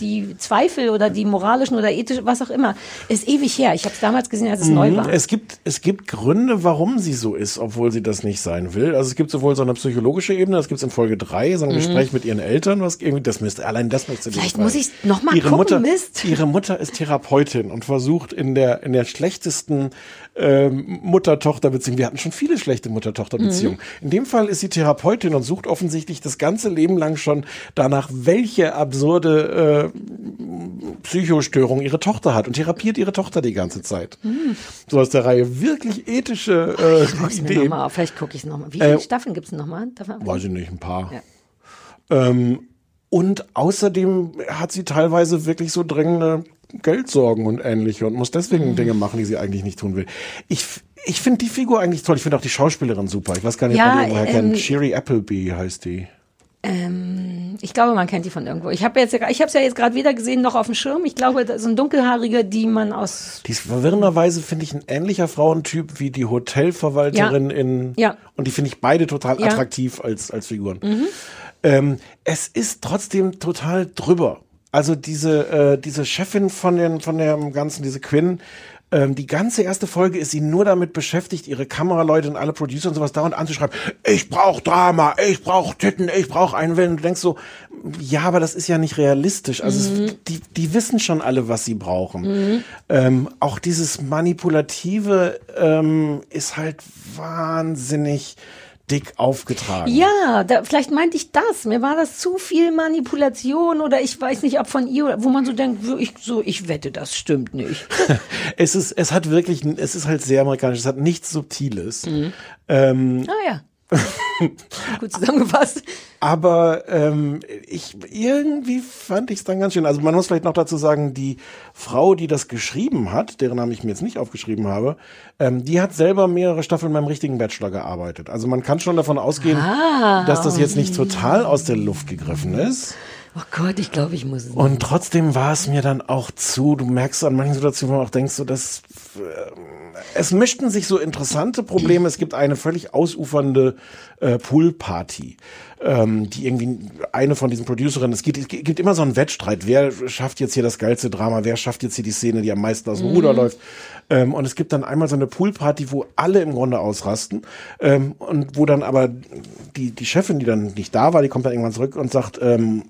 die Zweifel oder die moralischen oder ethischen, was auch immer, ist ewig her. Ich habe es damals gesehen, als es neu Mhm. war. Es gibt, es gibt Gründe, warum sie so ist, obwohl sie das nicht sein will. Also es gibt sowohl so eine psychologische Ebene, das gibt es in Folge drei, so ein Mhm. Gespräch mit ihren Eltern, was irgendwie, das müsste, allein das müsste Vielleicht muss ich's noch mal ihre gucken, Mutter, Mist. Ihre Mutter ist Therapeutin und versucht in der, in der schlechtesten ähm, Mutter-Tochter-Beziehung, wir hatten schon viele schlechte Mutter-Tochter-Beziehungen. Mhm. In dem Fall ist sie Therapeutin und sucht offensichtlich das ganze Leben lang schon danach, welche absurde äh, Psychostörung ihre Tochter hat und therapiert ihre Tochter die ganze Zeit. Hm. So aus der Reihe wirklich ethische äh, Ich guck's mir noch Ideen. mal auf. Vielleicht gucke ich es nochmal. Wie viele Äh, Staffeln gibt es nochmal? Weiß ich nicht, ein paar. Ja. Ähm, und außerdem hat sie teilweise wirklich so drängende Geldsorgen und ähnliche und muss deswegen Mhm. Dinge machen, die sie eigentlich nicht tun will. Ich, ich finde die Figur eigentlich toll. Ich finde auch die Schauspielerin super. Ich weiß gar nicht, Ja, ob ihr die irgendwoher ähm, kennt. Sherry Appleby heißt die. Ich glaube, man kennt die von irgendwo. Ich habe jetzt, ich habe es ja jetzt gerade wieder gesehen, noch auf dem Schirm. Ich glaube, das sind dunkelhaarige, die man aus. Die ist verwirrenderweise, finde ich, ein ähnlicher Frauentyp wie die Hotelverwalterin Ja. in. Ja. Und die finde ich beide total Ja. attraktiv als, als Figuren. Mhm. Ähm, es ist trotzdem total drüber. Also diese, äh, diese Chefin von, den, von dem Ganzen, diese Quinn, ähm, die ganze erste Folge ist sie nur damit beschäftigt, ihre Kameraleute und alle Producer und sowas dauernd anzuschreiben. Ich brauche Drama, ich brauche Titten, ich brauche einen Willen. Du denkst so, ja, aber das ist ja nicht realistisch. Also es, die, die wissen schon alle, was sie brauchen. Mhm. Ähm, auch dieses Manipulative ähm, ist halt wahnsinnig dick aufgetragen. Ja, da, vielleicht meinte ich das. Mir war das zu viel Manipulation oder ich weiß nicht, ob von ihr, wo man so denkt, so, ich, so, ich wette, das stimmt nicht. Es ist, es hat wirklich, es ist halt sehr amerikanisch, es hat nichts Subtiles. Ähm, Ah ja. Gut zusammengefasst. aber ähm, ich irgendwie fand ich es dann ganz schön. Also man muss vielleicht noch dazu sagen, die Frau, die das geschrieben hat, deren Namen ich mir jetzt nicht aufgeschrieben habe, ähm, die hat selber mehrere Staffeln beim richtigen Bachelor gearbeitet. Also man kann schon davon ausgehen, Ah. dass das jetzt nicht total aus der Luft gegriffen ist. Oh Gott, ich glaube, ich muss. Und trotzdem war es mir dann auch zu, du merkst an manchen Situationen, auch denkst, so, dass äh, es mischten sich so interessante Probleme. Es gibt eine völlig ausufernde äh, Poolparty, ähm, die irgendwie eine von diesen Producerinnen, es gibt, es gibt immer so einen Wettstreit. Wer schafft jetzt hier das geilste Drama? Wer schafft jetzt hier die Szene, die am meisten aus dem Mhm. Ruder läuft? Ähm, und es gibt dann einmal so eine Poolparty, wo alle im Grunde ausrasten ähm, und wo dann aber die, die Chefin, die dann nicht da war, die kommt dann irgendwann zurück und sagt, ähm,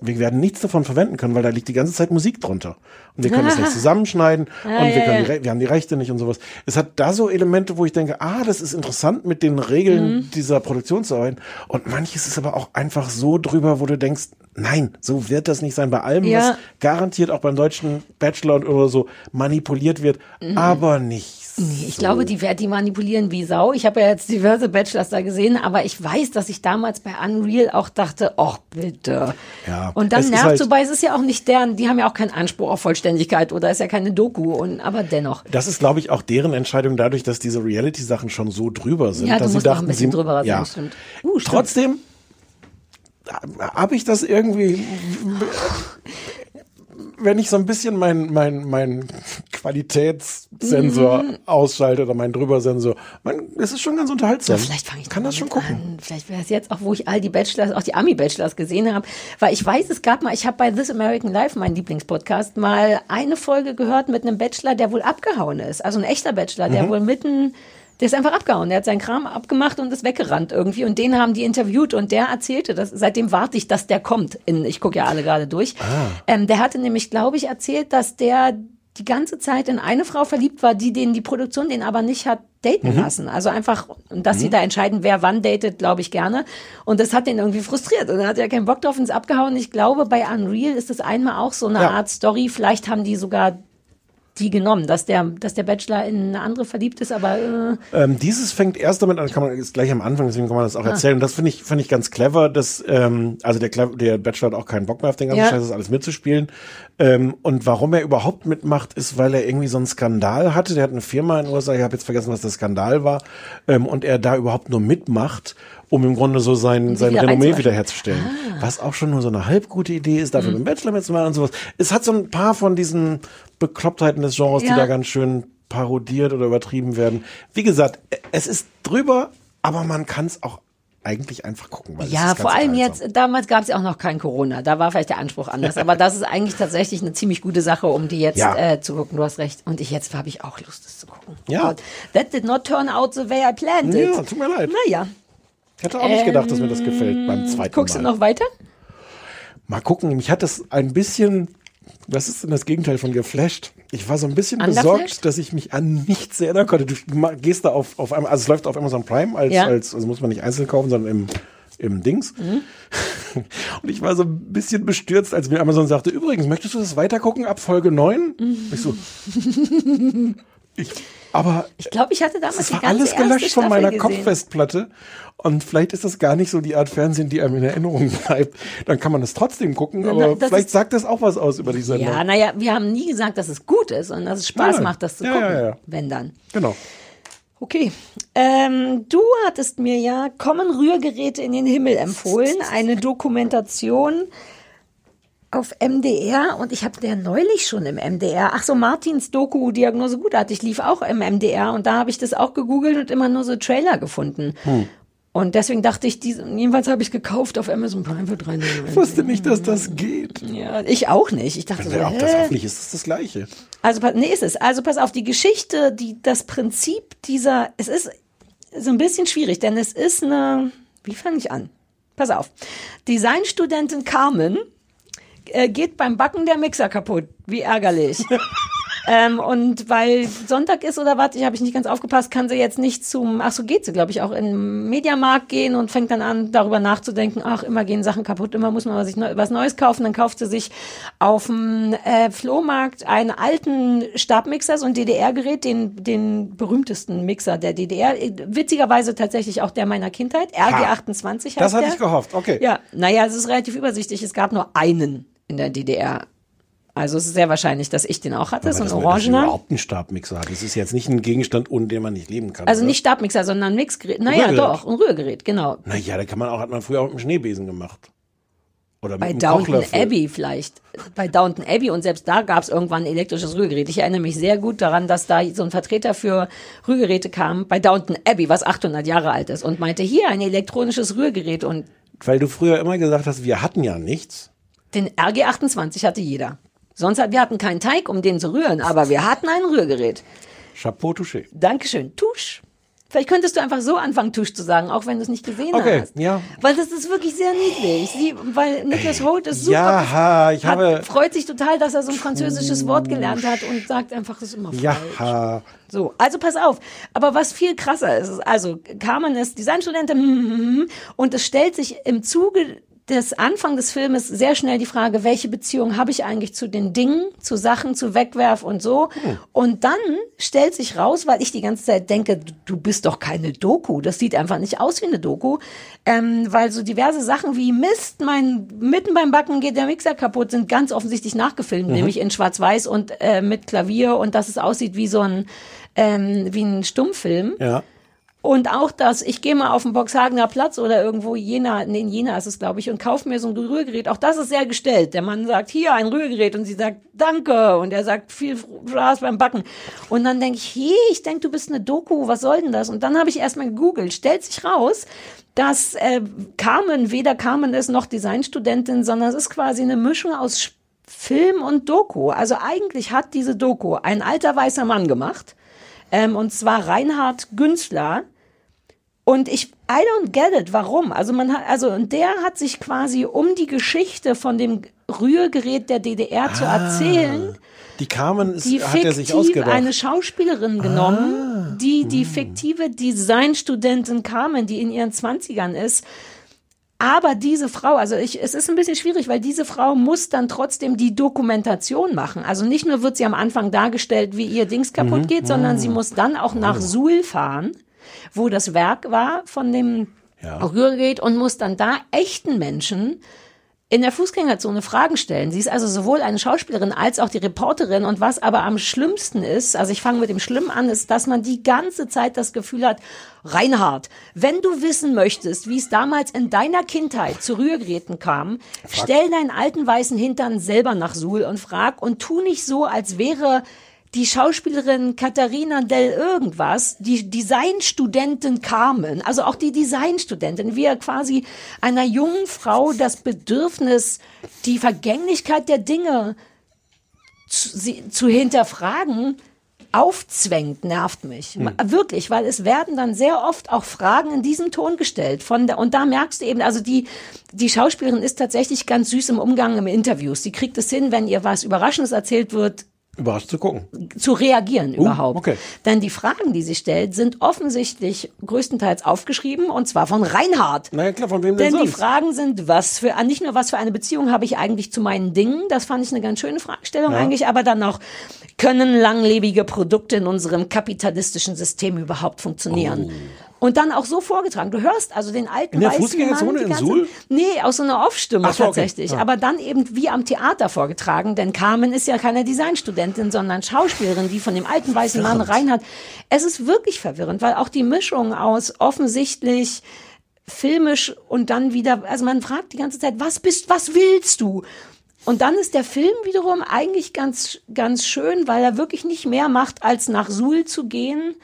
wir werden nichts davon verwenden können, weil da liegt die ganze Zeit Musik drunter. Und wir können es nicht zusammenschneiden Ah, und wir, können. Die, wir haben die Rechte nicht und sowas. Es hat da so Elemente, wo ich denke, ah, das ist interessant, mit den Regeln Mhm. dieser Produktion zu arbeiten. Und manches ist aber auch einfach so drüber, wo du denkst, nein, so wird das nicht sein. Bei allem, Ja. was garantiert auch beim deutschen Bachelor und oder so manipuliert wird, Mhm. aber nicht Nee, ich glaube, die werden die manipulieren wie Sau. Ich habe ja jetzt diverse Bachelors da gesehen, aber ich weiß, dass ich damals bei Unreal auch dachte, ach bitte. Ja, Und dann nervt halt- so bei, es ist ja auch nicht deren, die haben ja auch keinen Anspruch auf Vollständigkeit oder ist ja keine Doku und aber dennoch. Das ist, glaube ich, auch deren Entscheidung dadurch, dass diese Reality-Sachen schon so drüber sind. Ja, du dass musst sie auch dachten, ein bisschen sie, drüber ja. stimmt. Uh, stimmt. Trotzdem habe ich das irgendwie, wenn ich so ein bisschen mein, mein, mein Qualitätssensor Mhm. ausschalte oder meinen Drübersensor, mein, es ist schon ganz unterhaltsam. Ja, vielleicht fange ich Kann das schon gucken. Vielleicht wäre es jetzt auch, wo ich all die Bachelors, auch die Ami-Bachelors gesehen habe. Weil ich weiß, es gab mal, ich habe bei This American Life, mein Lieblingspodcast, mal eine Folge gehört mit einem Bachelor, der wohl abgehauen ist. Also ein echter Bachelor, der Mhm. wohl mitten, der ist einfach abgehauen. Der hat seinen Kram abgemacht und ist weggerannt irgendwie. Und den haben die interviewt und der erzählte, dass, seitdem warte ich, dass der kommt. In, ich gucke ja alle gerade durch. Ähm, der hatte nämlich, glaube ich, erzählt, dass der die ganze Zeit in eine Frau verliebt war, die den die Produktion den aber nicht hat daten Mhm. lassen. Also einfach, dass sie Mhm. da entscheiden, wer wann datet, glaube ich gerne. Und das hat den irgendwie frustriert. Und dann hat er keinen Bock drauf und ist abgehauen. Ich glaube, bei Unreal ist das einmal auch so eine Ja. Art Story. Vielleicht haben die sogar die genommen, dass der, dass der Bachelor in eine andere verliebt ist, aber äh, Ähm, dieses fängt erst damit an, kann man ist gleich am Anfang, deswegen kann man das auch Ah. erzählen. Und das finde ich, finde ich ganz clever, dass, ähm, also der, der Bachelor hat auch keinen Bock mehr auf den ganzen Ja. Scheiß, das alles mitzuspielen. Ähm, und warum er überhaupt mitmacht, ist, weil er irgendwie so einen Skandal hatte. Der hat eine Firma in den USA, ich habe jetzt vergessen, was der Skandal war, ähm, und er da überhaupt nur mitmacht, um im Grunde so sein, sein wieder Renommee wiederherzustellen. Was auch schon nur so eine halb gute Idee ist, dafür Mhm. den Bachelor mitzumachen und sowas. Es hat so ein paar von diesen Beklopptheiten des Genres, die Ja. da ganz schön parodiert oder übertrieben werden. Wie gesagt, es ist drüber, aber man kann es auch eigentlich einfach gucken. Ja, vor allem jetzt, damals gab es ja auch noch kein Corona. Da war vielleicht der Anspruch anders. Aber das ist eigentlich tatsächlich eine ziemlich gute Sache, um die jetzt Ja. äh, zu gucken. Du hast recht. Und ich jetzt habe ich auch Lust, das zu gucken. Ja. Gott, that did not turn out the way I planned it. Ja, tut mir leid. Naja. Ich hätte auch nicht gedacht, dass mir das gefällt beim zweiten Guckst Mal. du noch weiter? Mal gucken, mich hat das ein bisschen, was ist denn das Gegenteil von geflasht? Ich war so ein bisschen besorgt, dass ich mich an nichts erinnern konnte. Du gehst da auf, auf einmal, also es läuft auf Amazon Prime als, Ja. als also muss man nicht einzeln kaufen, sondern im, im Dings. Mhm. Und ich war so ein bisschen bestürzt, als mir Amazon sagte, übrigens, möchtest du das weitergucken ab Folge 9? Ich so, ich, aber Ich glaube, ich hatte damals es war alles gelöscht von meiner gesehen. Kopffestplatte. Und vielleicht ist das gar nicht so die Art Fernsehen, die einem in Erinnerung bleibt. Dann kann man es trotzdem gucken, Na, aber das vielleicht sagt das auch was aus über die Sendung. Ja, naja, wir haben nie gesagt, dass es gut ist und dass es Spaß Nein. macht, das zu Ja, gucken. ja, ja. Wenn dann. Genau. Okay. Ähm, du hattest mir ja Kommen Rührgeräte in den Himmel empfohlen, eine Dokumentation auf MDR und ich habe der neulich schon im MDR. Ach so, Martins Doku Diagnose gutartig lief auch im MDR und da habe ich das auch gegoogelt und immer nur so Trailer gefunden. Hm. Und deswegen dachte ich, diese, jedenfalls habe ich gekauft auf Amazon Prime für 3,99. Ich wusste nicht, dass das geht. Ja, ich auch nicht. Ich dachte so, Ja, auch das, hä? hoffentlich ist das das Gleiche. Also, nee, ist es. Also, pass auf, die Geschichte, die, das Prinzip dieser, es ist so ein bisschen schwierig, denn es ist eine, wie fange ich an? Pass auf. Designstudentin Carmen äh, geht beim Backen der Mixer kaputt. Wie ärgerlich. ähm, und weil Sonntag ist oder was, ich habe ich nicht ganz aufgepasst, kann sie jetzt nicht zum, ach so geht sie, glaube ich, auch in den Mediamarkt gehen und fängt dann an, darüber nachzudenken, ach, immer gehen Sachen kaputt, immer muss man sich was Neues kaufen. Dann kauft sie sich auf dem äh, Flohmarkt einen alten Stabmixer, so ein DDR-Gerät, den, den berühmtesten Mixer der DDR. Äh, Witzigerweise tatsächlich auch der meiner Kindheit, RG28 heißt Das hatte ich gehofft, okay. Ja, naja, es ist relativ übersichtlich. Es gab nur einen in der DDR. Also es ist sehr wahrscheinlich, dass ich den auch hatte. So ein dass man orangener. überhaupt einen Stabmixer. Das ist jetzt nicht ein Gegenstand, ohne den man nicht leben kann. Also oder? nicht Stabmixer, sondern ein Mixgerät. Naja, Rührgerät. doch, ein Rührgerät, genau. Naja, da kann man auch, hat man früher auch mit dem Schneebesen gemacht. Oder Bei mit einem Downton Kochlöffel. Abbey vielleicht. Bei Downton Abbey und selbst da gab es irgendwann ein elektrisches Rührgerät. Ich erinnere mich sehr gut daran, dass da so ein Vertreter für Rührgeräte kam bei Downton Abbey, was 800 Jahre alt ist, und meinte, hier ein elektronisches Rührgerät. Und Weil du früher immer gesagt hast, wir hatten ja nichts. Den RG28 hatte jeder. Sonst hat, wir hatten keinen Teig, um den zu rühren, aber wir hatten ein Rührgerät. Chapeau touché. Dankeschön. Tusch. Vielleicht könntest du einfach so anfangen, Tusch zu sagen, auch wenn du es nicht gesehen Okay, hast. ja. Weil das ist wirklich sehr niedlich. Sie, weil Niklas Holt ist super. Ja, ha, ich hat, habe- freut sich total, dass er so ein französisches Wort gelernt hat und sagt einfach, das ist immer Ja, falsch. ha. So, also pass auf. Aber was viel krasser ist, ist also Carmen ist Designstudentin und es stellt sich im Zuge des Anfang des Filmes sehr schnell die Frage, welche Beziehung habe ich eigentlich zu den Dingen, zu Sachen, zu Wegwerf und so. Und dann stellt sich raus, weil ich die ganze Zeit denke, du- du bist doch keine Doku. Das sieht einfach nicht aus wie eine Doku. Ähm, weil so diverse Sachen wie Mist, mein, mitten beim Backen geht der Mixer kaputt, sind ganz offensichtlich nachgefilmt, Mhm. nämlich in Schwarz-Weiß und äh, mit Klavier und dass es aussieht wie so ein, ähm, wie ein Stummfilm. Ja. Und auch das, ich gehe mal auf den Boxhagener Platz oder irgendwo Jena, nee, in Jena ist es, glaube ich, und kaufe mir so ein Rührgerät. Auch das ist sehr gestellt. Der Mann sagt, hier ein Rührgerät und sie sagt, danke. Und er sagt, viel Spaß beim Backen. Und dann denke ich, hey, ich denke, du bist eine Doku, was soll denn das? Und dann habe ich erstmal gegoogelt. Stellt sich raus, dass äh, Carmen weder Carmen ist noch Designstudentin, sondern es ist quasi eine Mischung aus Film und Doku. Also eigentlich hat diese Doku ein alter weißer Mann gemacht. Ähm, und zwar Reinhard Günzler. Und ich, I don't get it, warum? Also man hat, also, und der hat sich quasi, um die Geschichte von dem Rührgerät der DDR zu erzählen, Die Carmen ist, die Ah, hat er sich ausgedacht. Ah. eine Schauspielerin genommen, die die fiktive Designstudentin Carmen, die in ihren Zwanzigern ist. Aber diese Frau, also ich, es ist ein bisschen schwierig, weil diese Frau muss dann trotzdem die Dokumentation machen. Also nicht nur wird sie am Anfang dargestellt, wie ihr Dings kaputt Mhm. geht, sondern Mhm. sie muss dann auch nach Suhl fahren, wo das Werk war von dem Rührgerät und muss dann da echten Menschen in der Fußgängerzone Fragen stellen. Sie ist also sowohl eine Schauspielerin als auch die Reporterin. Und was aber am schlimmsten ist, also ich fange mit dem Schlimmen an, ist, dass man die ganze Zeit das Gefühl hat, Reinhard, wenn du wissen möchtest, wie es damals in deiner Kindheit zu Rührgeräten kam, stell deinen alten weißen Hintern selber nach Suhl und frag und tu nicht so, als wäre die Schauspielerin Katharina Dell irgendwas, die Designstudentin Carmen, also auch die Designstudentin, wie er quasi einer jungen Frau das Bedürfnis, die Vergänglichkeit der Dinge zu, sie, zu hinterfragen, aufzwängt, nervt mich. Hm. Wirklich, weil es werden dann sehr oft auch Fragen in diesem Ton gestellt. Von der, und da merkst du eben, also die, die Schauspielerin ist tatsächlich ganz süß im Umgang im Interviews. Sie kriegt es hin, wenn ihr was Überraschendes erzählt wird, Überrascht zu gucken. zu reagieren Uh, überhaupt. okay. Denn die Fragen, die sie stellt, sind offensichtlich größtenteils aufgeschrieben und zwar von Reinhard. Na ja, klar, von wem denn Denn die sonst? Fragen sind, was für, nicht nur was für eine Beziehung habe ich eigentlich zu meinen Dingen, das fand ich eine ganz schöne Fragestellung Ja. eigentlich, aber dann auch, können langlebige Produkte in unserem kapitalistischen System überhaupt funktionieren? Und dann auch so vorgetragen. Du hörst also den alten In der weißen Fußgängerzone Mann die in Suhl? Nee, aus so einer Off-Stimme so, okay. tatsächlich. Ja. Aber dann eben wie am Theater vorgetragen, denn Carmen ist ja keine Designstudentin, sondern Schauspielerin, die von dem alten weißen Mann Reinhard. Es ist wirklich verwirrend, weil auch die Mischung aus offensichtlich filmisch und dann wieder, also man fragt die ganze Zeit, was bist, was willst du? Und dann ist der Film wiederum eigentlich ganz, ganz schön, weil er wirklich nicht mehr macht, als nach Suhl zu gehen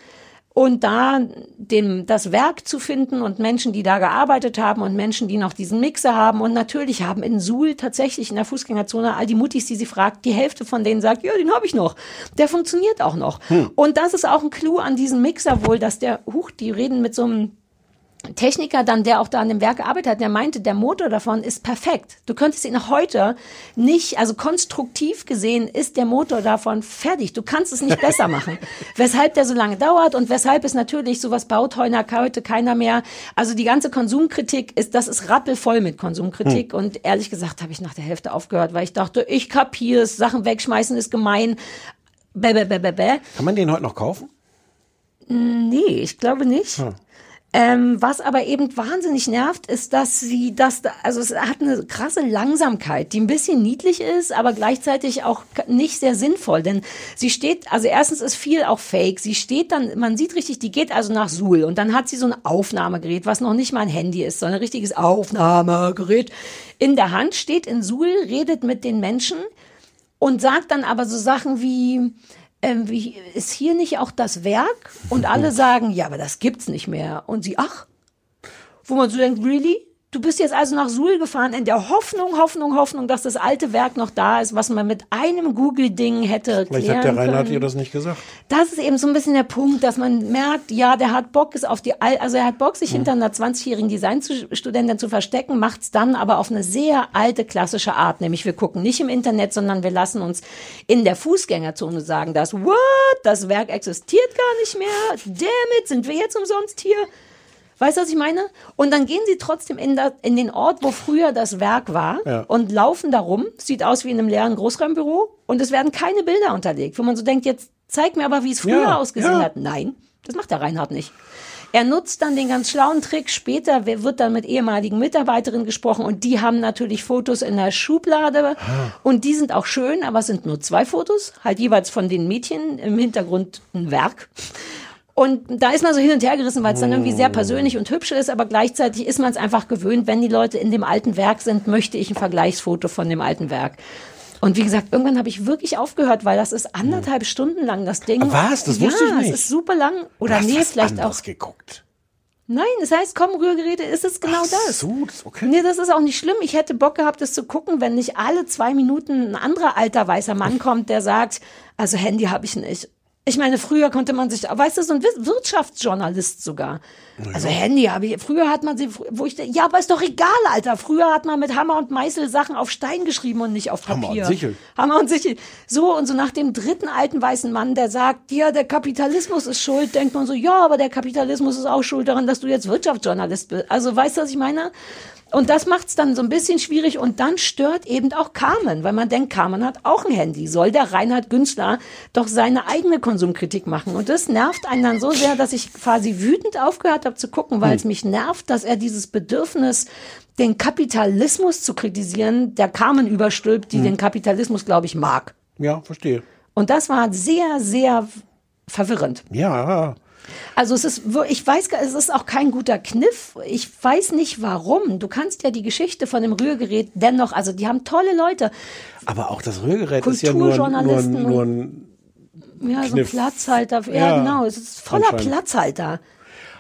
und da dem, das Werk zu finden und Menschen, die da gearbeitet haben und Menschen, die noch diesen Mixer haben. Und natürlich haben in Suhl tatsächlich in der Fußgängerzone all die Muttis, die sie fragt, die Hälfte von denen sagt, ja, den habe ich noch. Der funktioniert auch noch. Und das ist auch ein Clou an diesem Mixer wohl, dass der, huch, die reden mit so einem Techniker dann, der auch da an dem Werk gearbeitet hat, der meinte, der Motor davon ist perfekt. Du könntest ihn heute nicht, also konstruktiv gesehen ist der Motor davon fertig. Du kannst es nicht besser machen. weshalb der so lange dauert und weshalb es natürlich sowas baut heute keiner mehr. Also die ganze Konsumkritik ist, das ist rappelvoll mit Konsumkritik Hm. und ehrlich gesagt habe ich nach der Hälfte aufgehört, weil ich dachte, ich kapier's, Sachen wegschmeißen ist gemein. Bäh, bäh, bäh, bäh, bäh. Kann man den heute noch kaufen? Nee, ich glaube nicht. Hm. Ähm, was aber eben wahnsinnig nervt, ist, dass sie das, da- also es hat eine krasse Langsamkeit, die ein bisschen niedlich ist, aber gleichzeitig auch nicht sehr sinnvoll, denn sie steht, also erstens ist viel auch fake, sie steht dann, man sieht richtig, die geht also nach Suhl und dann hat sie so ein Aufnahmegerät, was noch nicht mal ein Handy ist, sondern ein richtiges Aufnahmegerät in der Hand, steht in Suhl, redet mit den Menschen und sagt dann aber so Sachen wie, ähm, wie ist hier nicht auch das Werk? Und alle sagen, ja, aber das gibt's nicht mehr. Und sie, ach, wo man so denkt, really? Du bist jetzt also nach Suhl gefahren in der Hoffnung, Hoffnung, Hoffnung, dass das alte Werk noch da ist, was man mit einem Google-Ding hätte Vielleicht hat der Reinhard ihr das nicht gesagt. Das ist eben so ein bisschen der Punkt, dass man merkt, ja, der hat Bock, ist auf die, Al- also er hat Bock, sich hinter einer 20-jährigen Designstudentin zu verstecken, macht's dann aber auf eine sehr alte, klassische Art. Nämlich wir gucken nicht im Internet, sondern wir lassen uns in der Fußgängerzone sagen, dass, what, das Werk existiert gar nicht mehr, damn it, sind wir jetzt umsonst hier? Weißt du, was ich meine? Und dann gehen sie trotzdem in, da, in den Ort, wo früher das Werk war Ja. und laufen da rum. Sieht aus wie in einem leeren Großraumbüro und es werden keine Bilder unterlegt, wo man so denkt, jetzt zeig mir aber, wie es früher Ja, ausgesehen ja. hat. Nein, das macht der Reinhard nicht. Er nutzt dann den ganz schlauen Trick. Später wird dann mit ehemaligen Mitarbeiterinnen gesprochen und die haben natürlich Fotos in der Schublade und die sind auch schön, aber es sind nur zwei Fotos, halt jeweils von den Mädchen im Hintergrund ein Werk. Und da ist man so hin und her gerissen, weil es dann irgendwie sehr persönlich und hübsch ist, aber gleichzeitig ist man es einfach gewöhnt, wenn die Leute in dem alten Werk sind, möchte ich ein Vergleichsfoto von dem alten Werk. Und wie gesagt, irgendwann habe ich wirklich aufgehört, weil das ist anderthalb Stunden lang das Ding. Ah, was? Das ja, wusste ich nicht. es ist super lang. Oder hast nee, was vielleicht auch. geguckt. Nein, es heißt, komm, Rührgeräte, ist es genau das. So, das ist okay. Nee, das ist auch nicht schlimm. Ich hätte Bock gehabt, das zu gucken, wenn nicht alle zwei Minuten ein anderer alter weißer Mann kommt, der sagt, also Handy habe ich nicht. Ich meine, früher konnte man sich, weißt du, so ein Wir- Wirtschaftsjournalist sogar. Also Handy habe ich, früher hat man sie, wo ich, ja, aber ist doch egal, Alter. Früher hat man mit Hammer und Meißel Sachen auf Stein geschrieben und nicht auf Papier. Hammer und Sichel. Hammer und Sichel. So, und so nach dem dritten alten weißen Mann, der sagt, ja, der Kapitalismus ist schuld, denkt man so, ja, aber der Kapitalismus ist auch schuld daran, dass du jetzt Wirtschaftsjournalist bist. Also, weißt du, was ich meine? Und das macht's dann so ein bisschen schwierig und dann stört eben auch Carmen, weil man denkt, Carmen hat auch ein Handy. Soll der Reinhard Günstler doch seine eigene Konsumkritik machen? Und das nervt einen dann so sehr, dass ich quasi wütend aufgehört habe zu gucken, weil es mich nervt, dass er dieses Bedürfnis, den Kapitalismus zu kritisieren, der Carmen überstülpt, die den Kapitalismus, glaube ich, mag. Ja, verstehe. Und das war sehr, sehr verwirrend. Ja, Also es ist, ich weiß, es ist auch kein guter Kniff. Ich weiß nicht warum. Du kannst ja die Geschichte von dem Rührgerät dennoch, also die haben tolle Leute. aber auch das Rührgerät ist ja nur, nur, nur ein Ja, so ein Kniff. Platzhalter. Ja, Ja, genau. Es ist voller. Platzhalter.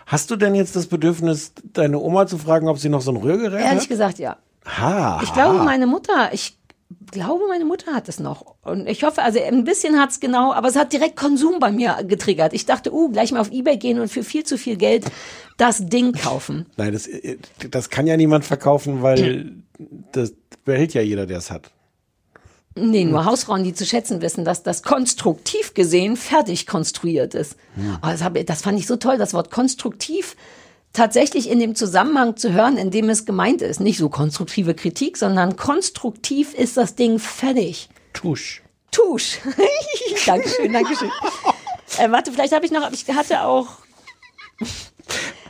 Hast du denn jetzt das Bedürfnis, deine Oma zu fragen, ob sie noch so ein Rührgerät Ehrlich hat? gesagt, ja. Ha, Ich glaube, ha. meine Mutter, ich glaube, meine Mutter hat es noch. Und ich hoffe, also ein bisschen hat's genau, aber es hat direkt Konsum bei mir getriggert. Ich dachte, uh, gleich mal auf Ebay gehen und für viel zu viel Geld das Ding kaufen. Nein, das, das kann ja niemand verkaufen, weil das behält ja jeder, der es hat. Nee, nur Hausfrauen, die zu schätzen wissen, dass das konstruktiv gesehen fertig konstruiert ist. Oh, das, hab, das fand ich so toll, das Wort konstruktiv tatsächlich in dem Zusammenhang zu hören, in dem es gemeint ist. Nicht so konstruktive Kritik, sondern konstruktiv ist das Ding fertig. Tusch. Tusch. Dankeschön, Dankeschön. äh, warte, vielleicht habe ich noch, ich hatte auch,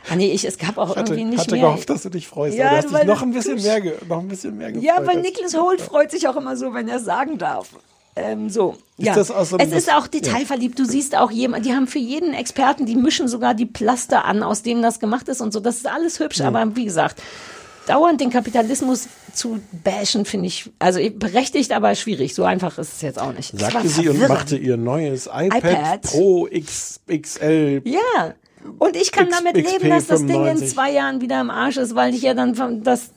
Ah nee, ich, es gab auch Ich hatte, irgendwie nicht hatte mehr. gehofft, dass du dich freust. Ja, du hast dich noch ein bisschen mehr, ge noch ein bisschen mehr gefreut. Ja, weil Nicholas Holt freut sich auch immer so, wenn er sagen darf. Ähm, so. Ist ja. so es ist auch detailverliebt. Du siehst auch jemand, die haben für jeden Experten, die mischen sogar die Plaster an, aus dem das gemacht ist und so. Das ist alles hübsch, Ja. aber wie gesagt, dauernd den Kapitalismus zu bashen, finde ich, also berechtigt, aber schwierig. So einfach ist es jetzt auch nicht. Sagte sie und verwirrend. machte ihr neues iPad, iPad. Pro X, XL. Ja. Und ich kann X- damit leben, dass das Ding in 95. zwei Jahren wieder im Arsch ist, weil ich ja dann das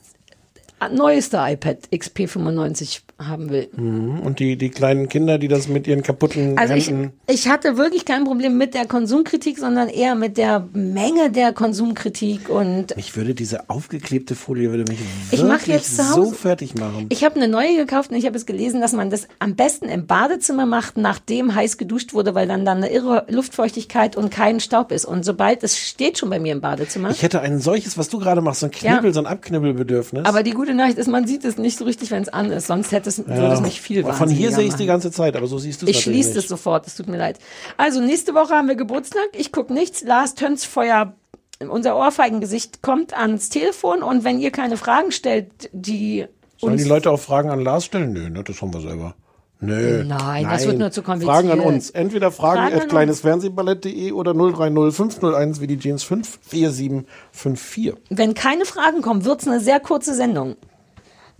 neueste iPad XP95 haben will. Mhm. Und die, die kleinen Kinder, die das mit ihren kaputten Also ich, Händen. ich hatte wirklich kein Problem mit der Konsumkritik, sondern eher mit der Menge der Konsumkritik und Mich würde diese aufgeklebte Folie würde mich Ich mach wirklich jetzt so Hause- fertig machen. ich habe eine neue gekauft und ich habe es gelesen, dass man das am besten im Badezimmer macht, nachdem heiß geduscht wurde, weil dann dann eine irre Luftfeuchtigkeit und kein Staub ist. Und sobald es steht schon bei mir im Badezimmer. Ich hätte ein solches, was du gerade machst, so ein Knibbel, Ja. so ein Abknibbelbedürfnis. aber die gute Nachricht ist, man sieht es nicht so richtig, wenn es an ist. Sonst hätte es, würde es nicht viel Von hier sehe ich es die ganze Zeit, aber so siehst du es Ich schließe es sofort, es tut mir leid. Also, nächste Woche haben wir Geburtstag. Ich gucke nichts. Lars Tönsfeuer, unser Ohrfeigengesicht, kommt ans Telefon. Und wenn ihr keine Fragen stellt, die Sollen die Leute auch Fragen an Lars stellen? Nö, ne, das haben wir selber. Nö. Nein, das wird nur zu kompliziert. Fragen an uns. Entweder fragen, Fragen at kleinesfernsehballett.de oder 030 501 wie die Jeans 5 4754. Wenn keine Fragen kommen, wird's eine sehr kurze Sendung.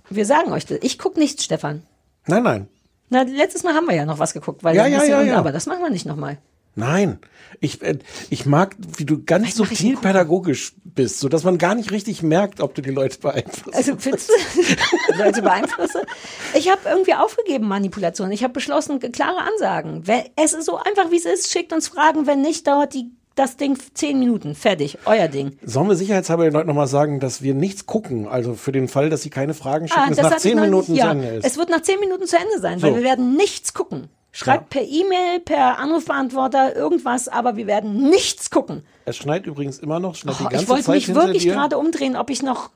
Wir sagen euch das. Ich gucke nichts, Stefan. Nein, nein. Na, letztes Mal haben wir ja noch was geguckt, weil Ja, ja, ja, ja. aber das machen wir nicht nochmal. Nein. Ich, äh, ich mag, wie du ganz subtil pädagogisch bist, sodass man gar nicht richtig merkt, ob du die Leute beeinflusst. Also findest du Leute beeinflusse? Ich habe irgendwie aufgegeben Manipulation. Ich habe beschlossen, klare Ansagen. Es ist so einfach, wie es ist. Schickt uns Fragen. Wenn nicht, dauert die, das Ding zehn Minuten. Fertig. Euer Ding. Sollen wir sicherheitshalber den Leuten nochmal sagen, dass wir nichts gucken? Also für den Fall, dass sie keine Fragen schicken, Ah, es nach zehn Minuten nicht. zu ja, Ende ist. Es wird nach zehn Minuten zu Ende sein, weil So. wir werden nichts gucken. Schreibt per E-Mail, per Anrufbeantworter, irgendwas, aber wir werden nichts gucken. Es schneit übrigens immer noch, schneit Oh, die ganze ich wollte mich wirklich gerade umdrehen, ob ich noch,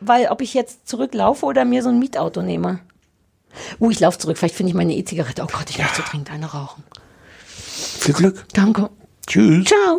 weil ob ich jetzt zurücklaufe oder mir so ein Mietauto nehme. Uh, ich laufe zurück. Vielleicht finde ich meine E-Zigarette. Oh Gott, ich möchte dringend eine rauchen. Viel Glück. Danke. Tschüss. Ciao.